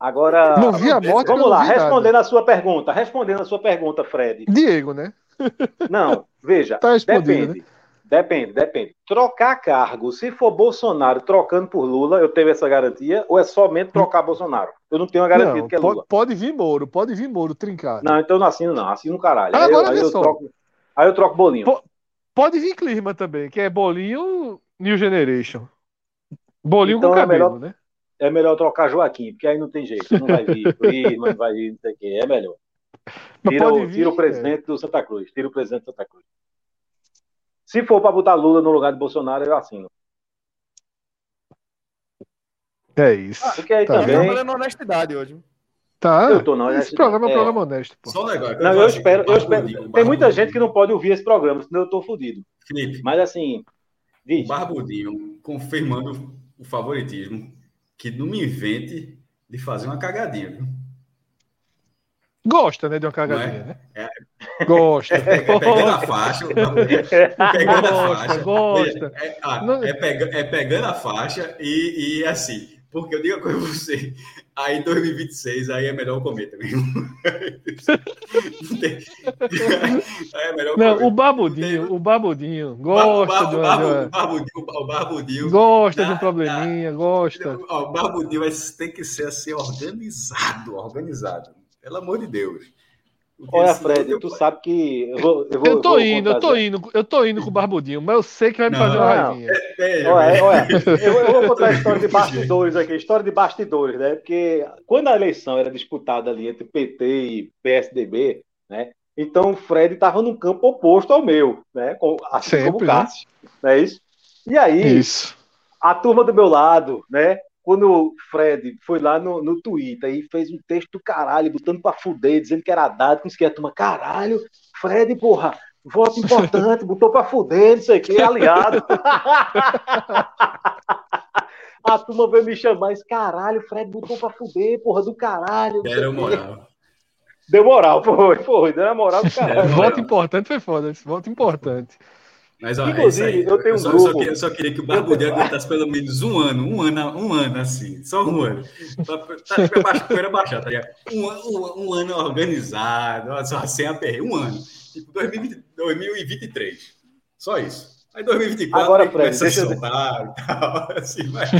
Speaker 4: Agora.
Speaker 2: Não vi a morte.
Speaker 4: Vamos lá, respondendo a sua pergunta. Respondendo a sua pergunta, Fred.
Speaker 2: Diego, né?
Speaker 4: Não, veja.
Speaker 2: tá
Speaker 4: depende. Né? Depende, depende. Trocar cargo, se for Bolsonaro trocando por Lula, eu tenho essa garantia, ou é somente trocar Bolsonaro? Eu não tenho a garantia
Speaker 2: não,
Speaker 4: que é
Speaker 2: Lula.
Speaker 4: Pode,
Speaker 2: vir Moro, pode vir Moro trincado.
Speaker 4: Não, então eu não assino, não. Assino caralho.
Speaker 2: Ah, agora
Speaker 4: aí, eu, aí, eu troco, aí eu troco bolinho.
Speaker 2: P pode vir clima também, que é bolinho New Generation. Bolinho
Speaker 4: então
Speaker 2: com cabelo,
Speaker 4: é melhor,
Speaker 2: né?
Speaker 4: É melhor trocar Joaquim, porque aí não tem jeito. Não vai vir clima, não vai vir, não sei o quê. É melhor. Tira, o, vir, tira o presidente é. do Santa Cruz. Tira o presidente do Santa Cruz. Se for para botar Lula no lugar de Bolsonaro, eu assino.
Speaker 2: É isso. Ah,
Speaker 4: porque aí
Speaker 1: tá
Speaker 4: também.
Speaker 1: Eu falando honestidade hoje.
Speaker 2: Tá.
Speaker 4: Eu tô na honestidade.
Speaker 2: Esse programa é um programa honesto. Pô.
Speaker 3: Só um negócio.
Speaker 4: Não, eu espero, eu espero. Tem muita gente que não pode ouvir esse programa, senão eu tô fodido.
Speaker 3: Felipe.
Speaker 4: Mas assim.
Speaker 3: Diz. Barbudinho confirmando o favoritismo, que não me invente de fazer uma cagadinha, viu?
Speaker 2: Gosta, né, de uma cagadinha,
Speaker 3: é?
Speaker 2: né?
Speaker 3: É.
Speaker 2: Gosta.
Speaker 3: É, é pegando a faixa. pegando
Speaker 2: gosta,
Speaker 3: a faixa.
Speaker 2: Gosta.
Speaker 3: É, ah, é, pega, é, pegando a faixa e, e assim. Porque eu digo a coisa pra você. Aí em 2026, aí é melhor o cometa mesmo.
Speaker 2: é melhor Não, o Barbudinho, o Barbudinho gosta do.
Speaker 3: O Barbudinho, o Barbudinho.
Speaker 2: Gosta do probleminha, gosta.
Speaker 3: O Barbudinho tem que ser assim, organizado, organizado. Pelo amor de Deus.
Speaker 4: Porque Olha, Fred, tu sabe que. Eu, vou, eu, vou,
Speaker 2: eu tô indo, eu tô indo, eu tô indo com o Barbudinho, mas eu sei que vai me não, fazer uma raivinha.
Speaker 4: É, é, olha, olha eu, eu, vou contar a história de bastidores aqui, história de bastidores, né? Porque quando a eleição era disputada ali entre PT e PSDB, né? Então o Fred estava no campo oposto ao meu, né? Assim Sempre, como o né? Cássio. Né? Não é isso? E aí,
Speaker 2: isso.
Speaker 4: a turma do meu lado, né? Quando o Fred foi lá no, no Twitter e fez um texto do caralho, botando pra fuder, dizendo que era dado, que a turma, caralho, Fred, porra, voto importante, botou pra fuder, não sei o que, aliado. a turma veio me chamar, esse caralho, Fred botou pra fuder, porra, do caralho.
Speaker 3: Deram moral.
Speaker 4: Deu moral, foi, foi, deu moral do caralho.
Speaker 2: Voto importante foi foda, esse voto importante.
Speaker 3: Mas, ó,
Speaker 4: Inclusive,
Speaker 3: é
Speaker 4: eu tenho um
Speaker 3: eu só,
Speaker 4: grupo.
Speaker 3: Eu só, queria, eu só queria que o Barbudinho aguentasse pelo menos um ano, um ano, um ano assim, só um ano. Pra, tá, baixar, tá ligado? Um, um, um, ano organizado, só sem aperreio, um ano. Tipo, 2020, 2023. Só isso. Aí 2024
Speaker 4: Agora,
Speaker 3: aí Fred, a soltar e tal, assim, mas,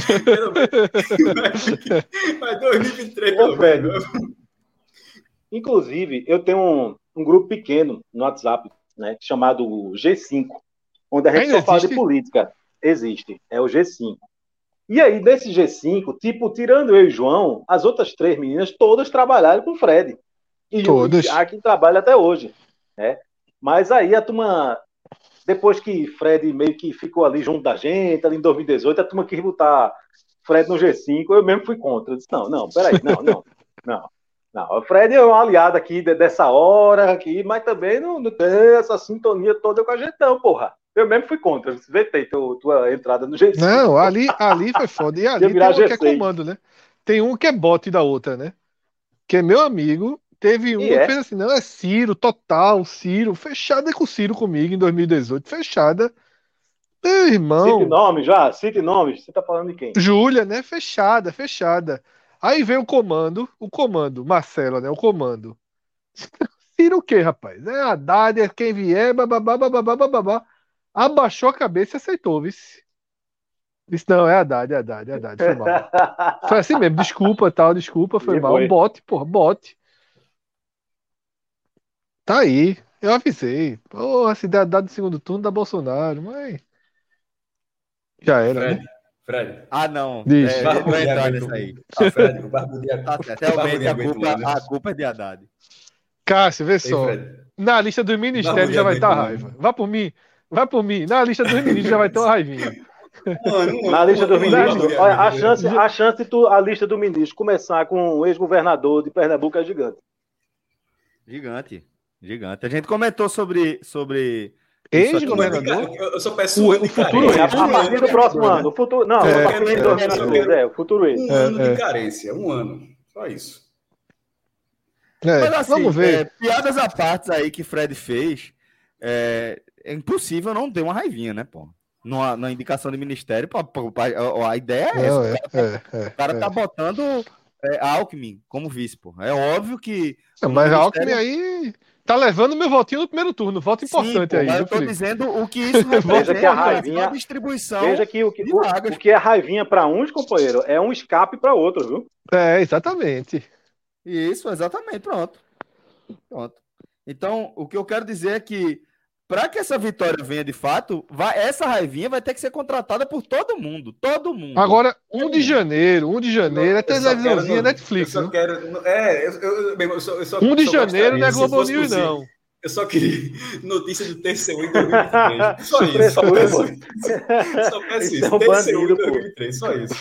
Speaker 3: mas, mas 2023 pelo menos.
Speaker 4: Inclusive, eu tenho um, um grupo pequeno no WhatsApp, né, chamado G5 onde a gente Ainda só fala de política. Existe, é o G5. E aí, desse G5, tipo, tirando eu e João, as outras três meninas todas trabalharam com o Fred. E
Speaker 2: todas.
Speaker 4: o que trabalha até hoje. Né? Mas aí a turma, depois que Fred meio que ficou ali junto da gente, ali em 2018, a turma quis botar Fred no G5, eu mesmo fui contra. Eu disse, não, não, peraí, não, não, não. Não, o Fred é um aliado aqui dessa hora aqui, mas também não, não tem essa sintonia toda com a gente, não, porra. Eu mesmo fui contra. Vetei tua, tua entrada no G5.
Speaker 2: Não, ali, ali foi foda. E ali tem um G6. que é comando, né? Tem um que é bote da outra, né? Que é meu amigo. Teve um e que é? fez assim, não, é Ciro, total, Ciro. Fechada com o Ciro comigo em 2018. Fechada. Meu irmão.
Speaker 4: Cite nome já, cite nomes. Você tá falando de quem?
Speaker 2: Júlia, né? Fechada, fechada. Aí vem o comando, o comando, Marcelo, né? O comando. Ciro o quê, rapaz? É Haddad, é quem vier, bababá, bababá, bababá. Abaixou a cabeça e aceitou, vice. Disse, não, é Haddad, é Haddad, é Haddad, foi mal. foi assim mesmo, desculpa, tal, desculpa, foi e mal. Foi. Bote, porra, bote. Tá aí, eu avisei. Porra, se der Haddad no segundo turno, da Bolsonaro, mas... Já era,
Speaker 3: Fred,
Speaker 2: né?
Speaker 3: Fred.
Speaker 1: Ah, não.
Speaker 2: Diz.
Speaker 1: É, vou entrar nisso aí. Ah, Fred, o Barbudia... Tá, realmente, a culpa, a culpa é de Haddad.
Speaker 2: Cássio, vê só. Na lista dos ministérios já vai estar tá raiva. Vá por mim. Vai por mim. Na lista dos ministros já vai ter uma raivinha.
Speaker 4: Mano, na lista dos ministros, olha, a chance, a chance de tu, a lista do ministro começar com o ex-governador de Pernambuco é gigante.
Speaker 1: Gigante, gigante. A gente comentou sobre, sobre
Speaker 2: ex-governador.
Speaker 3: Eu só peço o, o
Speaker 4: futuro ex. A partir do próximo ano. O futuro, não, é, a partir é,
Speaker 3: é, é, o futuro ex. Um ano de carência, um ano. Só isso.
Speaker 1: É, Mas assim, vamos ver. É, piadas à parte aí que Fred fez, é, é, impossível não ter uma raivinha, né, pô? Numa, na indicação do ministério, pô, pô, a, a, ideia é essa. Não, o cara, tá, o cara tá botando Alckmin como vice, pô. É óbvio que.
Speaker 2: mas ministério... Alckmin aí tá levando meu votinho no primeiro turno. Voto importante Sim, pô,
Speaker 1: aí. Eu tô dizendo o que isso
Speaker 4: veja que a raivinha, distribuição. Veja que o que, o, o que é raivinha para uns, companheiro, é um escape para outro, viu?
Speaker 2: É, exatamente.
Speaker 1: Isso, exatamente, pronto. Pronto. Então, o que eu quero dizer é que para que essa vitória venha de fato, vai, essa raivinha vai ter que ser contratada por todo mundo. Todo mundo.
Speaker 2: Agora, 1 de janeiro, 1 de janeiro é televisãozinha Netflix.
Speaker 3: Eu só quero. É, eu, eu, eu, só, eu só,
Speaker 2: 1 de janeiro não é Globo News, não.
Speaker 3: Eu só queria notícia do TCU em 2023. Só isso. Só peço isso. Só peço isso. TCU em 2023, só isso.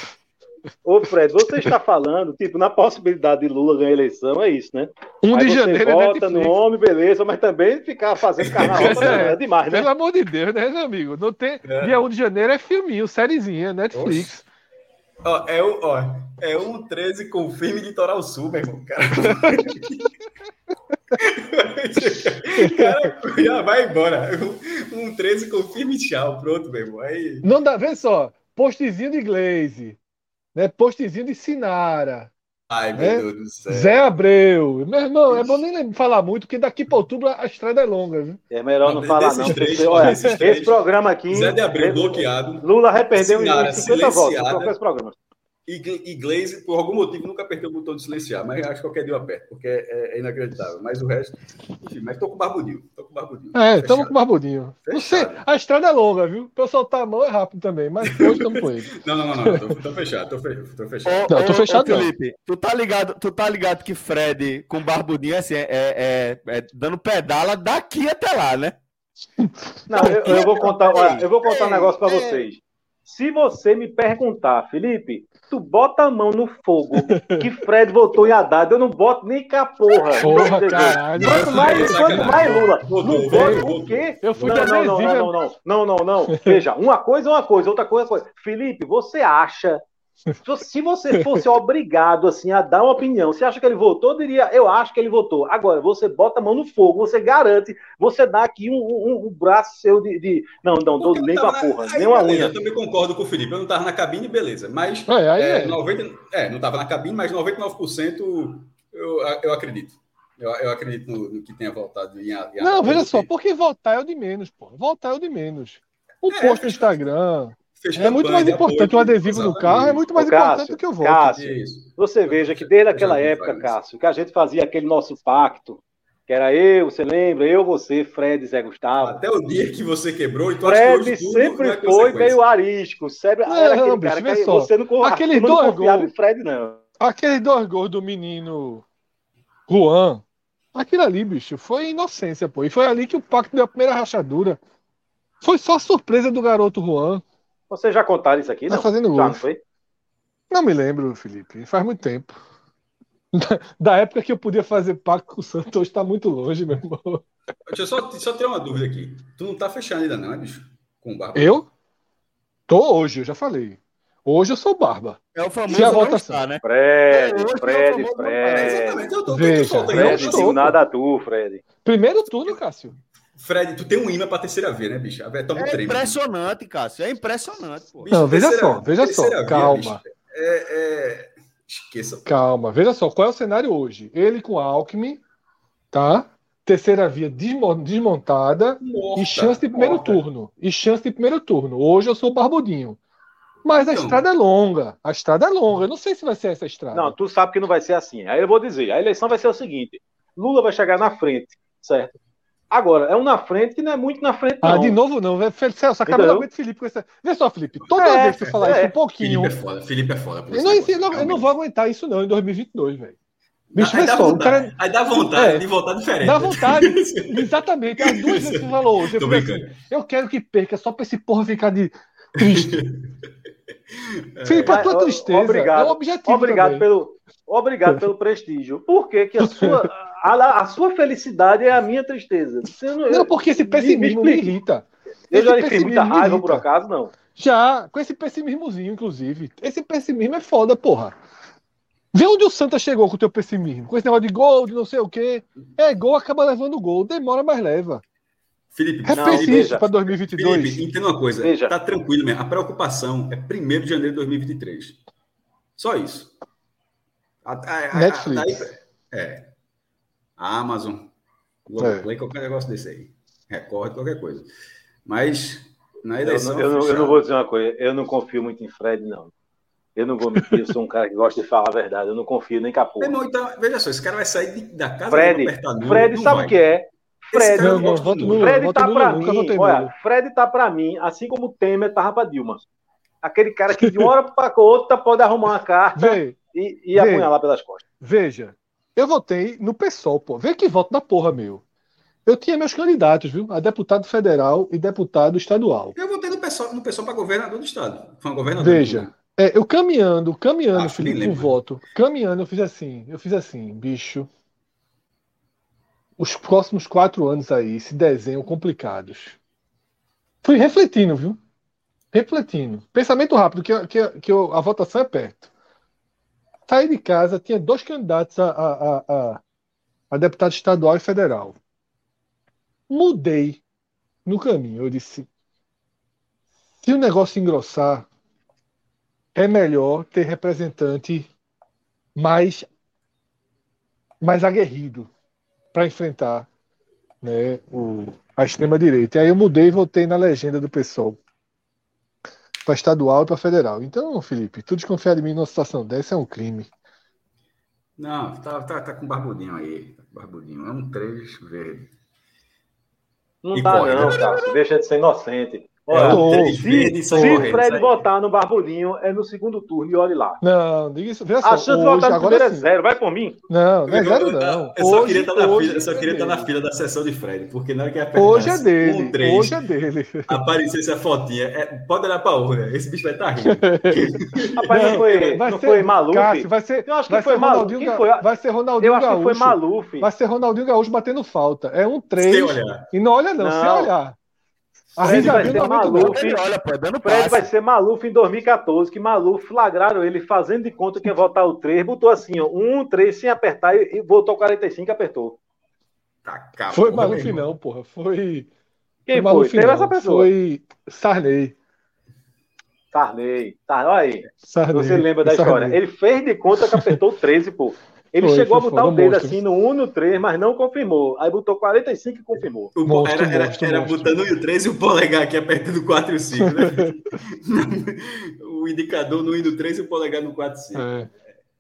Speaker 4: Ô, Fred, você está falando, tipo, na possibilidade de Lula ganhar a eleição, é isso, né?
Speaker 2: Um de janeiro
Speaker 4: é vota no homem, beleza, mas também ficar fazendo carnaval é, é demais, né?
Speaker 2: Pelo amor de Deus, né, meu amigo? Não tem... É. Dia 1 de janeiro é filminho, sériezinha, Netflix.
Speaker 3: Ó, é, o, ó, é um 13 com filme Litoral Sul, meu irmão, cara. cara, já vai embora. Um 13 com firme tchau, pronto, meu irmão. Aí...
Speaker 2: Não dá, vê só, postzinho de Glaze né? Postzinho de Sinara.
Speaker 3: Ai, né? meu Deus do céu.
Speaker 2: Zé Abreu. Meu irmão, é bom nem falar muito, porque daqui para outubro a estrada é longa, viu?
Speaker 4: É melhor não, não falar, não. Três, porque, olha, esse três, programa aqui.
Speaker 3: Zé de Abreu bloqueado.
Speaker 4: Lula vai perder uns 50 votos com esse programa.
Speaker 3: E Glaze, por algum motivo, nunca apertei o botão de silenciar, mas acho que qualquer dia eu aperto, porque é, é inacreditável. Mas o resto, enfim, mas tô com barbudinho. Tô com barbudinho.
Speaker 2: É, estamos com barbudinho. Você, a estrada é longa, viu? Pra eu soltar a mão é rápido também, mas hoje estamos com ele.
Speaker 3: não, não, não, não. Tô, tô fechado, tô, fe, tô fechado.
Speaker 2: Ô, não, tô fechado,
Speaker 1: ô, Felipe, tu tá, ligado, tu tá ligado que Fred com barbudinho assim, é, é, é dando pedala daqui até lá, né?
Speaker 4: Não, eu, eu vou contar, olha, eu vou contar um negócio pra vocês. Se você me perguntar, Felipe, tu bota a mão no fogo que Fred votou em Haddad, eu não boto nem cá, porra.
Speaker 2: Porra, caralho.
Speaker 4: Quanto mais, mais Lula. Não voto o quê?
Speaker 2: Eu fui
Speaker 4: não, não, não, não, não, não, não, não. Veja, uma coisa é uma coisa, outra coisa é outra coisa. Felipe, você acha se você fosse obrigado assim a dar uma opinião, você acha que ele votou? Eu diria, eu acho que ele votou. Agora, você bota a mão no fogo, você garante, você dá aqui um, um, um braço seu de, de... Não, não, dou nem com a porra, nem uma unha.
Speaker 3: Eu também concordo com o Felipe, eu não estava na cabine, beleza. Mas
Speaker 2: é, aí é,
Speaker 3: é. 90, é, não estava na cabine, mas 99% eu, eu acredito. Eu, eu acredito no, no, que tenha voltado em, em
Speaker 2: Não, veja só, porque votar é o de menos, pô. Votar é o de menos. O é, post no Instagram, é muito mais importante o adesivo no carro, é muito mais Cássio, importante do que o voto.
Speaker 4: Cássio, você veja que desde aquela época, Cássio, que a gente fazia aquele nosso pacto, que era eu, você lembra? Eu, você, Fred, Zé Gustavo.
Speaker 3: Até o dia que você quebrou, então
Speaker 4: Fred sempre é foi meio arisco. Sempre,
Speaker 2: não, era aquele bicho, cara que só. você não
Speaker 4: Aquele dois gols. Fred, não.
Speaker 2: Aqueles dois gols do menino Juan. Aquilo ali, bicho, foi inocência, pô. E foi ali que o pacto deu a primeira rachadura. Foi só surpresa do garoto Juan.
Speaker 4: Vocês já contaram isso aqui?
Speaker 2: Tá
Speaker 4: não?
Speaker 2: fazendo gol. foi? Não me lembro, Felipe. Faz muito tempo. Da, época que eu podia fazer pacto com o Santos, hoje tá muito longe, meu irmão.
Speaker 3: Deixa eu só, só ter uma dúvida aqui. Tu não tá fechando ainda, não, é, bicho? Com o Barba.
Speaker 2: Eu? Tô hoje, eu já falei. Hoje eu sou Barba.
Speaker 1: É o famoso Se a votação,
Speaker 4: está, né? Fred, é, Fred, é Fred. Exatamente, eu tô, Veja, eu Fred, nada a tu, Fred.
Speaker 2: Primeiro turno, Cássio.
Speaker 3: Fred, tu tem um imã pra terceira vez, né, bicho?
Speaker 1: é trem, impressionante, Cássio. É impressionante, pô.
Speaker 2: Bicho, Não, veja só, veja só. Via, calma.
Speaker 3: É, é... Esqueça.
Speaker 2: Calma, veja só. Qual é o cenário hoje? Ele com Alckmin, tá? terceira via desmontada Morta. e chance de primeiro Morta. turno. E chance de primeiro turno. Hoje eu sou o Barbudinho. Mas a então, estrada é longa. A estrada é longa. Eu não sei se vai ser essa estrada.
Speaker 4: Não, tu sabe que não vai ser assim. Aí eu vou dizer: a eleição vai ser o seguinte: Lula vai chegar na frente, certo? Agora, é um na frente que não é muito na frente,
Speaker 2: ah, não. Ah, de novo não. Celso, acaba de Felipe com essa. Vê só, Felipe, toda é, vez que você falar é. isso um pouquinho.
Speaker 3: Felipe é foda, Felipe é foda.
Speaker 2: Eu não, eu, não, eu não vou aguentar isso, não, em 2022, velho.
Speaker 3: Bicho, aí, dá só, vontade, cara... aí dá vontade é, de voltar diferente.
Speaker 2: Dá vontade, exatamente. As duas vezes que você falou hoje. Eu, assim, eu quero que perca só pra esse porra ficar de triste. É. Felipe, a tua tristeza
Speaker 4: obrigado, é um objetivo. Obrigado pelo, obrigado pelo prestígio. Por que, que a, sua, a, a, sua felicidade é a minha tristeza?
Speaker 2: Não, não, porque esse pessimismo me, me irrita.
Speaker 4: Eu esse já lhe fiz muita raiva, por acaso, não.
Speaker 2: Já, com esse pessimismozinho, inclusive. Esse pessimismo é foda, porra. Vê onde o Santa chegou com o teu pessimismo. Com esse negócio de gol, de não sei o quê. É gol, acaba levando gol. Demora, mas leva.
Speaker 3: Felipe,
Speaker 2: Repensiste para 2022.
Speaker 3: Felipe, entenda uma coisa. Veja. Tá tranquilo mesmo. A preocupação é 1 de janeiro de 2023. Só isso.
Speaker 2: A, a, a, Netflix.
Speaker 3: Daí, é. A Amazon. Globoplay, é. qualquer negócio desse aí. Recorde, qualquer coisa. Mas, na eleição...
Speaker 4: Eu, eu, não, eu não vou dizer uma coisa. Eu não confio muito em Fred, não. Eu não vou mentir, eu sou um cara que gosta de falar a verdade. Eu não confio nem capô.
Speaker 3: Então, veja só, esse cara vai sair de, da casa
Speaker 4: Fred, Fred sabe o que é? Fred, não, não, voto Lula, Fred voto tá para mim, olha, Fred tá para mim, assim como o Temer tava para Dilma. Aquele cara que de uma hora para outra pode arrumar uma carta vê, e, e apunhalar pelas costas.
Speaker 2: Veja, eu votei no PSOL, pô. Vê que voto da porra, meu. Eu tinha meus candidatos, viu? A deputado federal e deputado estadual.
Speaker 3: Eu votei no PSOL, no PSOL para governador do estado. Foi governador.
Speaker 2: Veja, é, eu caminhando, caminhando, ah, Felipe, com voto. Caminhando, eu fiz assim, eu fiz assim, bicho os próximos quatro anos aí se desenham complicados. Fui refletindo, viu? Refletindo. Pensamento rápido, que, que, que a votação é perto. Saí de casa, tinha dois candidatos a, a, a, a deputado estadual e federal. Mudei no caminho. Eu disse: se o negócio engrossar, é melhor ter representante mais, mais aguerrido para enfrentar né, o, a extrema-direita. E aí eu mudei e voltei na legenda do pessoal para estadual e para federal. Então, Felipe, tu desconfiar de mim numa situação dessa é um crime.
Speaker 3: Não, tá, tá, tá com barbudinho aí. Tá com barbudinho. É um 3 verde.
Speaker 4: Não e tá, corre, não, cara. Deixa de ser inocente. Olha, é, se, se o Fred votar no Barbudinho, é no segundo turno e olhe lá.
Speaker 2: Não, diga isso. Veja
Speaker 4: a chance de votar no primeiro é zero, vai por mim.
Speaker 2: Não, não é zero, não.
Speaker 3: Eu só queria estar na, fila, só queria estar na fila da sessão de Fred, porque na hora que
Speaker 2: ia Hoje é dele. Um 3, hoje é dele.
Speaker 3: Aparecesse a fotinha. É, pode olhar para a urna, esse bicho vai estar rindo.
Speaker 4: Rapaz, não foi, vai não ser, foi Maluf?
Speaker 2: Cássio, vai ser, eu acho que foi Maluf. Quem foi? Vai ser Ronaldinho Gaúcho. Eu acho que foi Maluf. Vai ser Ronaldinho Gaúcho batendo falta. É um 3. E não olha, não, sem olhar.
Speaker 4: A Fred vai ser Maluf. Olha, pô, dando Fred vai ser Maluf em 2014, que Maluf flagraram ele fazendo de conta que ia votar o 3, botou assim, ó, 1, 3, sem apertar e, e votou 45 e apertou.
Speaker 2: Tá, foi Maluf não, porra. Foi.
Speaker 4: Quem foi? Maluf,
Speaker 2: Teve essa pessoa. Foi Sarney.
Speaker 4: Sarney. Tá, olha aí. Sarney. Você lembra da Sarney. história? Ele fez de conta que apertou 13, pô. Ele foi, chegou foi, a botar o dedo assim no 1 no 3, mas não confirmou. Aí botou 45 e confirmou.
Speaker 3: O, monstro, era, monstro, era, era botando o 3 e o polegar aqui apertando 4 e o 5, né? o indicador no 1 no 3 e o polegar no 4 e 5. É.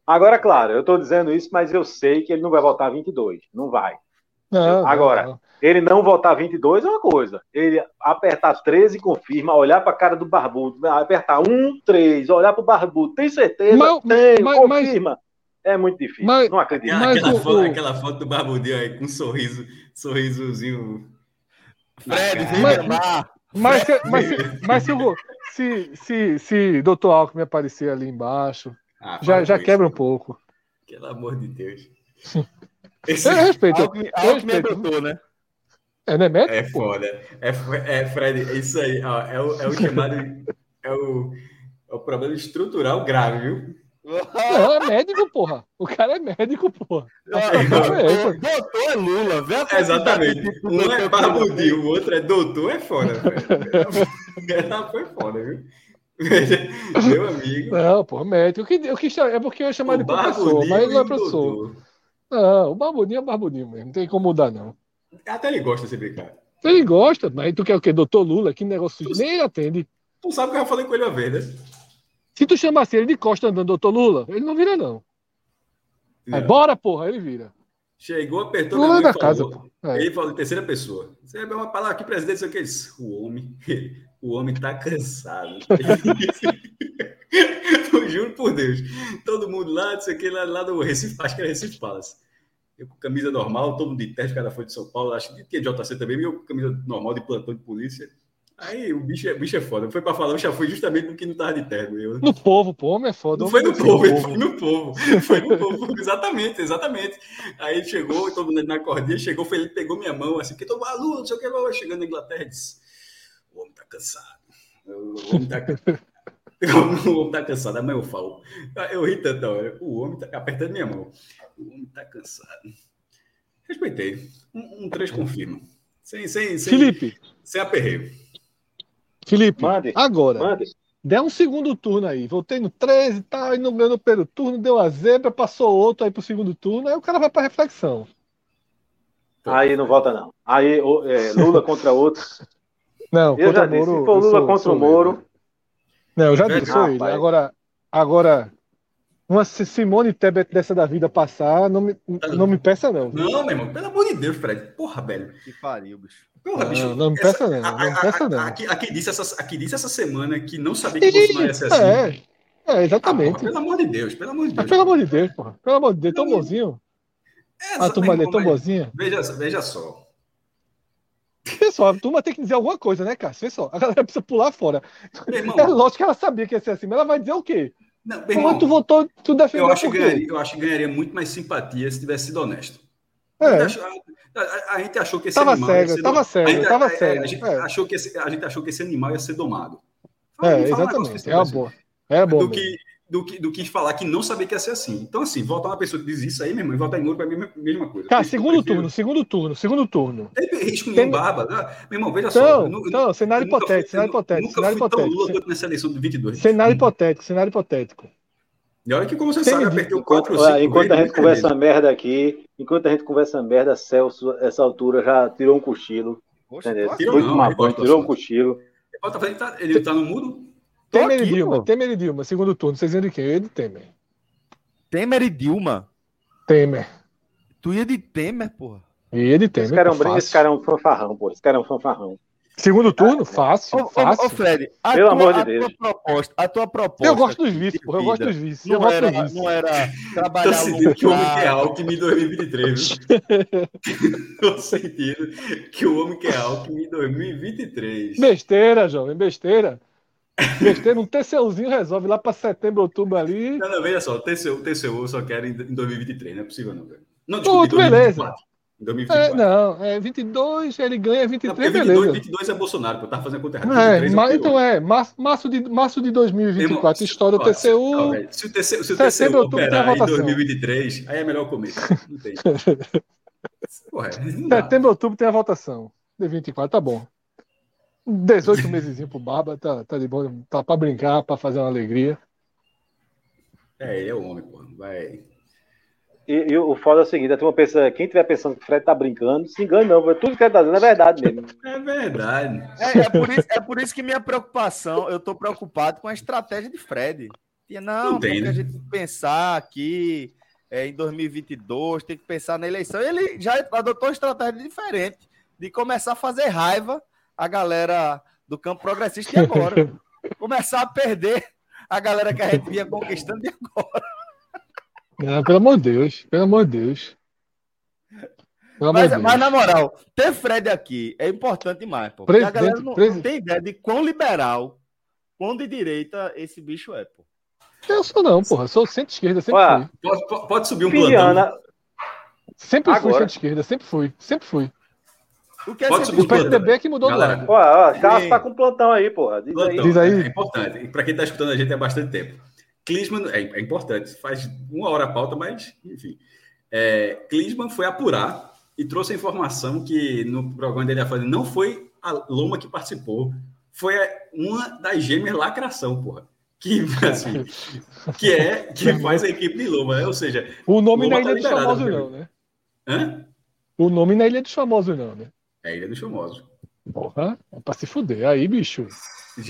Speaker 4: Agora, claro, eu estou dizendo isso, mas eu sei que ele não vai votar 22. Não vai. Não, Agora, não. ele não votar 22 é uma coisa. Ele apertar 13 e confirma, olhar para a cara do barbudo, apertar 1, 3, olhar para o barbudo, tem certeza? Mas, tem, mas, confirma. Mas é muito difícil. Mas, não acredito.
Speaker 3: Mas aquela, o, foto, o... aquela foto do Barbudinho aí com um sorriso, sorrisozinho.
Speaker 2: Fred, vem mas, mas, se, mas, se, mas se, se, se, Dr. Alckmin aparecer ali embaixo, ah, já, já quebra um pouco.
Speaker 3: Pelo amor de Deus.
Speaker 2: Esse... Eu respeito. Alckmin, eu respeito. é doutor, né? É, não é médico?
Speaker 3: É foda. É, é Fred, é isso aí. Ó, é, o, é o chamado. é, o, é o problema estrutural grave, viu?
Speaker 2: Não, é médico, porra. O cara é médico, porra.
Speaker 3: É, doutor é Lula, velho. Exatamente. Um é barbudinho, o outro é doutor, é velho. Ela foi foda, viu? Meu amigo.
Speaker 2: Não, porra, médico. Eu quis, é porque eu ia chamar de professor, mas ele não é professor. Não, o barbudinho é barbudinho mesmo. Não tem como mudar, não.
Speaker 3: Até ele gosta de se brincar.
Speaker 2: Ele gosta, mas tu quer o quê? Doutor Lula? Que negócio. Nem ele atende.
Speaker 3: Tu sabe que eu já falei com ele uma vez, né?
Speaker 2: Se tu chamasse ele de costa andando, doutor Lula, ele não vira, não. Aí, bora, porra, ele vira.
Speaker 3: Chegou, apertou
Speaker 2: Lula da
Speaker 3: e
Speaker 2: casa,
Speaker 3: falou.
Speaker 2: É.
Speaker 3: Ele falou em terceira pessoa. Você é uma palavra aqui, presidente, sei o que é isso. O homem, o homem tá cansado. eu juro por Deus. Todo mundo lá, não sei o que, lá, lá do Recife, acho que era Recife Palace. Eu com camisa normal, todo mundo de terno, o cara foi de São Paulo, acho que tinha JC também, eu com camisa normal de plantão de polícia. Aí o bicho, é- o bicho é foda. Foi pra falar, eu já fui justamente no que não tava de terno. Eu,
Speaker 2: No povo, pô, homem é foda.
Speaker 3: não foi no
Speaker 2: homem é
Speaker 3: povo, foi no povo. Foi no povo, exatamente, exatamente. Aí ele chegou, todo mundo na cordinha, chegou, foi, ele pegou minha mão, assim, porque tô maluco, não sei o que, lá, chegando na Inglaterra, disse, o homem tá cansado. O homem tá cansado. O homem tá cansado, amanhã eu falo. Eu ri tanto, olha, o homem tá apertando minha mão. O homem tá cansado. Respeitei. Um, um três confirma. Sem, sem, sem,
Speaker 2: Felipe,
Speaker 3: sem aperreio.
Speaker 2: Felipe,
Speaker 4: Mande.
Speaker 2: agora,
Speaker 4: Mande.
Speaker 2: der um segundo turno aí. Voltei no 13 e tal, e não ganhou pelo turno, deu a zebra, passou outro aí pro segundo turno, aí o cara vai pra reflexão.
Speaker 4: Aí não volta, não. Aí o- é, Lula contra outro.
Speaker 2: Não,
Speaker 4: Eu já disse,
Speaker 2: Moro,
Speaker 4: se for Lula
Speaker 2: sou-
Speaker 4: contra
Speaker 2: sou
Speaker 4: o Moro.
Speaker 2: Não, eu já disse, sou ele. Agora, agora, uma Simone Tebet dessa da vida passar, não me, não me peça, não.
Speaker 3: Não, meu irmão, pelo amor de Deus, Fred. Porra, velho.
Speaker 1: Que pariu, bicho.
Speaker 3: Porra,
Speaker 2: Não,
Speaker 3: bicho.
Speaker 2: não me
Speaker 3: essa-
Speaker 2: peça, não. Não me peça, não.
Speaker 3: Aqui, aqui disse essa, aqui disse essa semana que não sabia que Bolsonaro ia ser assim.
Speaker 2: É, é,
Speaker 3: Ah, porra,
Speaker 2: exatamente.
Speaker 3: pelo amor de Deus, pelo amor de Deus.
Speaker 2: pelo amor de Deus, porra. Pelo amor de Deus, tão bonzinho.
Speaker 3: É,
Speaker 2: A
Speaker 3: só-
Speaker 2: turma ali é tão
Speaker 3: mas
Speaker 2: boazinha.
Speaker 3: Veja, veja só.
Speaker 2: Pessoal, a turma tem que dizer alguma coisa, né, Cássio? Só, a galera precisa pular fora.
Speaker 3: Meu irmão,
Speaker 2: É lógico que ela sabia que ia ser assim, mas ela vai dizer o quê?
Speaker 3: Não, meu
Speaker 2: Como
Speaker 3: irmão,
Speaker 2: tu votou, tu defendeu
Speaker 3: eu, acho que ganharia, eu acho que ganharia muito mais simpatia se tivesse sido honesto. A,
Speaker 2: É,
Speaker 3: gente achou, a- a- a gente achou que esse
Speaker 2: Tava
Speaker 3: animal ia
Speaker 2: cego,
Speaker 3: ser
Speaker 2: tava cego,
Speaker 3: a gente-
Speaker 2: tava
Speaker 3: é,
Speaker 2: cego,
Speaker 3: A gente,
Speaker 2: é.
Speaker 3: achou que esse, a gente achou que esse animal ia ser domado.
Speaker 2: é,
Speaker 3: Fala negócio
Speaker 2: exatamente. É uma boa. É bom.
Speaker 3: do que, do, que, do que falar que não sabia que ia ser assim. Então, assim, votar uma pessoa que diz isso aí, meu irmão, e votar em Moro para mim é a mesma coisa.
Speaker 2: Cara,
Speaker 3: Eu
Speaker 2: segundo
Speaker 3: prefiro-
Speaker 2: turno, segundo turno, segundo turno.
Speaker 3: Tem risco
Speaker 2: Tem-
Speaker 3: barba. né? Meu irmão, veja só.
Speaker 2: Então,
Speaker 3: eu nu- eu
Speaker 2: então, cenário
Speaker 3: eu nunca fui-
Speaker 2: hipotético, cenário
Speaker 3: eu
Speaker 2: hipotético,
Speaker 3: Nunca
Speaker 2: cenário
Speaker 3: fui tão
Speaker 2: hipotético.
Speaker 3: Lula quanto nessa eleição de 22.
Speaker 2: Cenário hipotético, cenário hipotético.
Speaker 3: E olha que, como você
Speaker 2: Tem-
Speaker 3: sabe, apertei o
Speaker 4: enquanto,
Speaker 3: 4 ou 5
Speaker 4: enquanto a gente conversa merda aqui, enquanto a gente conversa merda, Celso, essa altura, já tirou um cochilo.
Speaker 1: Poxa,
Speaker 4: Entendeu?
Speaker 3: Tirou não,
Speaker 4: tirou um cochilo.
Speaker 3: Ele tá, ele tá no mudo?
Speaker 1: Tô
Speaker 2: Temer e
Speaker 1: aqui,
Speaker 2: Dilma,
Speaker 1: pô.
Speaker 2: Temer e Dilma, segundo turno. Vocês iam de quem? Eu ia de Temer.
Speaker 1: Temer e Dilma.
Speaker 2: Temer.
Speaker 1: Tu ia de Temer, porra.
Speaker 2: Ia de Temer.
Speaker 4: Esse cara, é um, esse cara é um fanfarrão, pô. Esse cara é um fanfarrão.
Speaker 2: Segundo turno, fácil,
Speaker 1: Ô,
Speaker 2: fácil.
Speaker 1: ô, Fred, a
Speaker 4: Pelo
Speaker 1: tua,
Speaker 4: amor de
Speaker 1: a
Speaker 4: Deus.
Speaker 1: tua proposta, a tua proposta.
Speaker 2: eu gosto dos vices, porra. Eu gosto dos vices.
Speaker 1: Não era, não era
Speaker 3: Tô
Speaker 1: trabalhar
Speaker 3: sentindo que o homem quer
Speaker 1: lugar.
Speaker 3: Alckmin em 2023, viu? Tô sentindo que o homem quer Alckmin em 2023.
Speaker 2: Besteira, jovem, besteira. Besteira, um TCUzinho resolve lá pra setembro, outubro ali.
Speaker 3: Não, não, veja só, o TCU, TCU eu só quero em em 2023, não é possível não, velho. Não, desculpa, em
Speaker 2: beleza.
Speaker 3: 2024. Em
Speaker 2: É,
Speaker 3: 2024.
Speaker 2: não, é 22, ele ganha
Speaker 3: Não,
Speaker 2: 23,
Speaker 3: porque 22,
Speaker 2: beleza.
Speaker 3: 22 é Bolsonaro, pô, eu tava fazendo conta errada.
Speaker 2: É,
Speaker 3: 23
Speaker 2: mas,
Speaker 3: o
Speaker 2: então é, março, março, de, março de 2024,
Speaker 3: Irmão,
Speaker 2: história do
Speaker 3: ó, ó,
Speaker 2: TCU.
Speaker 3: velho, Se o TCU, se o
Speaker 2: Setembro,
Speaker 3: TCU
Speaker 2: tem
Speaker 3: operar em
Speaker 2: votação.
Speaker 3: 2023, aí é melhor comer. Não tem. Porra, não.
Speaker 2: Setembro, outubro tem a votação. De 24, tá bom. 18 meses pro Barba, tá, tá de boa. Tá pra brincar, pra fazer uma alegria.
Speaker 3: É, ele é o homem, pô. Vai.
Speaker 4: E, e o foda é o seguinte, a turma pensa, quem tiver pensando que o Fred tá brincando, se engana não, tudo que ele tá dizendo é verdade mesmo.
Speaker 3: É verdade.
Speaker 1: É, é por isso, é por isso que minha preocupação, eu tô preocupado com a estratégia de Fred. E Não,
Speaker 3: Não tem,
Speaker 1: porque
Speaker 3: né?
Speaker 1: a gente tem que pensar aqui é, em 2022, tem que pensar na eleição. Ele já adotou uma estratégia diferente de começar a fazer raiva a galera do campo progressista e agora. começar a perder a galera que a gente vinha conquistando e agora.
Speaker 2: Não, pelo amor de Deus, pelo amor de Deus. Pelo amor
Speaker 1: Mas,
Speaker 2: de Deus.
Speaker 1: mas, na moral, ter Fred aqui é importante demais, pô. Porque a galera não, não tem ideia de quão liberal, quão de direita esse bicho é, pô.
Speaker 2: Eu sou não, porra. Sou centro-esquerda, sempre
Speaker 4: Olha,
Speaker 2: fui.
Speaker 3: Pode, pode- subir um plantão.
Speaker 4: Filiana,
Speaker 2: Sempre fui centro-esquerda, sempre fui, sempre fui.
Speaker 1: O que é
Speaker 3: Pode
Speaker 1: ser
Speaker 3: subir
Speaker 2: O. PSDB é que mudou
Speaker 3: Galera,
Speaker 2: de lado.
Speaker 4: ó, ó, Carlos tá com plantão aí, porra. Diz aí.
Speaker 3: Plantão,
Speaker 2: Diz aí.
Speaker 3: É, importante. E para quem está escutando a gente há bastante tempo. Clisman é, é importante. Faz uma hora a pauta, mas, enfim. É, Clisman foi apurar e trouxe a informação que no programa dele ia fazer não foi a Loma que participou, foi uma das gêmeas lacração, porra. Que, assim, que é que faz a equipe de Loma, né? Ou seja,
Speaker 2: O nome não é
Speaker 3: tá
Speaker 2: Ilha dos
Speaker 3: liberado,
Speaker 2: Famosos, não, né?
Speaker 3: hã?
Speaker 2: O nome é Ilha dos Famosos, não, né?
Speaker 3: É Ilha dos Famosos.
Speaker 2: Porra, é pra se fuder. Aí, bicho.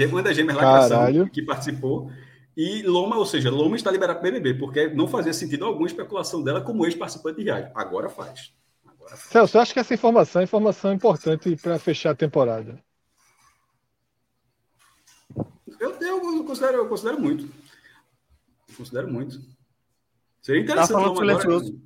Speaker 3: Uma das gêmeas Lacração que participou. E Loma, ou seja, Loma está liberado para BBB, porque não fazia sentido alguma especulação dela como ex-participante de viagem. Agora faz. Agora faz.
Speaker 2: Celso, eu acho que essa informação é informação importante para fechar a temporada.
Speaker 3: Eu, eu, eu, considero, eu considero muito. Eu considero muito. Seria interessante. Tá falando
Speaker 1: silencioso.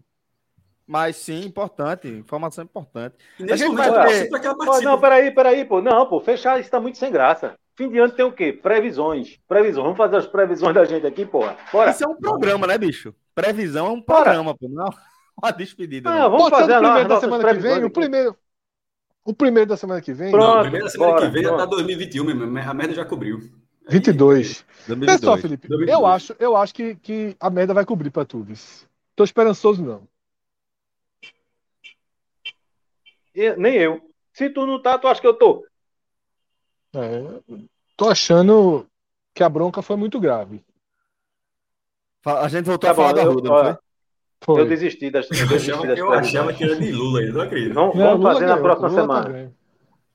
Speaker 1: Mas sim, importante, informação importante.
Speaker 4: E nesse a gente momento, vai ter... oh, não, peraí, peraí, pô. Não, pô, fechar isso tá muito sem graça. Fim de ano tem o quê? Previsões. Previsões. Vamos fazer as previsões da gente aqui, porra.
Speaker 1: Bora. Isso é um programa, né, bicho? Previsão é um programa, Bora. pô. Não uma despedida.
Speaker 2: Não, vamos fazer o primeiro da semana que vem. O primeiro, o primeiro da semana que vem.
Speaker 3: Pronto, não, o primeiro da semana bora, que vem pronto. já tá 2021 mesmo. A merda já cobriu.
Speaker 2: 22. Vê só, Felipe. 2022. Eu acho, eu acho que, que a merda vai cobrir para tudo. Tô esperançoso, não.
Speaker 4: Nem eu. Se tu não tá, tu acha que eu tô?
Speaker 2: É, tô achando que a bronca foi muito grave.
Speaker 1: A gente voltou tá a falar da Ruda, não foi?
Speaker 4: Foi. Eu desisti das.
Speaker 3: Eu, desisti das eu achava que era de Lula aí, não acredito. Vamos,
Speaker 4: vamos fazer na próxima Lula tá semana. Tá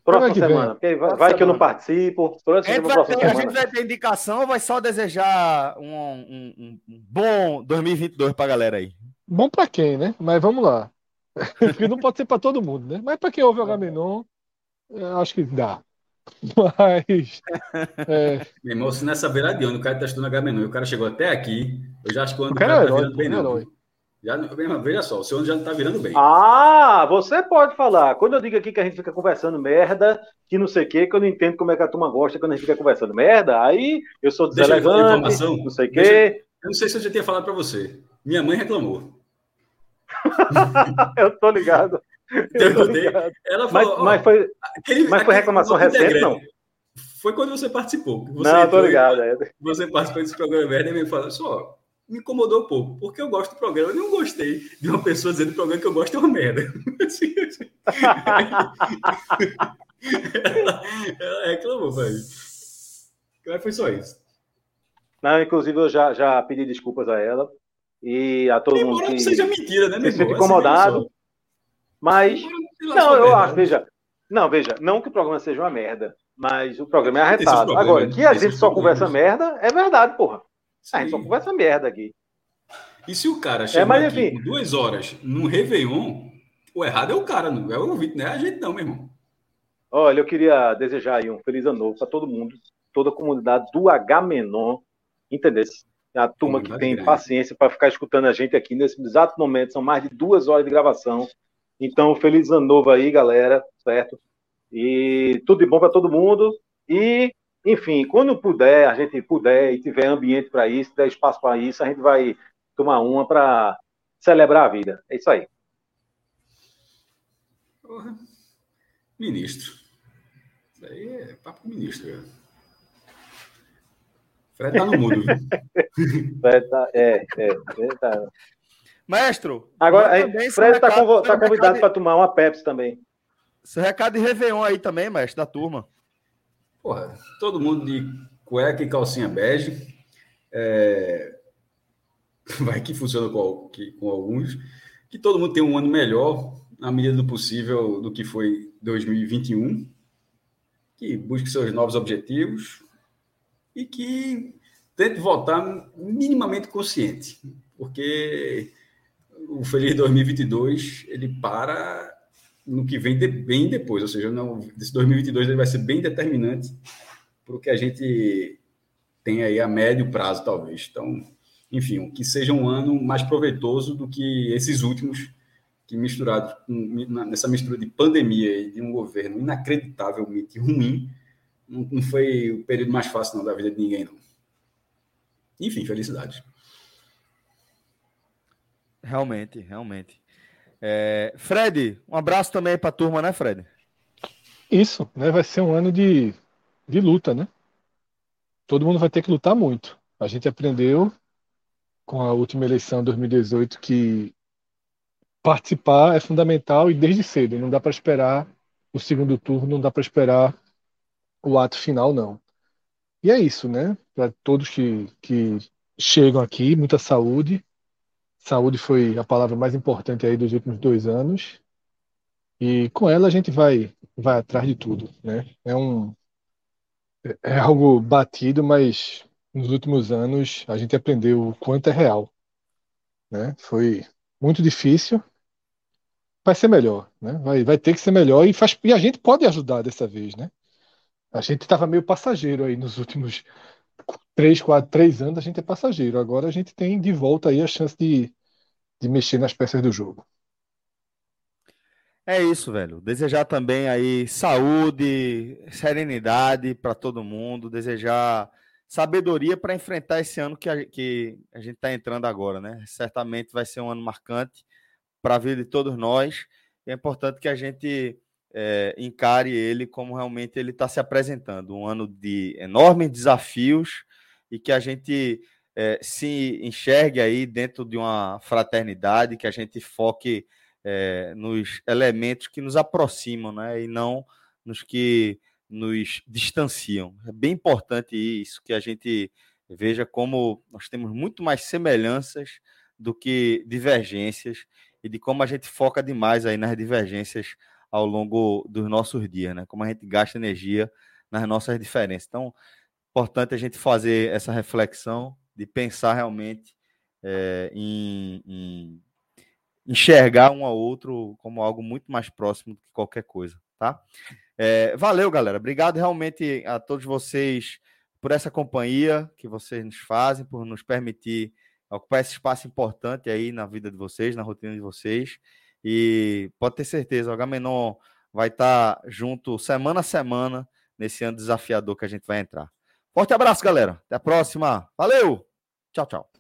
Speaker 4: próxima semana. Vai, vai semana. que eu não participo.
Speaker 1: A gente, vai ter, a gente vai ter indicação ou vai só desejar um, um, um, um bom 2022 pra galera aí?
Speaker 2: Bom pra quem, né? Mas vamos lá. Porque não pode ser para todo mundo, né? Mas para quem ouve o Agamenon, acho que dá. Mas.
Speaker 3: É... Meu irmão, se nessa beira de ano o cara tá estudando Agamenon e o cara chegou até aqui, eu já acho que o ano o cara, cara tá virando bem, não. Já, veja só, o seu ano já não tá virando bem.
Speaker 4: Ah, você pode falar. Quando eu digo aqui que a gente fica conversando merda, que não sei o que, que eu não entendo como é que a turma gosta quando a gente fica conversando merda, aí eu sou deselegante, não sei o que.
Speaker 3: Eu não sei se eu já tinha falado para você. Minha mãe reclamou.
Speaker 4: eu tô ligado. Eu tô ligado. Ela falou, mas, mas foi, aquele, mas foi reclamação recente, não?
Speaker 3: Foi quando você participou. Você
Speaker 4: não, tô ligado.
Speaker 3: É. Você participou desse programa merda e me falou só. Me incomodou um pouco, porque eu gosto do programa. Eu não gostei de uma pessoa dizendo que o programa que eu gosto é uma merda. ela, ela reclamou, velho. Mas foi só isso.
Speaker 4: Não, inclusive eu já, já pedi desculpas a ela e a todo Embora mundo que,
Speaker 3: não seja mentira, né,
Speaker 4: irmão? Assim, incomodado. Mas não, eu acho, veja, não, veja, não que o programa seja uma merda, mas o programa é arretado. Problema, Agora, que a gente só conversa merda, é verdade, porra. Sim. A gente só conversa merda aqui.
Speaker 3: E se o cara chega é, mas, aqui enfim, duas horas no Réveillon, o errado é o cara, não é o ouvinte, não é a gente não, meu irmão.
Speaker 4: Olha, eu queria desejar aí um feliz ano novo para todo mundo, toda a comunidade do H Menon, entendeu? É a turma que tem paciência para ficar escutando a gente aqui nesse exato momento. São mais de duas horas de gravação. Então, feliz ano novo aí, galera, certo? E tudo de bom para todo mundo. E, enfim, quando puder, a gente puder e tiver ambiente para isso, tiver espaço para isso, a gente vai tomar uma para celebrar a vida. É isso aí.
Speaker 3: Porra. Ministro. Isso aí é papo ministro, cara. Fred tá no mudo, viu?
Speaker 4: Fred tá, é, é, Fred tá.
Speaker 1: Mestre,
Speaker 4: agora aí, Fred tá, conv tá convidado para tomar uma Pepsi também.
Speaker 1: Seu recado de Réveillon aí também, mestre, da turma.
Speaker 3: Porra, todo mundo de cueca e calcinha bege. É... Vai que funciona com, com alguns. Que todo mundo tenha um ano melhor, na medida do possível, do que foi 2021. Que busque seus novos objetivos, e que tente votar minimamente consciente, porque o Feliz 2022 ele para no que vem de, bem depois, ou seja, não, esse 2022 ele vai ser bem determinante para o que a gente tem aí a médio prazo, talvez. Então, enfim, que seja um ano mais proveitoso do que esses últimos, que misturados nessa mistura de pandemia e de um governo inacreditavelmente ruim, não, não foi o período mais fácil não, da vida de ninguém, não. Enfim, felicidade.
Speaker 1: Realmente, realmente. É, Fred, um abraço também para a turma, né, Fred?
Speaker 2: Isso, né? Vai ser um ano de, de luta, né? Todo mundo vai ter que lutar muito. A gente aprendeu com a última eleição de 2018 que participar é fundamental e desde cedo. Não dá para esperar o segundo turno, não dá para esperar o ato final, não. E é isso, né? Para todos que, que chegam aqui, muita saúde. Saúde foi a palavra mais importante aí dos últimos dois anos. E com ela a gente vai, vai atrás de tudo, né? É um é algo batido, mas nos últimos anos a gente aprendeu o quanto é real, né? Foi muito difícil, vai ser melhor, né? Vai, vai ter que ser melhor e faz e a gente pode ajudar dessa vez, né? A gente estava meio passageiro aí nos últimos três, quatro, três anos a gente é passageiro. Agora a gente tem de volta aí a chance de, de mexer nas peças do jogo.
Speaker 1: É isso, velho. Desejar também aí saúde, serenidade para todo mundo, desejar sabedoria para enfrentar esse ano que a, que a gente está entrando agora, né? Certamente vai ser um ano marcante para a vida de todos nós. é importante que a gente é, encare ele como realmente ele está se apresentando, um ano de enormes desafios e que a gente é, se enxergue aí dentro de uma fraternidade, que a gente foque é, nos elementos que nos aproximam, né? E não nos que nos distanciam. É bem importante isso, que a gente veja como nós temos muito mais semelhanças do que divergências e de como a gente foca demais aí nas divergências ao longo dos nossos dias, né? Como a gente gasta energia nas nossas diferenças. Então, importante a gente fazer essa reflexão de pensar realmente é, em, em enxergar um ao outro como algo muito mais próximo do que qualquer coisa, tá? É, valeu, galera. Obrigado realmente a todos vocês por essa companhia que vocês nos fazem, por nos permitir ocupar esse espaço importante aí na vida de vocês, na rotina de vocês. E pode ter certeza, o Agamenon vai estar junto semana a semana nesse ano desafiador que a gente vai entrar. Forte abraço, galera. Até a próxima. Valeu! Tchau, tchau.